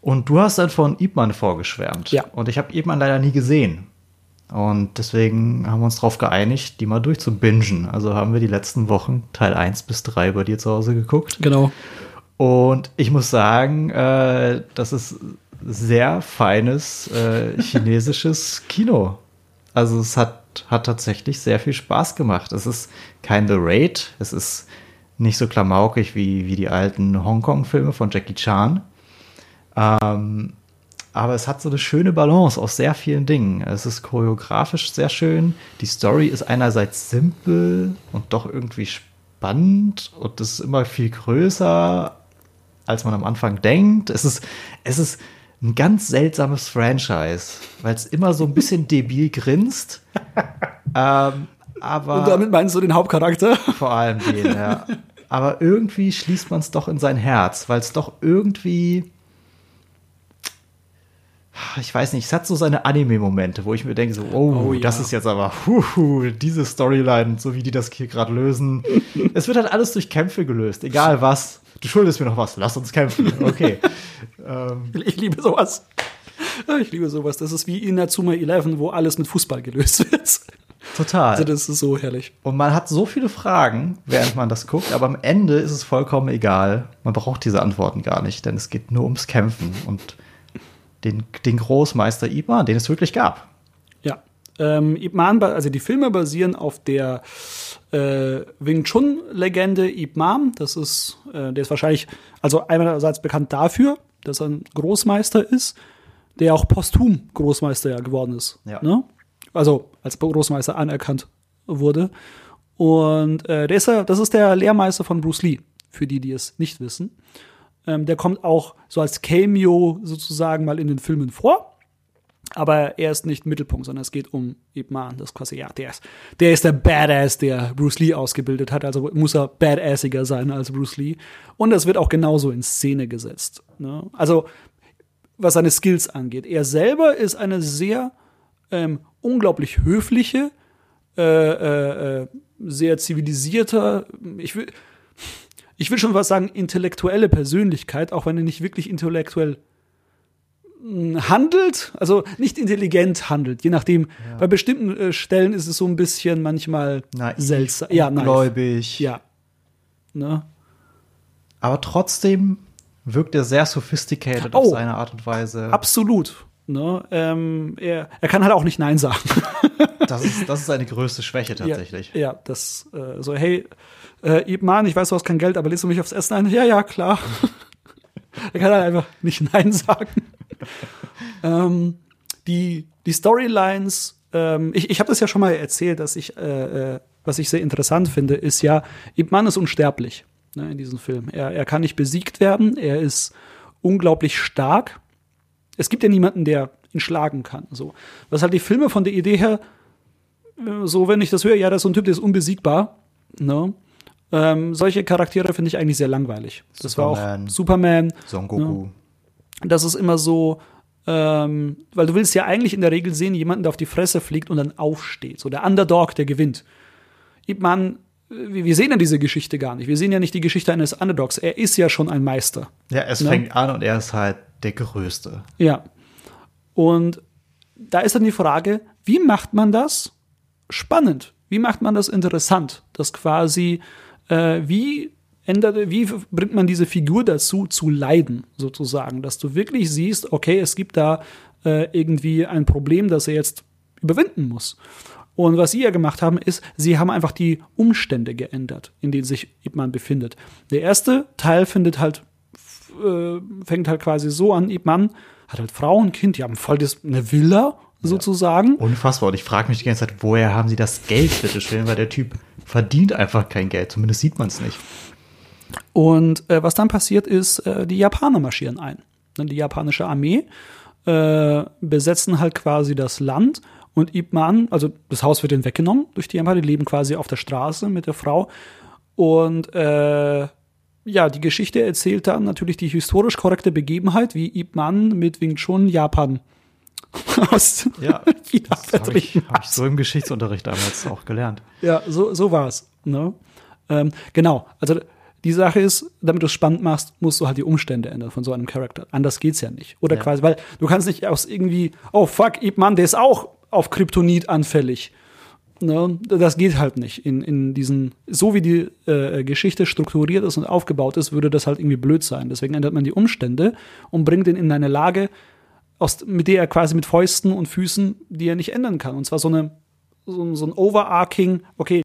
Und du hast dann von Ip Man vorgeschwärmt. Ja. Und ich habe Ip Man leider nie gesehen. Und deswegen haben wir uns darauf geeinigt, die mal durchzubingen. Also haben wir die letzten Wochen Teil 1 bis 3 bei dir zu Hause geguckt. Genau. Und ich muss sagen, äh, das ist sehr feines äh, chinesisches Kino. Also es hat, hat tatsächlich sehr viel Spaß gemacht. Es ist kein The Raid, es ist nicht so klamaukig wie, wie die alten Hongkong-Filme von Jackie Chan. Ähm, aber es hat so eine schöne Balance aus sehr vielen Dingen. Es ist choreografisch sehr schön. Die Story ist einerseits simpel und doch irgendwie spannend und es ist immer viel größer, als man am Anfang denkt. Es ist, es ist ein ganz seltsames Franchise, weil es immer so ein bisschen debil grinst. ähm, aber Und damit meinst du den Hauptcharakter? vor allem den, ja. Aber irgendwie schließt man es doch in sein Herz, weil es doch irgendwie. Ich weiß nicht, es hat so seine Anime-Momente, wo ich mir denke, so, oh, Oh ja. das ist jetzt aber, huhu, diese Storyline, so wie die das hier gerade lösen. es wird halt alles durch Kämpfe gelöst, egal was. Du schuldest mir noch was, lass uns kämpfen. Okay. ähm, Ich liebe sowas. Ich liebe sowas. Das ist wie in Natsuma 11, wo alles mit Fußball gelöst wird. total. Also das ist so herrlich. Und man hat so viele Fragen, während man das guckt, aber am Ende ist es vollkommen egal. Man braucht diese Antworten gar nicht, denn es geht nur ums Kämpfen und den, den Großmeister Iban, den es wirklich gab. Ja. Ähm, Ip Man, also die Filme basieren auf der äh, Wing Chun-Legende Ip Man. Das ist, äh, der ist wahrscheinlich, also einerseits bekannt dafür, dass er ein Großmeister ist, der auch posthum Großmeister ja geworden ist. Ja. Ne? Also als Großmeister anerkannt wurde. Und äh, der ist das ist der Lehrmeister von Bruce Lee, für die, die es nicht wissen. Ähm, der kommt auch so als Cameo sozusagen mal in den Filmen vor. Aber er ist nicht Mittelpunkt, sondern es geht um Ip Man. Das ist quasi, ja, der ist, der ist der Badass, der Bruce Lee ausgebildet hat. Also muss er badassiger sein als Bruce Lee. Und das wird auch genauso in Szene gesetzt. Ne? Also, was seine Skills angeht. Er selber ist eine sehr ähm, unglaublich höfliche, äh, äh, äh, sehr zivilisierter, ich will, ich will schon was sagen, intellektuelle Persönlichkeit, auch wenn er nicht wirklich intellektuell mh, handelt, also nicht intelligent handelt, je nachdem. Bei bestimmten äh, Stellen ist es so ein bisschen manchmal Naiv, seltsam. Ja. Gläubig. Ja. Ne? Aber trotzdem wirkt er sehr sophisticated auf Oh. seine Art und Weise. Absolut. Ne? Ähm, er, er kann halt auch nicht Nein sagen. Das ist, das ist seine größte Schwäche tatsächlich. Ja, ja das äh, so, hey, äh, Ip Man, ich weiß, du hast kein Geld, aber lädst du mich aufs Essen ein? Ja, ja, klar. er kann halt einfach nicht Nein sagen. ähm, die, die Storylines, ähm, ich, ich habe das ja schon mal erzählt, dass ich, äh, äh, was ich sehr interessant finde, ist ja, Ip Man ist unsterblich. ne, in diesem Film. Er, er kann nicht besiegt werden, er ist unglaublich stark. Es gibt ja niemanden, der ihn schlagen kann. So. Was halt die Filme von der Idee her, äh, so wenn ich das höre, ja, das ist so ein Typ, der ist unbesiegbar. Ne? Ähm, solche Charaktere finde ich eigentlich sehr langweilig. Das war auch Superman. Son Goku. Ne? Das ist immer so, ähm, weil du willst ja eigentlich in der Regel sehen, jemanden, der auf die Fresse fliegt und dann aufsteht. So der Underdog, der gewinnt. Ip Man, wir sehen ja diese Geschichte gar nicht. Wir sehen ja nicht die Geschichte eines Underdogs. Er ist ja schon ein Meister. Ja, es ne? fängt an und er ist halt der Größte. Ja. Und da ist dann die Frage, wie macht man das spannend? Wie macht man das interessant? Das quasi, äh, wie ändert, wie bringt man diese Figur dazu, zu leiden, sozusagen, dass du wirklich siehst, okay, es gibt da äh, irgendwie ein Problem, das er jetzt überwinden muss. Und was sie ja gemacht haben, ist, sie haben einfach die Umstände geändert, in denen sich Ip befindet. Der erste Teil findet halt, äh, fängt halt quasi so an, Ip hat halt Frau und Kind, die haben voll das, eine Villa sozusagen. Ja, unfassbar. Und ich frage mich die ganze Zeit, woher haben sie das Geld, bitte schön, weil der Typ verdient einfach kein Geld. Zumindest sieht man es nicht. Und äh, was dann passiert ist, äh, die Japaner marschieren ein. Die japanische Armee äh, besetzen halt quasi das Land und Ip Man, also das Haus wird ihnen weggenommen durch die Japaner, die leben quasi auf der Straße mit der Frau. Und äh, ja, die Geschichte erzählt dann natürlich die historisch korrekte Begebenheit, wie Ip Man mit Wing Chun Japan aus ja, China das habe ich, hab ich so im Geschichtsunterricht damals auch gelernt. Ja, so, so war es. Ne? Ähm, genau, also die Sache ist, damit du es spannend machst, musst du halt die Umstände ändern von so einem Charakter. Anders geht's ja nicht. Oder ja. quasi, weil du kannst nicht aus irgendwie, oh fuck, Ip Man, der ist auch auf Kryptonit anfällig. Ne? Das geht halt nicht. In, in diesen, so wie die äh, Geschichte strukturiert ist und aufgebaut ist, würde das halt irgendwie blöd sein. Deswegen ändert man die Umstände und bringt ihn in eine Lage, aus, mit der er quasi mit Fäusten und Füßen, die er nicht ändern kann. Und zwar so eine, so, so ein overarching, okay,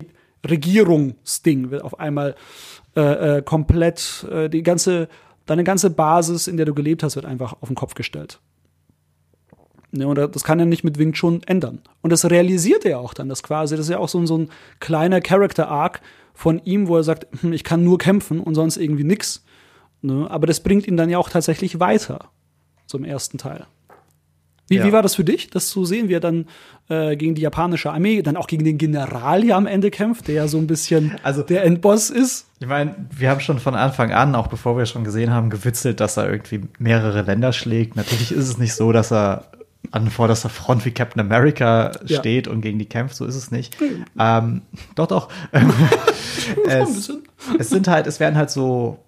Regierungsding wird auf einmal äh, äh, komplett, äh, die ganze, deine ganze Basis, in der du gelebt hast, wird einfach auf den Kopf gestellt. Ne, und das kann er nicht mit Wing Chun ändern. Und das realisiert er auch dann, das quasi, das ist ja auch so, so ein kleiner Character-Arc von ihm, wo er sagt, hm, ich kann nur kämpfen und sonst irgendwie nix. Ne? Aber das bringt ihn dann ja auch tatsächlich weiter zum ersten Teil. Wie, ja. wie war das für dich, das zu sehen, wie er dann äh, gegen die japanische Armee, dann auch gegen den General ja am Ende kämpft, der ja so ein bisschen also, der Endboss ist? Ich meine, wir haben schon von Anfang an, auch bevor wir schon gesehen haben, gewitzelt, dass er irgendwie mehrere Länder schlägt. Natürlich ist es nicht so, dass er an vorderster Front wie Captain America steht ja. und gegen die kämpft, so ist es nicht. Mhm. Ähm, doch, doch. es, es sind halt, es werden halt so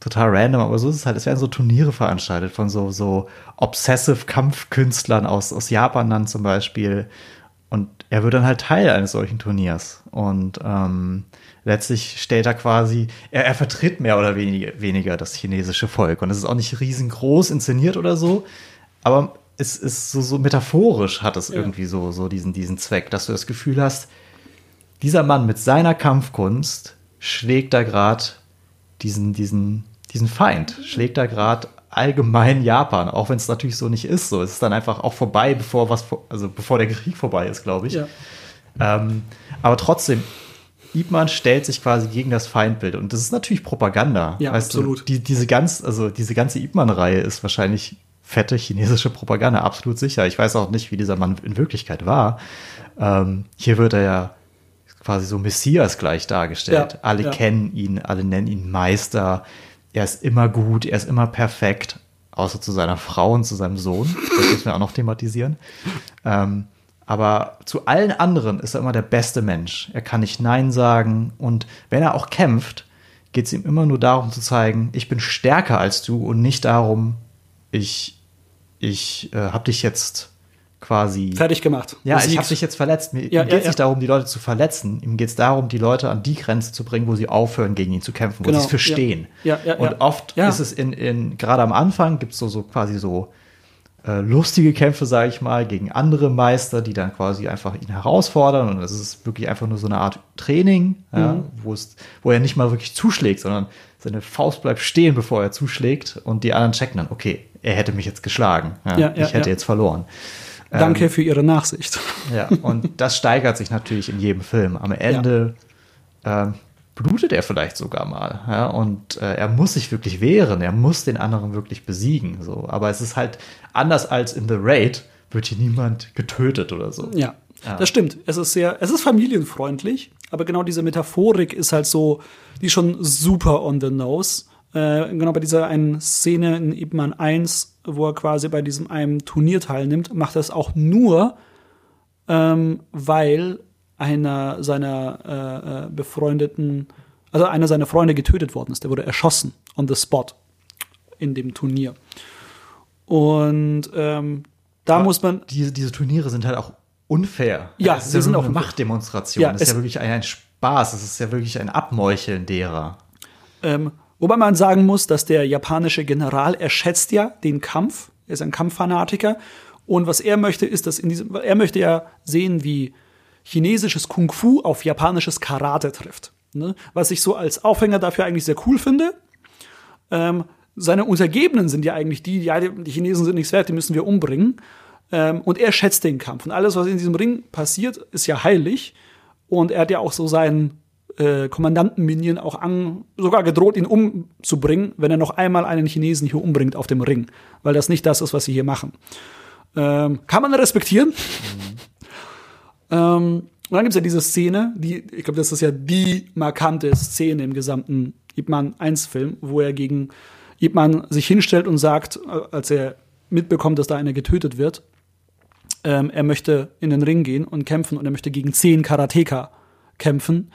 total random, aber so ist es halt. Es werden so Turniere veranstaltet von so, so obsessive Kampfkünstlern aus, aus Japan dann zum Beispiel. Und er wird dann halt Teil eines solchen Turniers. Und ähm, letztlich stellt er quasi, er, er vertritt mehr oder weniger, weniger das chinesische Volk. Und es ist auch nicht riesengroß inszeniert oder so, aber es ist so, so metaphorisch hat es ja. irgendwie so, so diesen, diesen Zweck, dass du das Gefühl hast, dieser Mann mit seiner Kampfkunst schlägt da gerade diesen, diesen, diesen Feind, schlägt da gerade allgemein Japan, auch wenn es natürlich so nicht ist. So, es ist dann einfach auch vorbei, bevor was, also bevor der Krieg vorbei ist, glaube ich. Ja. Ähm, aber trotzdem, Ip stellt sich quasi gegen das Feindbild und das ist natürlich Propaganda. Ja, absolut. Die, diese ganz, also diese ganze Ip reihe ist wahrscheinlich fette chinesische Propaganda, absolut sicher. Ich weiß auch nicht, wie dieser Mann in Wirklichkeit war. Ähm, hier wird er ja quasi so Messias gleich dargestellt. Ja, alle ja. kennen ihn, alle nennen ihn Meister. Er ist immer gut, er ist immer perfekt, außer zu seiner Frau und zu seinem Sohn. Das müssen wir auch noch thematisieren. Ähm, aber zu allen anderen ist er immer der beste Mensch. Er kann nicht Nein sagen und wenn er auch kämpft, geht es ihm immer nur darum zu zeigen, ich bin stärker als du und nicht darum, ich, ich äh, habe dich jetzt quasi fertig gemacht. Ja, Besiegt. ich habe dich jetzt verletzt. Mir ja, geht es ja, nicht darum, die Leute zu verletzen. Ihm geht es darum, die Leute an die Grenze zu bringen, wo sie aufhören, gegen ihn zu kämpfen, wo genau. sie es verstehen. Ja. Ja, Und oft ist es in, in gerade am Anfang gibt es so, so quasi so äh, lustige Kämpfe, sage ich mal, gegen andere Meister, die dann quasi einfach ihn herausfordern. Und es ist wirklich einfach nur so eine Art Training, mhm. wo er nicht mal wirklich zuschlägt, sondern seine Faust bleibt stehen, bevor er zuschlägt. Und die anderen checken dann, okay, er hätte mich jetzt geschlagen. ich hätte jetzt verloren. Danke ähm, für Ihre Nachsicht. Ja, und das steigert sich natürlich in jedem Film. Am Ende ja. ähm, blutet er vielleicht sogar mal. Ja? Und äh, er muss sich wirklich wehren, er muss den anderen wirklich besiegen. So. Aber es ist halt anders als in The Raid, wird hier niemand getötet oder so. Ja, ja. das stimmt. Es ist sehr, es ist familienfreundlich, aber genau diese Metaphorik ist halt so, die ist schon super on the nose. Äh, genau bei dieser einen Szene in Ip Man 1, wo er quasi bei diesem einem Turnier teilnimmt, macht er es auch nur, ähm, weil einer seiner äh, äh, befreundeten, also einer seiner Freunde getötet worden ist. Der wurde erschossen on the spot in dem Turnier. Und ähm, da Aber muss man. Diese, diese Turniere sind halt auch unfair. Ja, es ist sie ja sind auch Machtdemonstration. Ja, es ist ja wirklich ein, ein Spaß. Es ist ja wirklich ein Abmeucheln derer. Ähm, wobei man sagen muss, dass der japanische General, er schätzt ja den Kampf, er ist ein Kampffanatiker. Und was er möchte, ist, dass in diesem, er möchte ja sehen, wie chinesisches Kung Fu auf japanisches Karate trifft. Ne? Was ich so als Aufhänger dafür eigentlich sehr cool finde. Ähm, seine Untergebenen sind ja eigentlich die, ja, die Chinesen sind nichts wert, die müssen wir umbringen. Ähm, und er schätzt den Kampf. Und alles, was in diesem Ring passiert, ist ja heilig. Und er hat ja auch so seinen äh, Kommandanten Minion auch an, sogar gedroht, ihn umzubringen, wenn er noch einmal einen Chinesen hier umbringt auf dem Ring. Weil das nicht das ist, was sie hier machen. Ähm, kann man respektieren. Ähm, und dann gibt es ja diese Szene, die, ich glaube, das ist ja die markante Szene im gesamten Ip Man 1-Film, wo er gegen Ip Man sich hinstellt und sagt, äh, als er mitbekommt, dass da einer getötet wird, ähm, er möchte in den Ring gehen und kämpfen und er möchte gegen zehn Karateka kämpfen.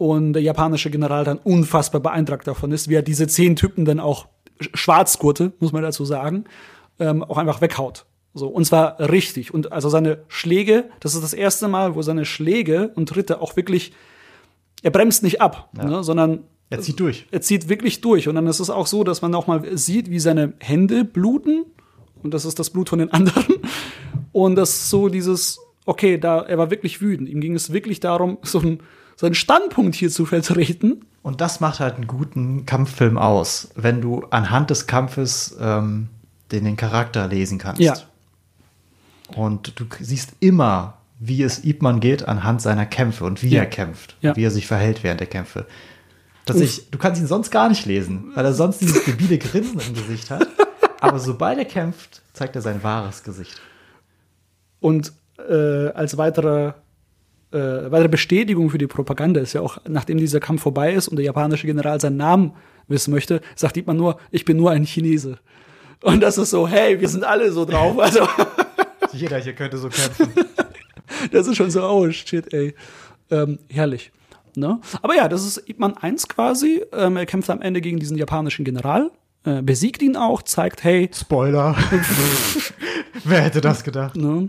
Und der japanische General dann unfassbar beeindruckt davon ist, wie er diese zehn Typen dann auch Sch- Schwarzgurte, muss man dazu sagen, ähm, auch einfach weghaut. So, und zwar richtig. Und also seine Schläge, das ist das erste Mal, wo seine Schläge und Tritte auch wirklich, er bremst nicht ab, ne, sondern Er zieht durch. er zieht wirklich durch. Und dann ist es auch so, dass man auch mal sieht, wie seine Hände bluten. Und das ist das Blut von den anderen. Und das ist so dieses, okay, da, er war wirklich wütend. Ihm ging es wirklich darum, so ein, seinen Standpunkt hier zu vertreten. Und das macht halt einen guten Kampffilm aus, wenn du anhand des Kampfes ähm, den, den Charakter lesen kannst. Ja. Und du siehst immer, wie es Ip Man geht anhand seiner Kämpfe und wie Ja. er kämpft, Ja. wie er sich verhält während der Kämpfe. Dass ich, du kannst ihn sonst gar nicht lesen, weil er sonst dieses debile Grinsen im Gesicht hat. Aber sobald er kämpft, zeigt er sein wahres Gesicht. Und äh, als weitere, äh, weitere Bestätigung für die Propaganda ist ja auch, nachdem dieser Kampf vorbei ist und der japanische General seinen Namen wissen möchte, sagt man nur, ich bin nur ein Chinese. Und das ist so, hey, wir sind alle so drauf. Also, Jeder hier könnte so kämpfen. das ist schon so, oh shit, ey. Ähm, herrlich. Ne? Aber ja, das ist Ip Man 1 quasi. Ähm, er kämpft am Ende gegen diesen japanischen General, äh, besiegt ihn auch, zeigt, hey, Spoiler. Wer hätte das gedacht? Ne?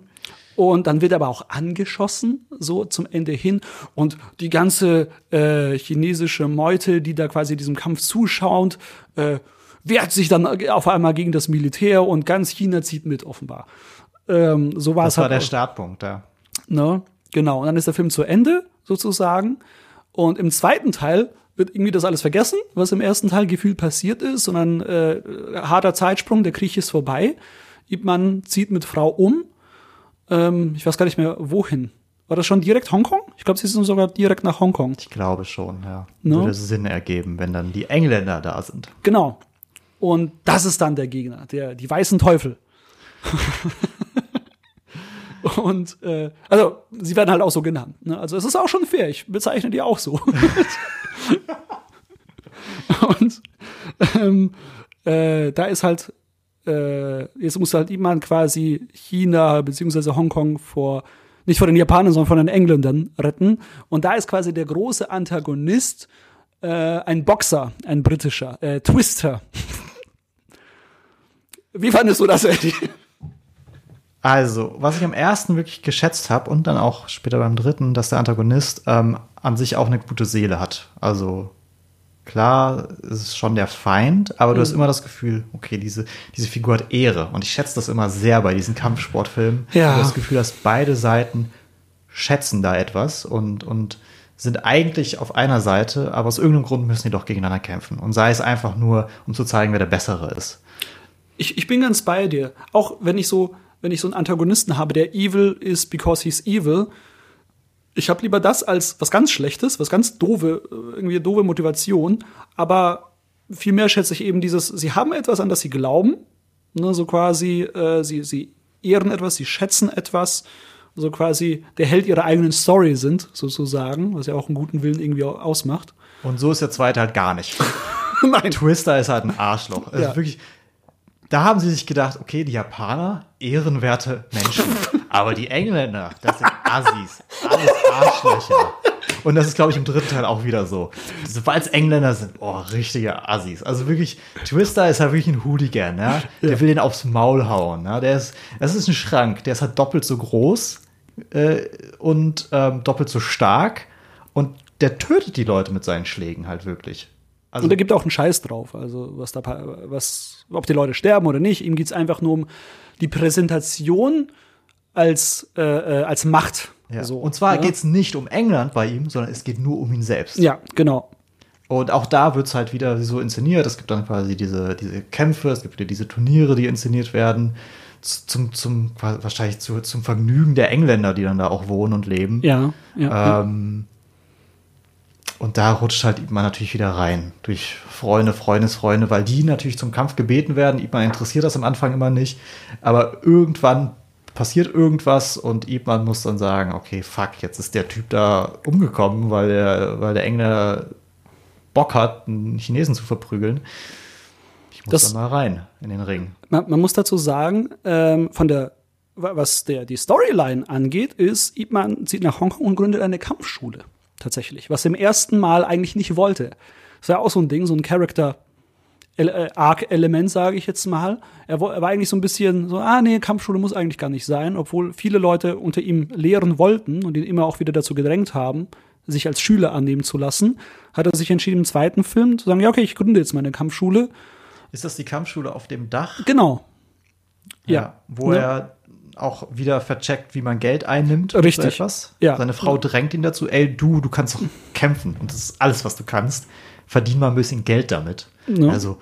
Und dann wird er aber auch angeschossen, so zum Ende hin. Und die ganze äh, chinesische Meute, die da quasi diesem Kampf zuschaut, äh, wehrt sich dann auf einmal gegen das Militär und ganz China zieht mit, offenbar. Ähm, so war es Das war halt. der. Startpunkt, ja. Ne? Genau. Und dann ist der Film zu Ende, sozusagen. Und im zweiten Teil wird irgendwie das alles vergessen, was im ersten Teil gefühlt passiert ist, sondern äh, harter Zeitsprung, der Krieg ist vorbei. Ip Man zieht mit Frau um. Ähm, ich weiß gar nicht mehr, wohin. War das schon direkt Hongkong? Ich glaube, sie sind sogar direkt nach Hongkong. Ich glaube schon, ja. Ne? Würde Sinn ergeben, wenn dann die Engländer da sind. Genau. Und das ist dann der Gegner, der, die weißen Teufel. Und äh, also sie werden halt auch so genannt. Ne? Also es ist auch schon fair. Ich bezeichne die auch so. Und ähm, äh, da ist halt äh, jetzt muss halt jemand quasi China beziehungsweise Hongkong vor nicht vor den Japanern, sondern vor den Engländern retten. Und da ist quasi der große Antagonist äh, ein Boxer, ein britischer, äh, Twister. Wie fandest du das, Eddie? Also, was ich am ersten wirklich geschätzt habe und dann auch später beim dritten, dass der Antagonist ähm, an sich auch eine gute Seele hat. Also klar, es ist schon der Feind, aber du Mhm. hast immer das Gefühl, okay, diese, diese Figur hat Ehre. Und ich schätze das immer sehr bei diesen Kampfsportfilmen. Ja. Du hast das Gefühl, dass beide Seiten schätzen da etwas und, und sind eigentlich auf einer Seite, aber aus irgendeinem Grund müssen die doch gegeneinander kämpfen. Und sei es einfach nur, um zu zeigen, wer der Bessere ist. Ich, ich bin ganz bei dir. Auch wenn ich so, wenn ich so einen Antagonisten habe, der evil ist because he's evil, Ich habe lieber das als was ganz Schlechtes, was ganz doofe, äh, irgendwie doofe Motivation. Aber vielmehr schätze ich eben dieses, sie haben etwas, an das sie glauben. Ne, so quasi, äh, sie, sie ehren etwas, sie schätzen etwas. So quasi der Held ihrer eigenen Story sind, sozusagen, was ja auch einen guten Willen irgendwie ausmacht. Und so ist der zweite halt gar nicht. Nein. Twister ist halt ein Arschloch. Also Ja. wirklich, da haben sie sich gedacht, okay, die Japaner, ehrenwerte Menschen. aber die Engländer, das sind Assis. Alles Arschlöcher. Und das ist, glaube ich, im dritten Teil auch wieder so. Sobald es Engländer sind, oh, richtige Assis. Also wirklich, Twister ist halt wirklich ein Hooligan, ja. Der will den aufs Maul hauen. Ja? Der ist, das ist ein Schrank, der ist halt doppelt so groß äh, und ähm, doppelt so stark. Und der tötet die Leute mit seinen Schlägen halt wirklich. Also, Und er gibt auch einen Scheiß drauf, also was da, was, ob die Leute sterben oder nicht. Ihm geht's einfach nur um die Präsentation als, äh, äh, als Macht. ja. So, und zwar ja. geht's nicht um England bei ihm, sondern es geht nur um ihn selbst. Ja, genau. Und auch da wird's halt wieder so inszeniert. Es gibt dann quasi diese, diese Kämpfe, es gibt wieder diese Turniere, die inszeniert werden. Zum, zum, wahrscheinlich zu, zum Vergnügen der Engländer, die dann da auch wohnen und leben. Ja, ja. Ähm, und da rutscht halt Man natürlich wieder rein. Durch Freunde, Freundesfreunde, weil die natürlich zum Kampf gebeten werden. Man interessiert das am Anfang immer nicht. Aber irgendwann passiert irgendwas und Ip Man muss dann sagen, okay, fuck, jetzt ist der Typ da umgekommen, weil der, weil der Engländer Bock hat, einen Chinesen zu verprügeln. Ich muss Das- da mal rein in den Ring. Man, man muss dazu sagen, ähm, von der, wa- was der, die Storyline angeht, ist, Ip Man zieht nach Hongkong und gründet eine Kampfschule. Tatsächlich. Was er im ersten Mal eigentlich nicht wollte. Das war ja auch so ein Ding, so ein Character. Äh, Arc-Element, sage ich jetzt mal. Er, war eigentlich so ein bisschen so, ah nee, Kampfschule muss eigentlich gar nicht sein, obwohl viele Leute unter ihm lehren wollten und ihn immer auch wieder dazu gedrängt haben, sich als Schüler annehmen zu lassen, hat er sich entschieden, im zweiten Film zu sagen, ja, okay, ich gründe jetzt meine Kampfschule. Ist das die Kampfschule auf dem Dach? Genau. Ja. Wo Ja. er auch wieder vercheckt, wie man Geld einnimmt. Richtig. So etwas. Ja. Seine Frau drängt ihn dazu, ey, du, du kannst doch kämpfen. Und das ist alles, was du kannst. Verdien mal ein bisschen Geld damit. Ja. Also,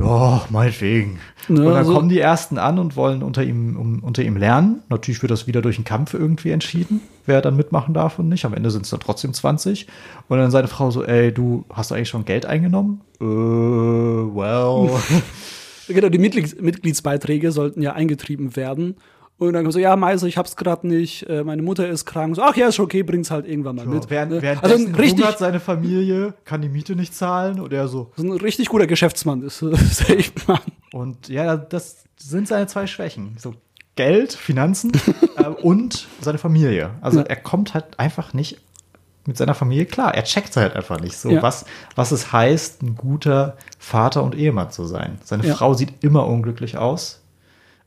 ja, meinetwegen. Ja, und dann also- kommen die ersten an und wollen unter ihm, um, unter ihm lernen. Natürlich wird das wieder durch einen Kampf irgendwie entschieden, wer dann mitmachen darf und nicht. Am Ende sind es dann trotzdem 20. Und dann seine Frau so, ey, du hast eigentlich schon Geld eingenommen? Äh, well. Genau, die Mitglieds Mitgliedsbeiträge sollten ja eingetrieben werden. Und dann so, ja, Meister, ich hab's gerade nicht, äh, meine Mutter ist krank. So, ach ja, ist okay, bring's halt irgendwann mal mit. Während, Ne? während also ein richtig, hungert seine Familie, kann die Miete nicht zahlen und er so. so ein richtig guter Geschäftsmann ist, ist der Ip-Man. Und ja, das sind seine zwei Schwächen. So Geld, Finanzen äh, und seine Familie. Also Ja. er kommt halt einfach nicht mit seiner Familie klar. Er checkt halt einfach nicht so, Ja. was, was es heißt, ein guter Vater und Ehemann zu sein. Seine Ja. Frau sieht immer unglücklich aus.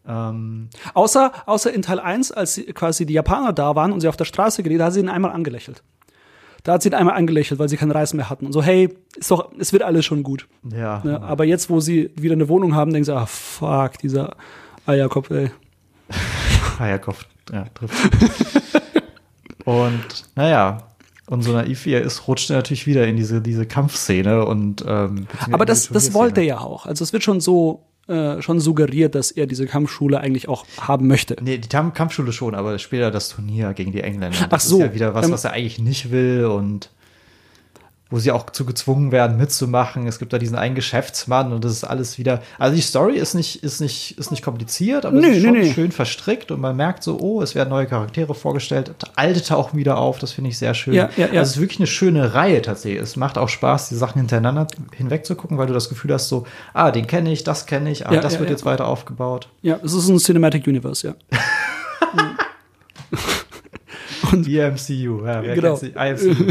Ähm, Außer, außer in Teil 1, als sie, quasi die Japaner da waren und sie auf der Straße geredet, da hat sie ihn einmal angelächelt. Da hat sie ihn einmal angelächelt, weil sie keinen Reis mehr hatten. Und so, hey, ist doch, es wird alles schon gut. ja, Ne? Aber jetzt, wo sie wieder eine Wohnung haben, denken sie, ah, fuck, dieser Eierkopf, ey. Feierkopf ja, trifft. und naja, und so naiv wie er ist, rutscht er natürlich wieder in diese, diese Kampfszene und ähm, Aber das, das wollte er ja auch. Also es wird schon so äh, schon suggeriert, dass er diese Kampfschule eigentlich auch haben möchte. Nee, die Kampfschule schon, aber später das Turnier gegen die Engländer. Ach Das so. ist ja wieder was, Ähm, was er eigentlich nicht will und wo sie auch zu gezwungen werden, mitzumachen. Es gibt da diesen einen Geschäftsmann und das ist alles wieder. Also die Story ist nicht, ist nicht, ist nicht kompliziert, aber Nee, es ist schon nee. schön verstrickt und man merkt so, oh, es werden neue Charaktere vorgestellt. Alte tauchen wieder auf, das finde ich sehr schön. Ja, ja, ja. Also es ist wirklich eine schöne Reihe tatsächlich. Es macht auch Spaß, die Sachen hintereinander hinweg zu gucken, weil du das Gefühl hast, so, ah, den kenne ich, das kenne ich, ah, Ja, das ja, wird jetzt weiter aufgebaut. Ja, es ist ein Cinematic Universe, ja. Die MCU, ja, wer Genau. kennt sie? IMCU.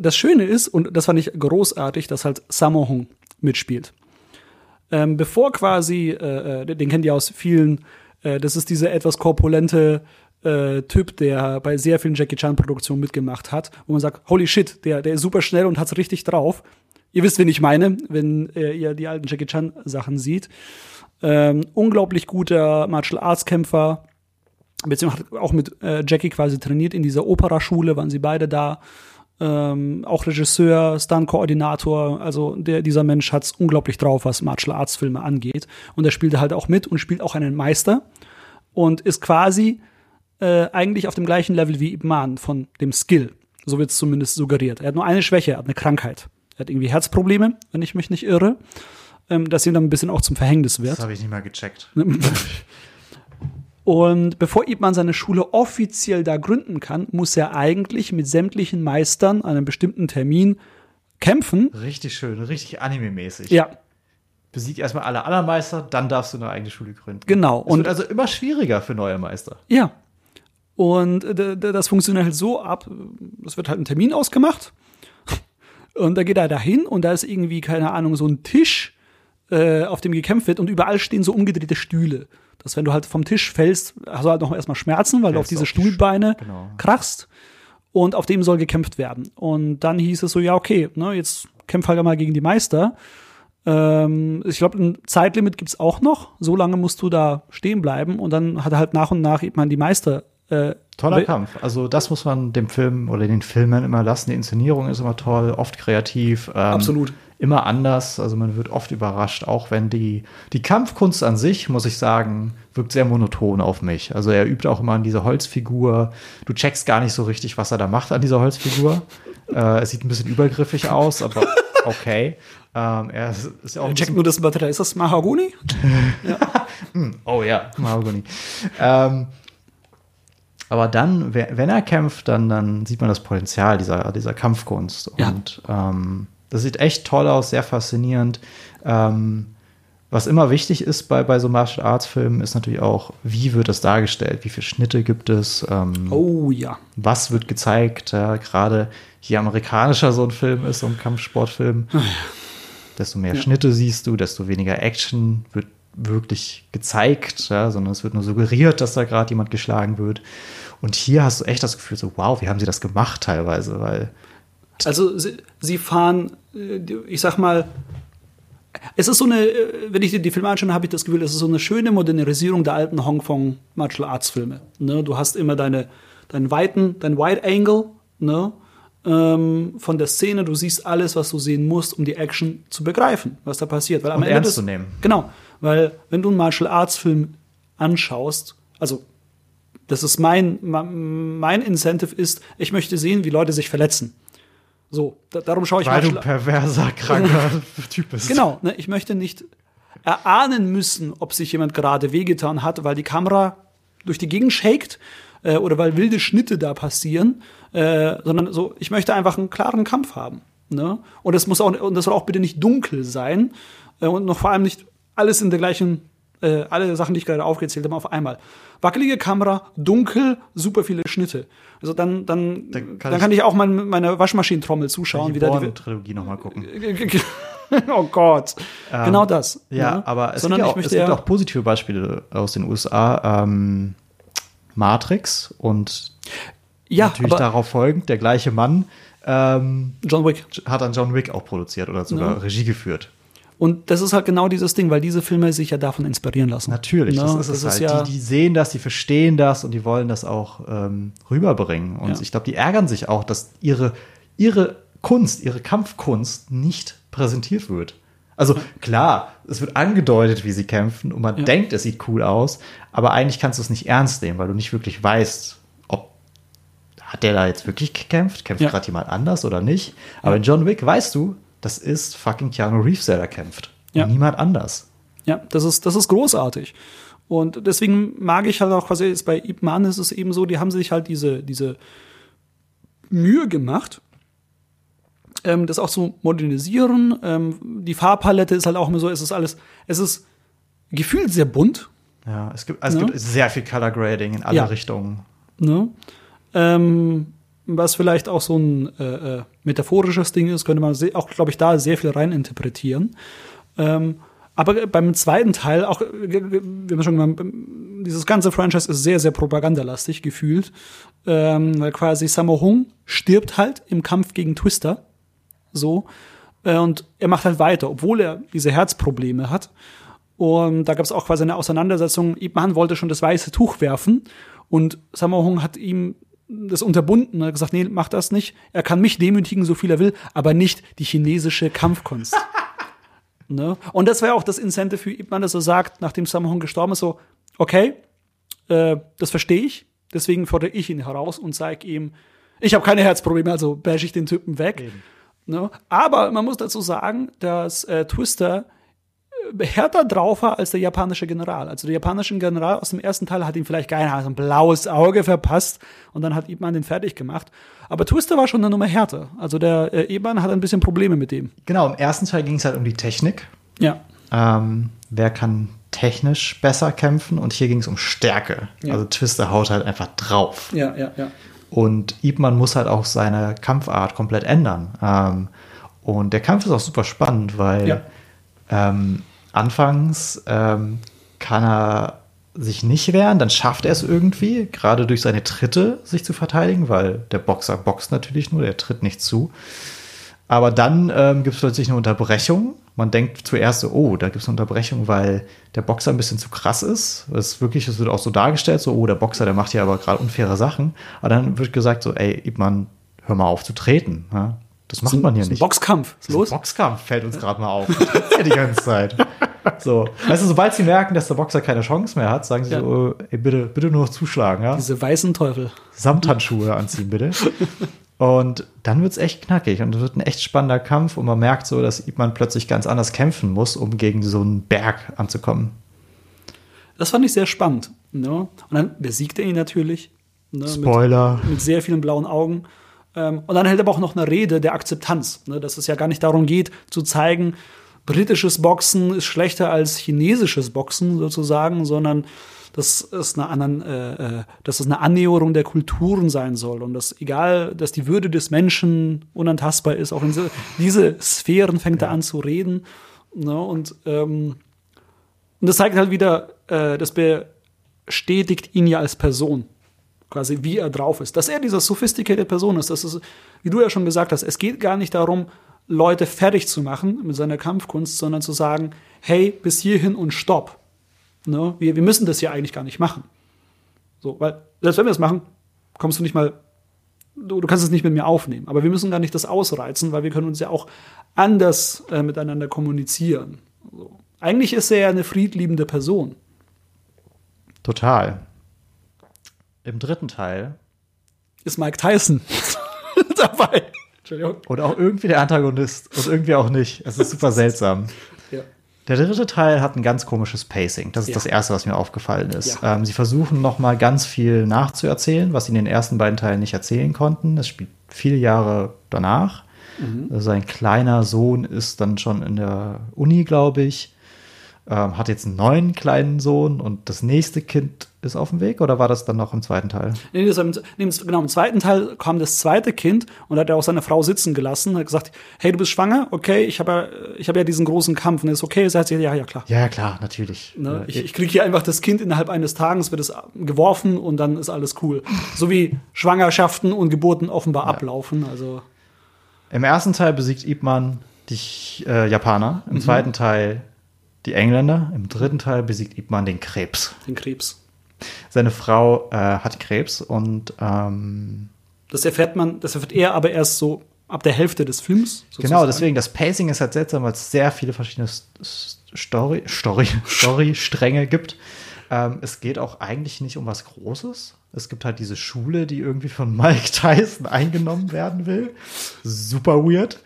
Das Schöne ist, und das fand ich großartig, dass halt Sammo mitspielt. Ähm, bevor quasi, äh, äh, den kennt ihr aus vielen, äh, das ist dieser etwas korpulente äh, Typ, der bei sehr vielen Jackie Chan-Produktionen mitgemacht hat, wo man sagt, holy shit, der, der ist super schnell und hat's richtig drauf. Ihr wisst, wen ich meine, wenn äh, ihr die alten Jackie Chan-Sachen seht. Ähm, unglaublich guter Martial Arts-Kämpfer, beziehungsweise hat auch mit äh, Jackie quasi trainiert in dieser Operaschule, waren sie beide da. Ähm, auch Regisseur, Stunt-Koordinator, also der, dieser Mensch hat's unglaublich drauf, was Martial Arts Filme angeht. Und er spielte halt auch mit und spielt auch einen Meister und ist quasi äh, eigentlich auf dem gleichen Level wie Ip Man von dem Skill. So wird es zumindest suggeriert. Er hat nur eine Schwäche, er hat eine Krankheit. Er hat irgendwie Herzprobleme, wenn ich mich nicht irre. Ähm, das ihm dann ein bisschen auch zum Verhängnis wird. Das habe ich nicht mal gecheckt. Und bevor Ip Man seine Schule offiziell da gründen kann, muss er eigentlich mit sämtlichen Meistern an einem bestimmten Termin kämpfen. Richtig schön, richtig anime-mäßig. Ja, Besieg erstmal alle anderen Meister, dann darfst du eine eigene Schule gründen. genau. Es Und wird also immer schwieriger für neue Meister. Ja. Und äh, das funktioniert halt so ab, es wird halt ein Termin ausgemacht und da geht er dahin und da ist irgendwie, keine Ahnung, so ein Tisch, äh, auf dem gekämpft wird und überall stehen so umgedrehte Stühle. Dass wenn du halt vom Tisch fällst, hast du halt noch erstmal Schmerzen, weil du auf Fällst diese auf die Stuhlbeine genau. krachst und auf dem soll gekämpft werden. Und dann hieß es so, ja, okay, ne, jetzt kämpf halt mal gegen die Meister. Ähm, ich glaube, ein Zeitlimit gibt's auch noch. So lange musst du da stehen bleiben und dann hat er halt nach und nach eben die Meister. Äh, Toller Kampf. Also das muss man dem Film oder den Filmen immer lassen. Die Inszenierung ist immer toll, oft kreativ. Ähm, Absolut. Immer anders. Also man wird oft überrascht, auch wenn die, die Kampfkunst an sich, muss ich sagen, wirkt sehr monoton auf mich. Also er übt auch immer an dieser Holzfigur. Du checkst gar nicht so richtig, was er da macht an dieser Holzfigur. äh, es sieht ein bisschen übergriffig aus, aber okay. Ähm, er ist, ist ja auch ein Check bisschen nur das Material. Ist das Mahagoni? Oh ja, Mahagoni. ähm, aber dann, we- wenn er kämpft, dann, dann sieht man das Potenzial dieser, dieser Kampfkunst. Ja. Und ähm, das sieht echt toll aus, sehr faszinierend. Ähm, was immer wichtig ist bei, bei so Martial Arts Filmen, ist natürlich auch, wie wird das dargestellt? Wie viele Schnitte gibt es? Ähm, Oh ja. was wird gezeigt? Ja, Gerade je amerikanischer so ein Film ist, so ein Kampfsportfilm, desto mehr Schnitte siehst du, desto weniger Action wird wirklich gezeigt, ja, sondern es wird nur suggeriert, dass da gerade jemand geschlagen wird. Und hier hast du echt das Gefühl, so, wow, wie haben sie das gemacht teilweise, weil Also sie, sie fahren, ich sag mal, es ist so eine, äh, wenn ich die, die Filme anschaue, habe ich das Gefühl, es ist so eine schöne Modernisierung der alten Hongkong Martial Arts Filme. Ne? Du hast immer deine, deinen weiten, dein Wide Angle, ne? ähm, von der Szene. Du siehst alles, was du sehen musst, um die Action zu begreifen, was da passiert. Weil am Und Ende ernst des, zu nehmen. Genau, weil wenn du einen Martial Arts Film anschaust, also das ist mein, mein Incentive ist, ich möchte sehen, wie Leute sich verletzen. So, da, darum schaue ich weil du Martial perverser, kranker Typ bist. Genau, ne, ich möchte nicht erahnen müssen, ob sich jemand gerade wehgetan hat, weil die Kamera durch die Gegend shakt äh, oder weil wilde Schnitte da passieren, äh, sondern so, ich möchte einfach einen klaren Kampf haben. Ne? Und es muss auch, und das soll auch bitte nicht dunkel sein äh, und noch vor allem nicht alles in der gleichen, äh, alle Sachen, die ich gerade aufgezählt habe, auf einmal. Wackelige Kamera, dunkel, super viele Schnitte. Also dann, dann, Dann dann kann kann, ich- ich auch mein, meine Waschmaschinentrommel zuschauen, die wie da die, Bourne-Trilogie nochmal gucken. oh Gott. genau das. Ja, ne? aber es, Sondern gibt, ich auch, es gibt ja, auch positive Beispiele aus den USA. Ähm, Matrix und ja, natürlich darauf folgend, der gleiche Mann ähm, John Wick. hat dann John Wick auch produziert oder sogar Ja. Regie geführt. Und das ist halt genau dieses Ding, weil diese Filme sich ja davon inspirieren lassen. Natürlich, Ne? das ist es halt. ja, die, die sehen das, die verstehen das und die wollen das auch ähm, rüberbringen. Und Ja. ich glaube, die ärgern sich auch, dass ihre, ihre Kunst, ihre Kampfkunst nicht präsentiert wird. Also klar, es wird angedeutet, wie sie kämpfen und man Ja. denkt, es sieht cool aus, aber eigentlich kannst du es nicht ernst nehmen, weil du nicht wirklich weißt, ob hat der da jetzt wirklich gekämpft, kämpft Ja. gerade jemand anders oder nicht. Aber in John Wick weißt du, das ist fucking Keanu Reeves, der da kämpft. Ja. Niemand anders. ja, das ist, das ist großartig. Und deswegen mag ich halt auch quasi jetzt bei Ip Man ist es eben so, die haben sich halt diese, diese Mühe gemacht, ähm, das auch zu modernisieren. Ähm, die Farbpalette ist halt auch immer so, es ist alles, es ist gefühlt sehr bunt, Ja, es gibt, also es Ne? gibt sehr viel Color Grading in alle Ja. Richtungen. Ne? Ähm, was vielleicht auch so ein äh, äh, metaphorisches Ding ist, könnte man auch, glaube ich, da sehr viel reininterpretieren. Ähm, aber beim zweiten Teil, auch, äh, wir haben schon gesagt, dieses ganze Franchise ist sehr, sehr propagandalastig gefühlt. Ähm, weil quasi Sammo Hung stirbt halt im Kampf gegen Twister. So. Äh, und er macht halt weiter, obwohl er diese Herzprobleme hat. Und da gab es auch quasi eine Auseinandersetzung. Ip Man wollte schon das weiße Tuch werfen und Sammo Hung hat ihm das unterbunden. Er hat gesagt, nee, mach das nicht. Er kann mich demütigen, so viel er will, aber nicht die chinesische Kampfkunst. ne? Und das war ja auch das Incentive für Ip Man, dass er sagt, nachdem Sammo Hung gestorben ist, so, okay, äh, das verstehe ich. Deswegen fordere ich ihn heraus und zeige ihm, ich habe keine Herzprobleme, also bash ich den Typen weg. Ne? Aber man muss dazu sagen, dass äh, Twister härter drauf war als der japanische General. Also der japanische General aus dem ersten Teil hat ihm vielleicht keine Ahnung, ein blaues Auge verpasst und dann hat Ip Man den fertig gemacht. Aber Twister war schon eine Nummer härter. Also der äh, Ip Man hat ein bisschen Probleme mit dem. Genau, im ersten Teil ging es halt um die Technik. Ja. Ähm, wer kann technisch besser kämpfen? Und hier ging es um Stärke. Ja. Also Twister haut halt einfach drauf. Ja, ja, ja. Und Ip Man muss halt auch seine Kampfart komplett ändern. Ähm, und der Kampf ist auch super spannend, weil Ja. ähm, anfangs ähm, kann er sich nicht wehren, dann schafft er es irgendwie, gerade durch seine Tritte sich zu verteidigen, weil der Boxer boxt natürlich nur, der tritt nicht zu. Aber dann ähm, gibt es plötzlich eine Unterbrechung. Man denkt zuerst so, oh, da gibt es eine Unterbrechung, weil der Boxer ein bisschen zu krass ist. Ist wirklich, es wird auch so dargestellt, so, oh, der Boxer, der macht hier aber gerade unfaire Sachen. Aber dann wird gesagt so, ey, Ip Man, hör mal auf zu treten. Ja? Das macht man hier nicht. Boxkampf. Ist los? Boxkampf fällt uns gerade mal auf. Ja die ganze Zeit. So, weißt du, sobald sie merken, dass der Boxer keine Chance mehr hat, sagen sie Ja. so, ey, bitte, bitte nur noch zuschlagen, ja? Diese weißen Teufel. Samthandschuhe anziehen, bitte. Und dann wird's echt knackig und es wird ein echt spannender Kampf und man merkt so, dass Man plötzlich ganz anders kämpfen muss, um gegen so einen Berg anzukommen. Das fand ich sehr spannend. Ne? Und dann besiegt er ihn natürlich. Ne? Spoiler. Mit, mit sehr vielen blauen Augen. Ähm, und dann hält er aber auch noch eine Rede der Akzeptanz. Ne? Dass es ja gar nicht darum geht, zu zeigen, britisches Boxen ist schlechter als chinesisches Boxen sozusagen, sondern dass es eine, anderen, äh, äh, dass es eine Annäherung der Kulturen sein soll und dass egal, dass die Würde des Menschen unantastbar ist, auch in diese, diese Sphären fängt er an zu reden. Ne? Und ähm, und das zeigt halt wieder, äh, das bestätigt ihn ja als Person. Quasi, wie er drauf ist. Dass er diese sophisticated Person ist. Das ist, wie du ja schon gesagt hast, es geht gar nicht darum, Leute fertig zu machen mit seiner Kampfkunst, sondern zu sagen, hey, bis hierhin und stopp. Ne? Wir, wir müssen das ja eigentlich gar nicht machen. So, weil, selbst wenn wir es machen, kommst du nicht mal, du, du kannst es nicht mit mir aufnehmen. Aber wir müssen gar nicht das ausreizen, weil wir können uns ja auch anders äh, miteinander kommunizieren. So. Eigentlich ist er ja eine friedliebende Person. Total. Im dritten Teil Ist Mike Tyson dabei. Entschuldigung. und auch irgendwie der Antagonist und irgendwie auch nicht. Es ist super seltsam. Ja. Der dritte Teil hat ein ganz komisches Pacing. Das ist Ja. das erste, was mir aufgefallen ist. Ja. Ähm, sie versuchen noch mal ganz viel nachzuerzählen, was sie in den ersten beiden Teilen nicht erzählen konnten. Das spielt viele Jahre danach. Mhm. Sein kleiner Sohn ist dann schon in der Uni, glaube ich. Ähm, hat jetzt einen neuen kleinen Sohn und das nächste Kind ist auf dem Weg oder war das dann noch im zweiten Teil? Nee, das, im- genau, im zweiten Teil kam das zweite Kind und hat er auch seine Frau sitzen gelassen, hat gesagt, hey, du bist schwanger? Okay, ich habe ja, ich habe ja diesen großen Kampf. Und er ist okay, sagt sie, ja, ja, klar. Ja, ja, klar, natürlich. Ne? Äh, Ich, ich kriege hier einfach das Kind innerhalb eines Tages, wird es geworfen und dann ist alles cool. So wie Schwangerschaften und Geburten offenbar ablaufen. Also Im ersten Teil besiegt Ip Man die äh, Japaner, im zweiten Teil die Engländer, im dritten Teil besiegt Ip Man den Krebs. den Krebs. Seine Frau äh, hat Krebs und ähm, Das erfährt man, das erfährt er aber erst so ab der Hälfte des Films. genau, sozusagen. deswegen, das Pacing ist halt seltsam, weil es sehr viele verschiedene S- S- Story, Story, Story-Stränge gibt. Ähm, es geht auch eigentlich nicht um was Großes. Es gibt halt diese Schule, die irgendwie von Mike Tyson eingenommen werden will. Super weird.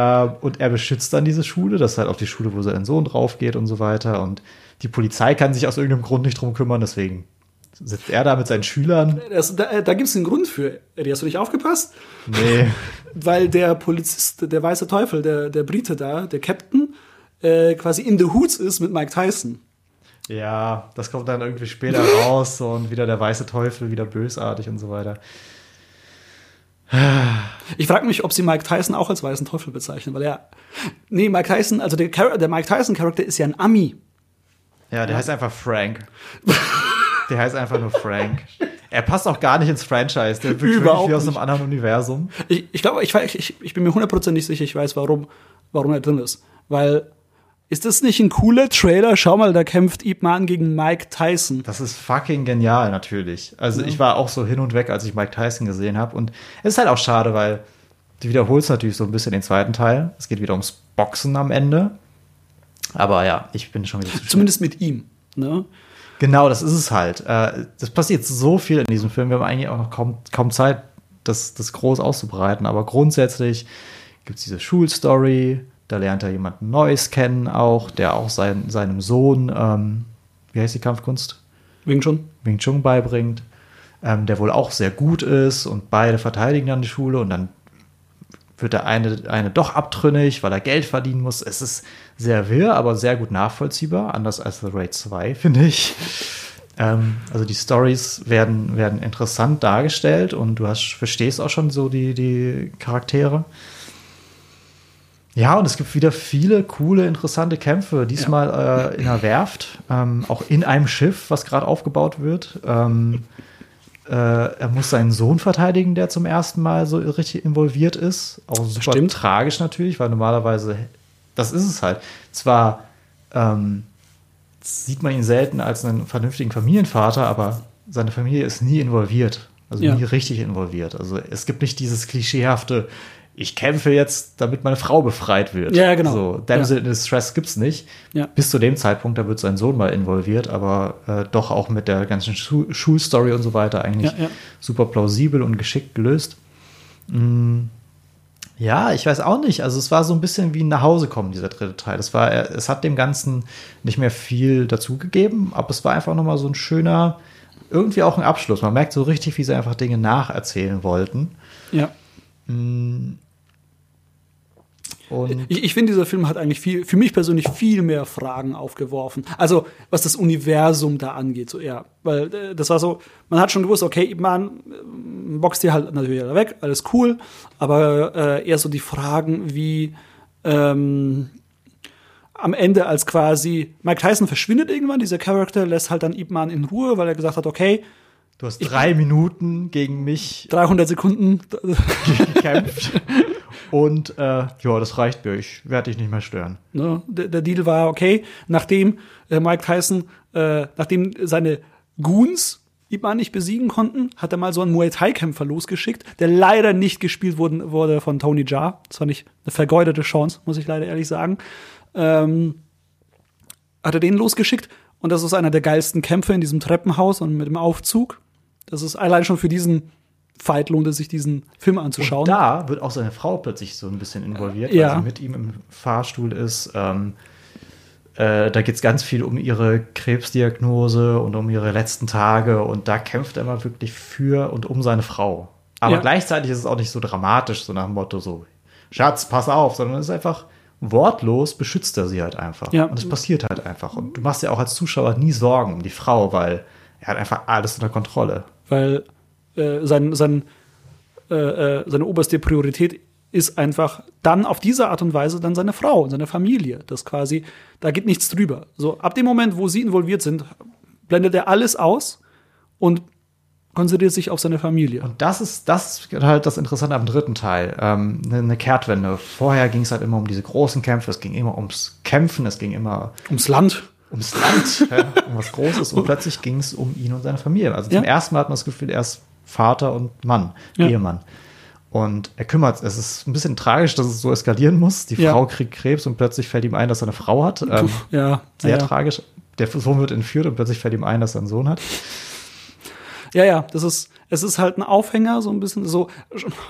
Ähm, und er beschützt dann diese Schule. Das ist halt auch die Schule, wo sein Sohn drauf geht und so weiter. Und die Polizei kann sich aus irgendeinem Grund nicht drum kümmern. Deswegen sitzt er da mit seinen Schülern. Das, da da gibt es einen Grund für. Eddie, hast du nicht aufgepasst? Nee. Weil der Polizist, der weiße Teufel, der, der Brite da, der Captain, äh, quasi in the Hoots ist mit Mike Tyson. Ja, das kommt dann irgendwie später raus und wieder der weiße Teufel, wieder bösartig und so weiter. Ich frage mich, ob sie Mike Tyson auch als weißen Teufel bezeichnen, weil er. Nee, Mike Tyson, also der, Char der Mike Tyson-Charakter ist ja ein Ami. Ja, der heißt einfach Frank. der heißt einfach nur Frank. Er passt auch gar nicht ins Franchise. Der wirkt Überhaupt wirklich wie aus einem anderen Universum. Ich, ich glaube, ich, ich, ich bin mir hundertprozentig sicher, ich weiß, warum, warum er drin ist. Weil, ist das nicht ein cooler Trailer? Schau mal, da kämpft Ip Man gegen Mike Tyson. Das ist fucking genial, natürlich. Also ich war auch so hin und weg, als ich Mike Tyson gesehen habe. Und es ist halt auch schade, weil du wiederholst natürlich so ein bisschen den zweiten Teil. Es geht wieder ums Boxen am Ende. Aber ja, ich bin schon wieder zu. Zumindest mit ihm. Ne? Genau, das ist es halt. Äh, das passiert so viel in diesem Film. Wir haben eigentlich auch noch kaum, kaum Zeit, das, das groß auszubreiten. Aber grundsätzlich gibt es diese Schulstory. Da lernt er jemanden Neues kennen auch, der auch sein, seinem Sohn, ähm, wie heißt die Kampfkunst? Wing Chun. Wing Chun beibringt, ähm, der wohl auch sehr gut ist und beide verteidigen dann die Schule und dann wird der eine, eine doch abtrünnig, weil er Geld verdienen muss. Es ist sehr wirr, aber sehr gut nachvollziehbar, anders als The Raid 2, finde ich. Ähm, also die Stories werden, werden interessant dargestellt und du hast, verstehst auch schon so die, die Charaktere. Ja, und es gibt wieder viele coole, interessante Kämpfe. Diesmal ja. äh, in einer Werft, ähm, auch in einem Schiff, was gerade aufgebaut wird. Ähm, äh, er muss seinen Sohn verteidigen, der zum ersten Mal so richtig involviert ist. Auch super Stimmt. tragisch natürlich, weil normalerweise, das ist es halt. Zwar ähm, sieht man ihn selten als einen vernünftigen Familienvater, aber seine Familie ist nie involviert. Also ja. nie richtig involviert. Also es gibt nicht dieses klischeehafte, ich kämpfe jetzt, damit meine Frau befreit wird. Ja, genau. So, Damsel ja. in Distress gibt's nicht. Ja. Bis zu dem Zeitpunkt, da wird sein Sohn mal involviert, aber äh, doch auch mit der ganzen Schu Schulstory und so weiter eigentlich ja, super plausibel und geschickt gelöst. Mm. Ja, ich weiß auch nicht. Also es war so ein bisschen wie ein Nachhausekommen, dieser dritte Teil. Es war, es hat dem Ganzen nicht mehr viel dazugegeben, aber es war einfach nochmal so ein schöner, irgendwie auch ein Abschluss. Man merkt so richtig, wie sie einfach Dinge nacherzählen wollten. Ja. Und ich, ich finde, dieser Film hat eigentlich viel, für mich persönlich viel mehr Fragen aufgeworfen. Also, was das Universum da angeht, so eher. Weil äh, das war so, man hat schon gewusst, okay, man äh, boxt dir halt natürlich weg, alles cool, aber äh, eher so die Fragen wie ähm, am Ende, als quasi Mike Tyson verschwindet irgendwann, dieser Charakter lässt halt dann Ip Man in Ruhe, weil er gesagt hat, okay, Du hast drei ich, Minuten gegen mich 300 Sekunden gekämpft. Und äh, ja, das reicht mir. Ich werde dich nicht mehr stören. Ne, der, der, Deal war okay, nachdem äh, Mike Tyson, äh, nachdem seine Goons Ip nicht besiegen konnten, hat er mal so einen Muay Thai-Kämpfer losgeschickt, der leider nicht gespielt wurde, wurde von Tony Jaa. Das war nicht eine vergeudete Chance, muss ich leider ehrlich sagen. Ähm, hat er den losgeschickt und das ist einer der geilsten Kämpfe in diesem Treppenhaus und mit dem Aufzug. Das ist allein schon für diesen Fight lohnt es sich, diesen Film anzuschauen. Und da wird auch seine Frau plötzlich so ein bisschen involviert, ja. weil sie mit ihm im Fahrstuhl ist. Ähm, äh, da geht es ganz viel um ihre Krebsdiagnose und um ihre letzten Tage. Und da kämpft er mal wirklich für und um seine Frau. Aber ja. gleichzeitig ist es auch nicht so dramatisch, so nach dem Motto so, Schatz, pass auf, sondern es ist einfach wortlos beschützt er sie halt einfach. Ja. Und es passiert halt einfach. Und du machst ja auch als Zuschauer nie Sorgen um die Frau, weil er hat einfach alles unter Kontrolle. Weil äh, sein, sein, äh, äh, seine oberste Priorität ist einfach dann auf diese Art und Weise dann seine Frau und seine Familie. Das quasi, da geht nichts drüber. So, ab dem Moment, wo sie involviert sind, blendet er alles aus und konzentriert sich auf seine Familie. Und das ist, das ist halt das Interessante am dritten Teil. Ähm, eine, eine Kehrtwende. Vorher ging es halt immer um diese großen Kämpfe, es ging immer ums Kämpfen, es ging immer ums Land. Ums Land, ja, um was Großes. Und plötzlich ging es um ihn und seine Familie. Also zum ja. ersten Mal hat man das Gefühl, er ist Vater und Mann, ja. Ehemann. Und er kümmert, es ist ein bisschen tragisch, dass es so eskalieren muss. Die. Frau kriegt Krebs und plötzlich fällt ihm ein, dass er eine Frau hat. Ähm, ja, sehr tragisch. Der Sohn wird entführt und plötzlich fällt ihm ein, dass er einen Sohn hat. Ja, ja, das ist, es ist halt ein Aufhänger, so ein bisschen so,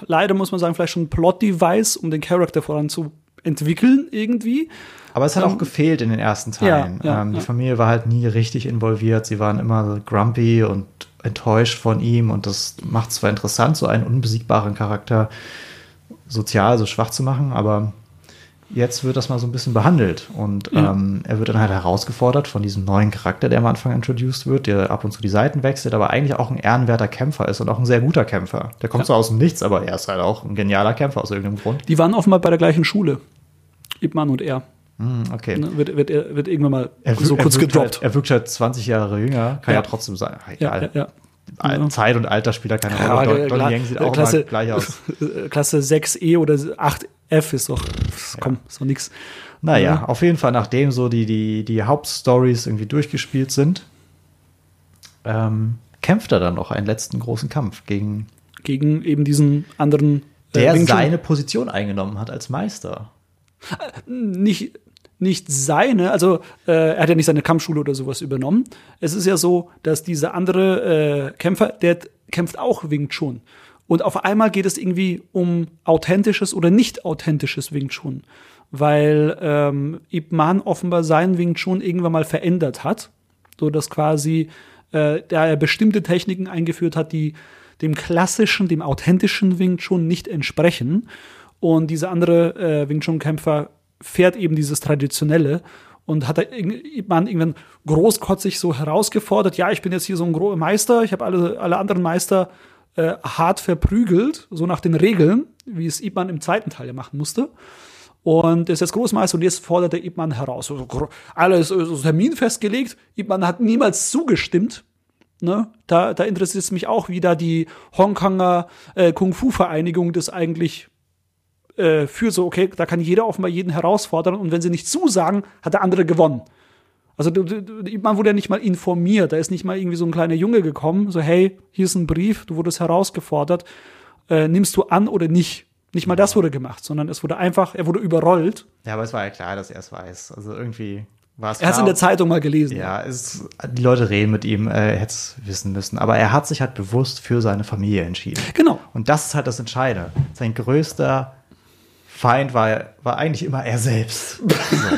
leider muss man sagen, vielleicht schon ein Plot-Device, um den Charakter voranzuentwickeln irgendwie. Aber es hat ähm, auch gefehlt in den ersten Teilen. Ja, ja, ähm, die Familie war halt nie richtig involviert. Sie waren immer grumpy und enttäuscht von ihm und das macht zwar interessant, so einen unbesiegbaren Charakter sozial so schwach zu machen, aber jetzt wird das mal so ein bisschen behandelt und ja. ähm, er wird dann halt herausgefordert von diesem neuen Charakter, der am Anfang introduced wird, der ab und zu die Seiten wechselt, aber eigentlich auch ein ehrenwerter Kämpfer ist und auch ein sehr guter Kämpfer. Der kommt ja. so aus dem Nichts, aber er ist halt auch ein genialer Kämpfer aus irgendeinem Grund. Die waren offenbar bei der gleichen Schule, Ibman und er. Hm, okay. Ne, wird, wird, wird irgendwann mal er so kurz gedroppt. Halt, er wirkt halt 20 Jahre jünger, kann ja, ja trotzdem sein. Egal. Ja, ja. Zeit und Alter spielt da keine Rolle. Ja, Donnie Yang sieht auch Klasse, immer gleich aus. Klasse 6e oder 8f ist doch, komm, ist doch nix. Naja, ja. auf jeden Fall, nachdem so die, die, die Hauptstories irgendwie durchgespielt sind, ähm, kämpft er dann noch einen letzten großen Kampf gegen. Gegen eben diesen anderen. Äh, der seine Position eingenommen hat als Meister. Nicht, nicht seine, also äh, er hat ja nicht seine Kampfschule oder sowas übernommen. Es ist ja so, dass dieser andere äh, Kämpfer, der kämpft auch Wing Chun. Und auf einmal geht es irgendwie um authentisches oder nicht authentisches Wing Chun. Weil ähm, Ip Man offenbar sein Wing Chun irgendwann mal verändert hat. So dass quasi, äh, da er bestimmte Techniken eingeführt hat, die dem klassischen, dem authentischen Wing Chun nicht entsprechen. Und dieser andere äh, Wing Chun-Kämpfer fährt eben dieses Traditionelle und hat man irgendwann großkotzig so herausgefordert, ja, ich bin jetzt hier so ein Meister, ich habe alle, alle anderen Meister äh, hart verprügelt, so nach den Regeln, wie es Ibman im zweiten Teil ja machen musste. Und ist jetzt Großmeister und jetzt fordert er Ibman heraus. So, alles so Termin festgelegt. Ibman hat niemals zugestimmt. Ne? Da, da interessiert es mich auch, wie da die Hongkonger äh, Kung-Fu-Vereinigung das eigentlich äh, für so, okay, da kann jeder offenbar jeden herausfordern und wenn sie nicht zusagen, hat der andere gewonnen. Also du, du, man wurde ja nicht mal informiert. Da ist nicht mal irgendwie so ein kleiner Junge gekommen, so hey, hier ist ein Brief, du wurdest herausgefordert, äh, nimmst du an oder nicht? Nicht mal das wurde gemacht, sondern es wurde einfach, er wurde überrollt. Ja, aber es war ja klar, dass er es weiß. Also irgendwie war es Er hat es in der Zeitung mal gelesen. Ja, es, die Leute reden mit ihm, er hätte es wissen müssen. Aber er hat sich halt bewusst für seine Familie entschieden. Genau. Und das ist halt das Entscheidende. Sein größter Feind war, war eigentlich immer er selbst. So.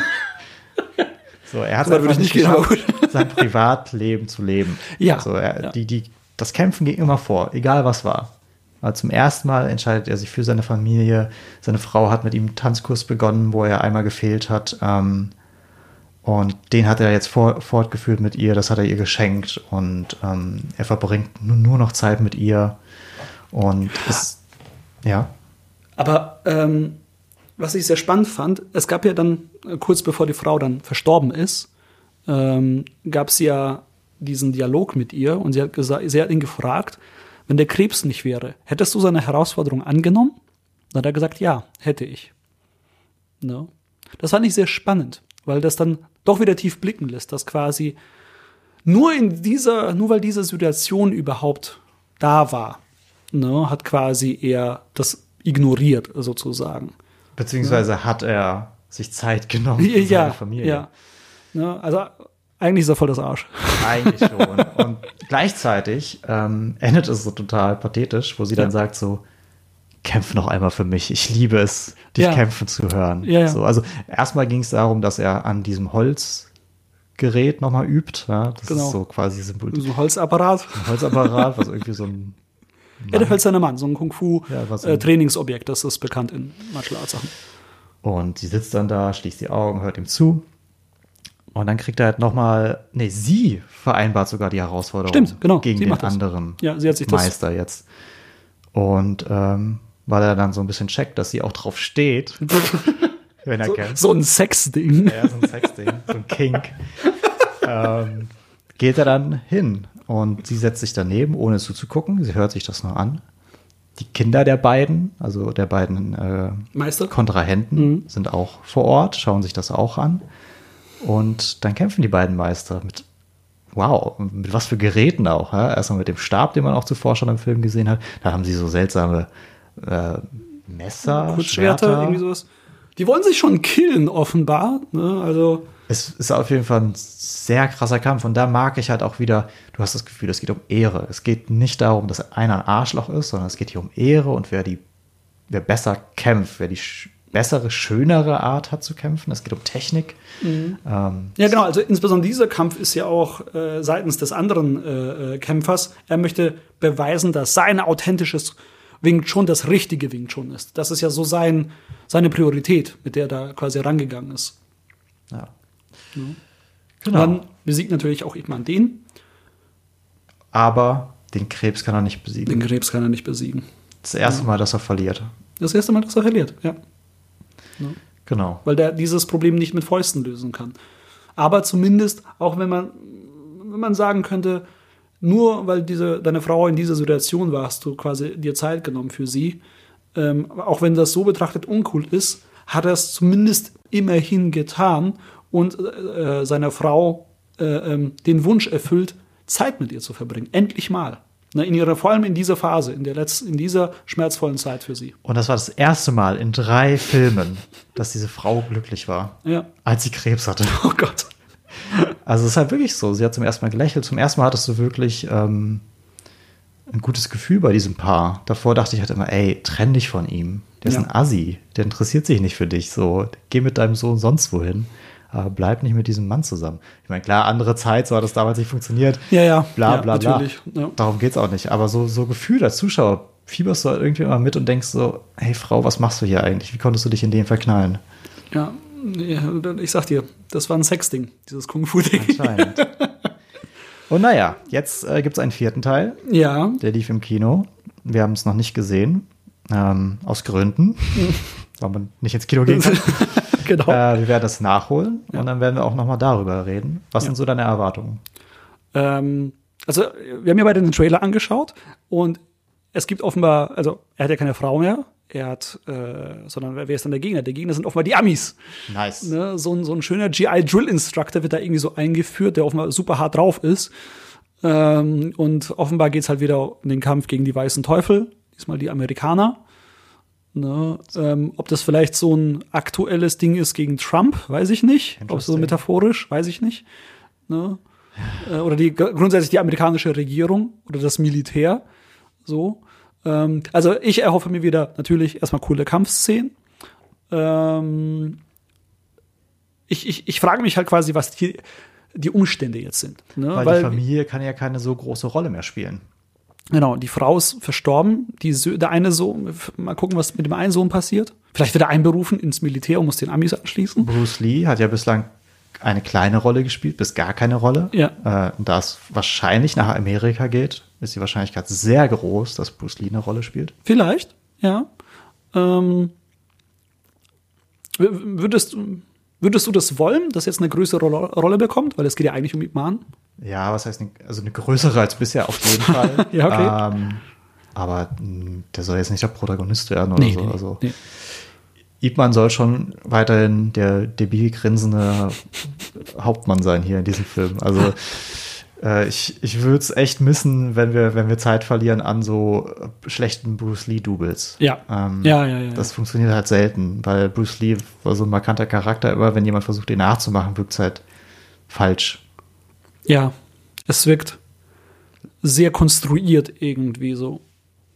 So, er hat es einfach nicht geschafft, sein Privatleben zu leben. Ja. So, er, ja. Die, die, das Kämpfen ging immer vor, egal was war. Aber zum ersten Mal entscheidet er sich für seine Familie. Seine Frau hat mit ihm einen Tanzkurs begonnen, wo er einmal gefehlt hat. Ähm, und den hat er jetzt vor, fortgeführt mit ihr. Das hat er ihr geschenkt. Und ähm, er verbringt nur, nur noch Zeit mit ihr. Und ist, ja. Aber ähm, was ich sehr spannend fand, es gab ja dann, kurz bevor die Frau dann verstorben ist, ähm, gab es ja diesen Dialog mit ihr und sie hat, gesagt, sie hat ihn gefragt, wenn der Krebs nicht wäre, hättest du seine Herausforderung angenommen? Dann hat er gesagt, ja, hätte ich. No. Das fand ich sehr spannend, weil das dann doch wieder tief blicken lässt, dass quasi nur in dieser, nur weil diese Situation überhaupt da war, ne, hat quasi er das ignoriert sozusagen. Beziehungsweise ja. hat er sich Zeit genommen für ja, seine Familie. Ja. Ne, also eigentlich ist er voll das Arsch. Eigentlich schon. Und gleichzeitig ähm, endet es so total pathetisch, wo sie dann sagt so, kämpf noch einmal für mich. Ich liebe es, dich Ja. kämpfen zu hören. Ja, ja. So, also erstmal ging es darum, dass er an diesem Holzgerät nochmal übt. Ja? Das Genau. ist so quasi Symbol So ein Holzapparat. ein Holzapparat, was irgendwie so ein Ja, der hölzerne Mann, so ein Ja, Kung-Fu-Trainingsobjekt, das ist bekannt in Martial Arts Sachen. Und sie sitzt dann da, schließt die Augen, hört ihm zu. Und dann kriegt er halt nochmal, nee, sie vereinbart sogar die Herausforderung Stimmt, genau, gegen den anderen Ja, sie hat sich das- Meister jetzt. Und ähm, weil er dann so ein bisschen checkt, dass sie auch drauf steht, wenn er So, kämpft. so ein Sexding. Ja, so ein Sexding, so ein Kink. ähm, geht er dann hin und sie setzt sich daneben, ohne zuzugucken. Sie hört sich das nur an. Die Kinder der beiden, also der beiden äh, Meister? Kontrahenten, sind auch vor Ort, schauen sich das auch an. Und dann kämpfen die beiden Meister mit, wow, mit was für Geräten auch. Ja? Erstmal mit dem Stab, den man auch zuvor schon im Film gesehen hat. Da haben sie so seltsame äh, Messer, Kurzschwerter, Schwerter. irgendwie sowas. Die wollen sich schon killen, offenbar. Ne? Also, Es ist auf jeden Fall ein sehr krasser Kampf und da mag ich halt auch wieder, du hast das Gefühl, es geht um Ehre. Es geht nicht darum, dass einer ein Arschloch ist, sondern es geht hier um Ehre und wer die, wer besser kämpft, wer die bessere, schönere Art hat zu kämpfen. Es geht um Technik. Ähm, ja, genau. Also, insbesondere dieser Kampf ist ja auch äh, seitens des anderen äh, äh, Kämpfers. Er möchte beweisen, dass sein authentisches Wing Chun das richtige Wing Chun ist. Das ist ja so sein, seine Priorität, mit der er da quasi rangegangen ist. ja. Und Genau. dann besiegt natürlich auch Ip Man den. Aber den Krebs kann er nicht besiegen. Den Krebs kann er nicht besiegen. Das erste Mal, dass er verliert. Das erste Mal, dass er verliert, ja. Genau. weil der dieses Problem nicht mit Fäusten lösen kann. Aber zumindest, auch wenn man, wenn man sagen könnte, nur weil diese, deine Frau in dieser Situation war, hast du quasi dir Zeit genommen für sie. Ähm, auch wenn das so betrachtet uncool ist, hat er es zumindest immerhin getan und äh, seiner Frau äh, ähm, den Wunsch erfüllt, Zeit mit ihr zu verbringen. Endlich mal. Ne, in ihrer, vor allem in dieser Phase, in der letzten, in dieser schmerzvollen Zeit für sie. Und das war das erste Mal in drei Filmen, dass diese Frau glücklich war, Ja. als sie Krebs hatte. Oh Gott. Also es ist halt wirklich so. Sie hat zum ersten Mal gelächelt. Zum ersten Mal hattest du wirklich ähm, ein gutes Gefühl bei diesem Paar. Davor dachte ich halt immer, ey, trenn dich von ihm. Der ist Ja. ein Assi. Der interessiert sich nicht für dich. So, geh mit deinem Sohn sonst wohin. Aber bleib nicht mit diesem Mann zusammen. Ich meine, klar, andere Zeit, so hat das damals nicht funktioniert. Ja, ja. Bla, Ja, bla, bla. natürlich. Ja. Darum geht's auch nicht. Aber so, so Gefühl als Zuschauer fieberst du halt irgendwie immer mit und denkst so, hey Frau, was machst du hier eigentlich? Wie konntest du dich in den verknallen? Ja, ich sag dir, das war ein Sexding, dieses Kung-Fu-Ding. Anscheinend. und naja, jetzt äh, gibt's einen vierten Teil. Ja, Der lief im Kino. Wir haben es noch nicht gesehen. Ähm, aus Gründen. Weil man nicht ins Kino gehen kann. genau. äh, wir werden das nachholen Ja. und dann werden wir auch noch mal darüber reden. Was Ja. sind so deine Erwartungen? Ähm, also, wir haben ja beide den Trailer angeschaut und es gibt offenbar, also, er hat ja keine Frau mehr. Er hat, äh, sondern wer ist dann der Gegner? Der Gegner sind offenbar die Amis. Nice. Ne? So, ein, so ein schöner GI Drill Instructor wird da irgendwie so eingeführt, der offenbar super hart drauf ist. Ähm, und offenbar geht's halt wieder um den Kampf gegen die weißen Teufel, diesmal die Amerikaner. Ne? Ähm, ob das vielleicht so ein aktuelles Ding ist gegen Trump, weiß ich nicht. Ob es so metaphorisch, weiß ich nicht. Ne? Äh, Oder die grundsätzlich die amerikanische Regierung oder das Militär. So. Ähm, also ich erhoffe mir wieder natürlich erstmal coole Kampfszenen. Ähm, ich, ich, ich frage mich halt quasi, was die, die Umstände jetzt sind. Ne? Weil, die Familie kann ja keine so große Rolle mehr spielen. Genau, die Frau ist verstorben. Die, Sö- der eine Sohn, mal gucken, was mit dem einen Sohn passiert. Vielleicht wird er einberufen ins Militär und muss den Amis anschließen. Bruce Lee hat ja bislang eine kleine Rolle gespielt, bis gar keine Rolle. Ja. Äh, und da es wahrscheinlich nach Amerika geht, ist die Wahrscheinlichkeit sehr groß, dass Bruce Lee eine Rolle spielt. Vielleicht, ja. Ähm, würdest, würdest du das wollen, dass jetzt eine größere Ro Rolle bekommt? Weil es geht ja eigentlich um Ip Man. Ja, was heißt, eine, also eine größere als bisher auf jeden Fall. Ja, okay. Ähm, aber mh, der soll jetzt nicht der Protagonist werden oder so. Also nee. Ip Man soll schon weiterhin der debil grinsende Hauptmann sein hier in diesem Film. Also äh, ich, ich würde es echt missen, wenn wir, wenn wir Zeit verlieren an so schlechten Bruce Lee-Doubles. Ja. Ähm, Ja, ja, ja, ja. Das funktioniert halt selten, weil Bruce Lee war so ein markanter Charakter, immer wenn jemand versucht, ihn nachzumachen, wirkt es halt falsch. Ja, es wirkt sehr konstruiert irgendwie so.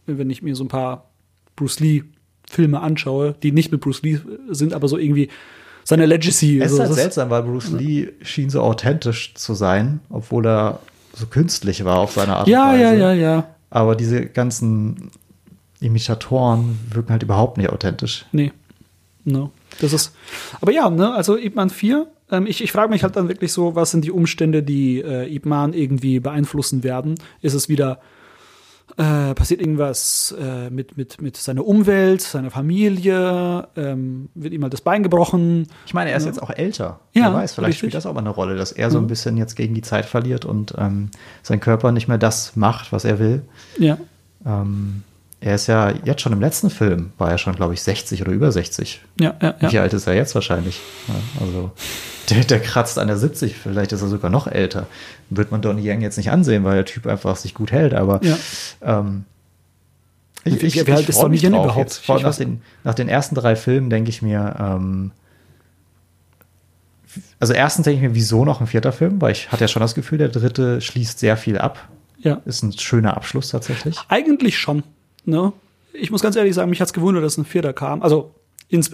Wenn ich mir so ein paar Bruce Lee Filme anschaue, die nicht mit Bruce Lee sind, aber so irgendwie seine Legacy. Es so, ist halt seltsam, weil Bruce Lee schien so authentisch zu sein, obwohl er so künstlich war auf seine Art ja, und Weise. ja, ja, ja. Aber diese ganzen Imitatoren wirken halt überhaupt nicht authentisch. Nee. No. Das ist. Aber ja, ne, also Ip Man 4. Ähm, ich ich frage mich halt dann wirklich so, was sind die Umstände, die äh, Ip Man irgendwie beeinflussen werden? Ist es wieder. Äh, passiert irgendwas äh, mit, mit, mit seiner Umwelt, seiner Familie? Ähm, wird ihm halt das Bein gebrochen? Ich meine, er ist jetzt auch älter. Ja, Wer weiß, vielleicht richtig. spielt das auch mal eine Rolle, dass er so ein Mhm. bisschen jetzt gegen die Zeit verliert und ähm, sein Körper nicht mehr das macht, was er will. Ja. Ähm, er ist ja jetzt schon im letzten Film, war er schon, glaube ich, 60 oder über 60. Ja, ja, ja. Wie alt ist er jetzt wahrscheinlich? Ja, also, der, der kratzt an der 70, vielleicht ist er sogar noch älter. Wird man Donnie Yang jetzt nicht ansehen, weil der Typ einfach sich gut hält, aber Ja. ähm, Wie- wie alt ist freu Donnie mich drauf überhaupt? Jetzt. Vor allem Ich nach den, nach den ersten drei Filmen denke ich mir, ähm, also erstens denke ich mir, wieso noch ein vierter Film? Weil ich hatte ja schon das Gefühl, der dritte schließt sehr viel ab. ja. Ist ein schöner Abschluss tatsächlich. Eigentlich schon. Ne? Ich muss ganz ehrlich sagen, mich hat's gewundert, dass ein Vierter kam. Also ins,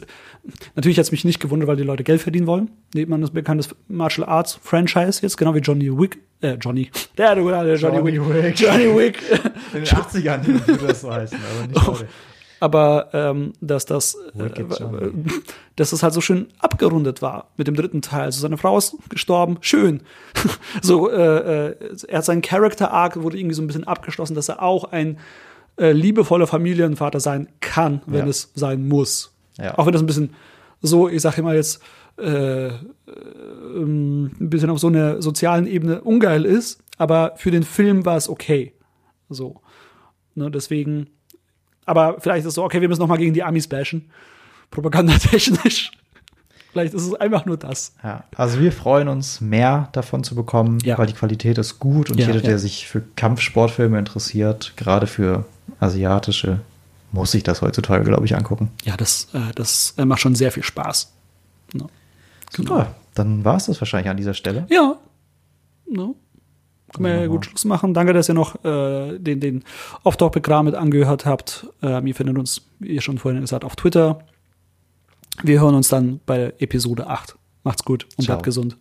natürlich hat's mich nicht gewundert, weil die Leute Geld verdienen wollen. Nehmen man das bekanntes Martial Arts Franchise jetzt, genau wie Johnny Wick. Äh, Johnny. Der, der, der Johnny, Johnny Wick. Wick. Johnny Wick. In den 80ern würde das so heißen, aber nicht heute. Aber ähm, dass das, äh, dass das halt so schön abgerundet war mit dem dritten Teil. Also seine Frau ist gestorben, schön. so, äh, äh, er hat seinen Character Arc wurde irgendwie so ein bisschen abgeschlossen, dass er auch ein äh, liebevoller Familienvater sein kann, wenn Ja. es sein muss. Ja. Auch wenn das ein bisschen so, ich sage immer jetzt, äh, äh, ein bisschen auf so einer sozialen Ebene ungeil ist, aber für den Film war es okay. So. Ne, deswegen, aber vielleicht ist es so, okay, wir müssen noch mal gegen die Amis bashen. Propagandatechnisch. Vielleicht ist es einfach nur das. Ja, also wir freuen uns, mehr davon zu bekommen, Ja. weil die Qualität ist gut und Ja, jeder, der sich für Kampfsportfilme interessiert, gerade für asiatische, muss sich das heutzutage, glaube ich, angucken. Ja, das, äh, das äh, macht schon sehr viel Spaß. Ja. Super, dann war es das wahrscheinlich an dieser Stelle. Ja. No. Können wir ja gut Schluss machen. Danke, dass ihr noch äh, den, den Off-Topic-Kram mit angehört habt. Ähm, ihr findet uns, wie ihr schon vorhin gesagt, auf Twitter. Wir hören uns dann bei Episode 8. Macht's gut und Ciao. bleibt gesund.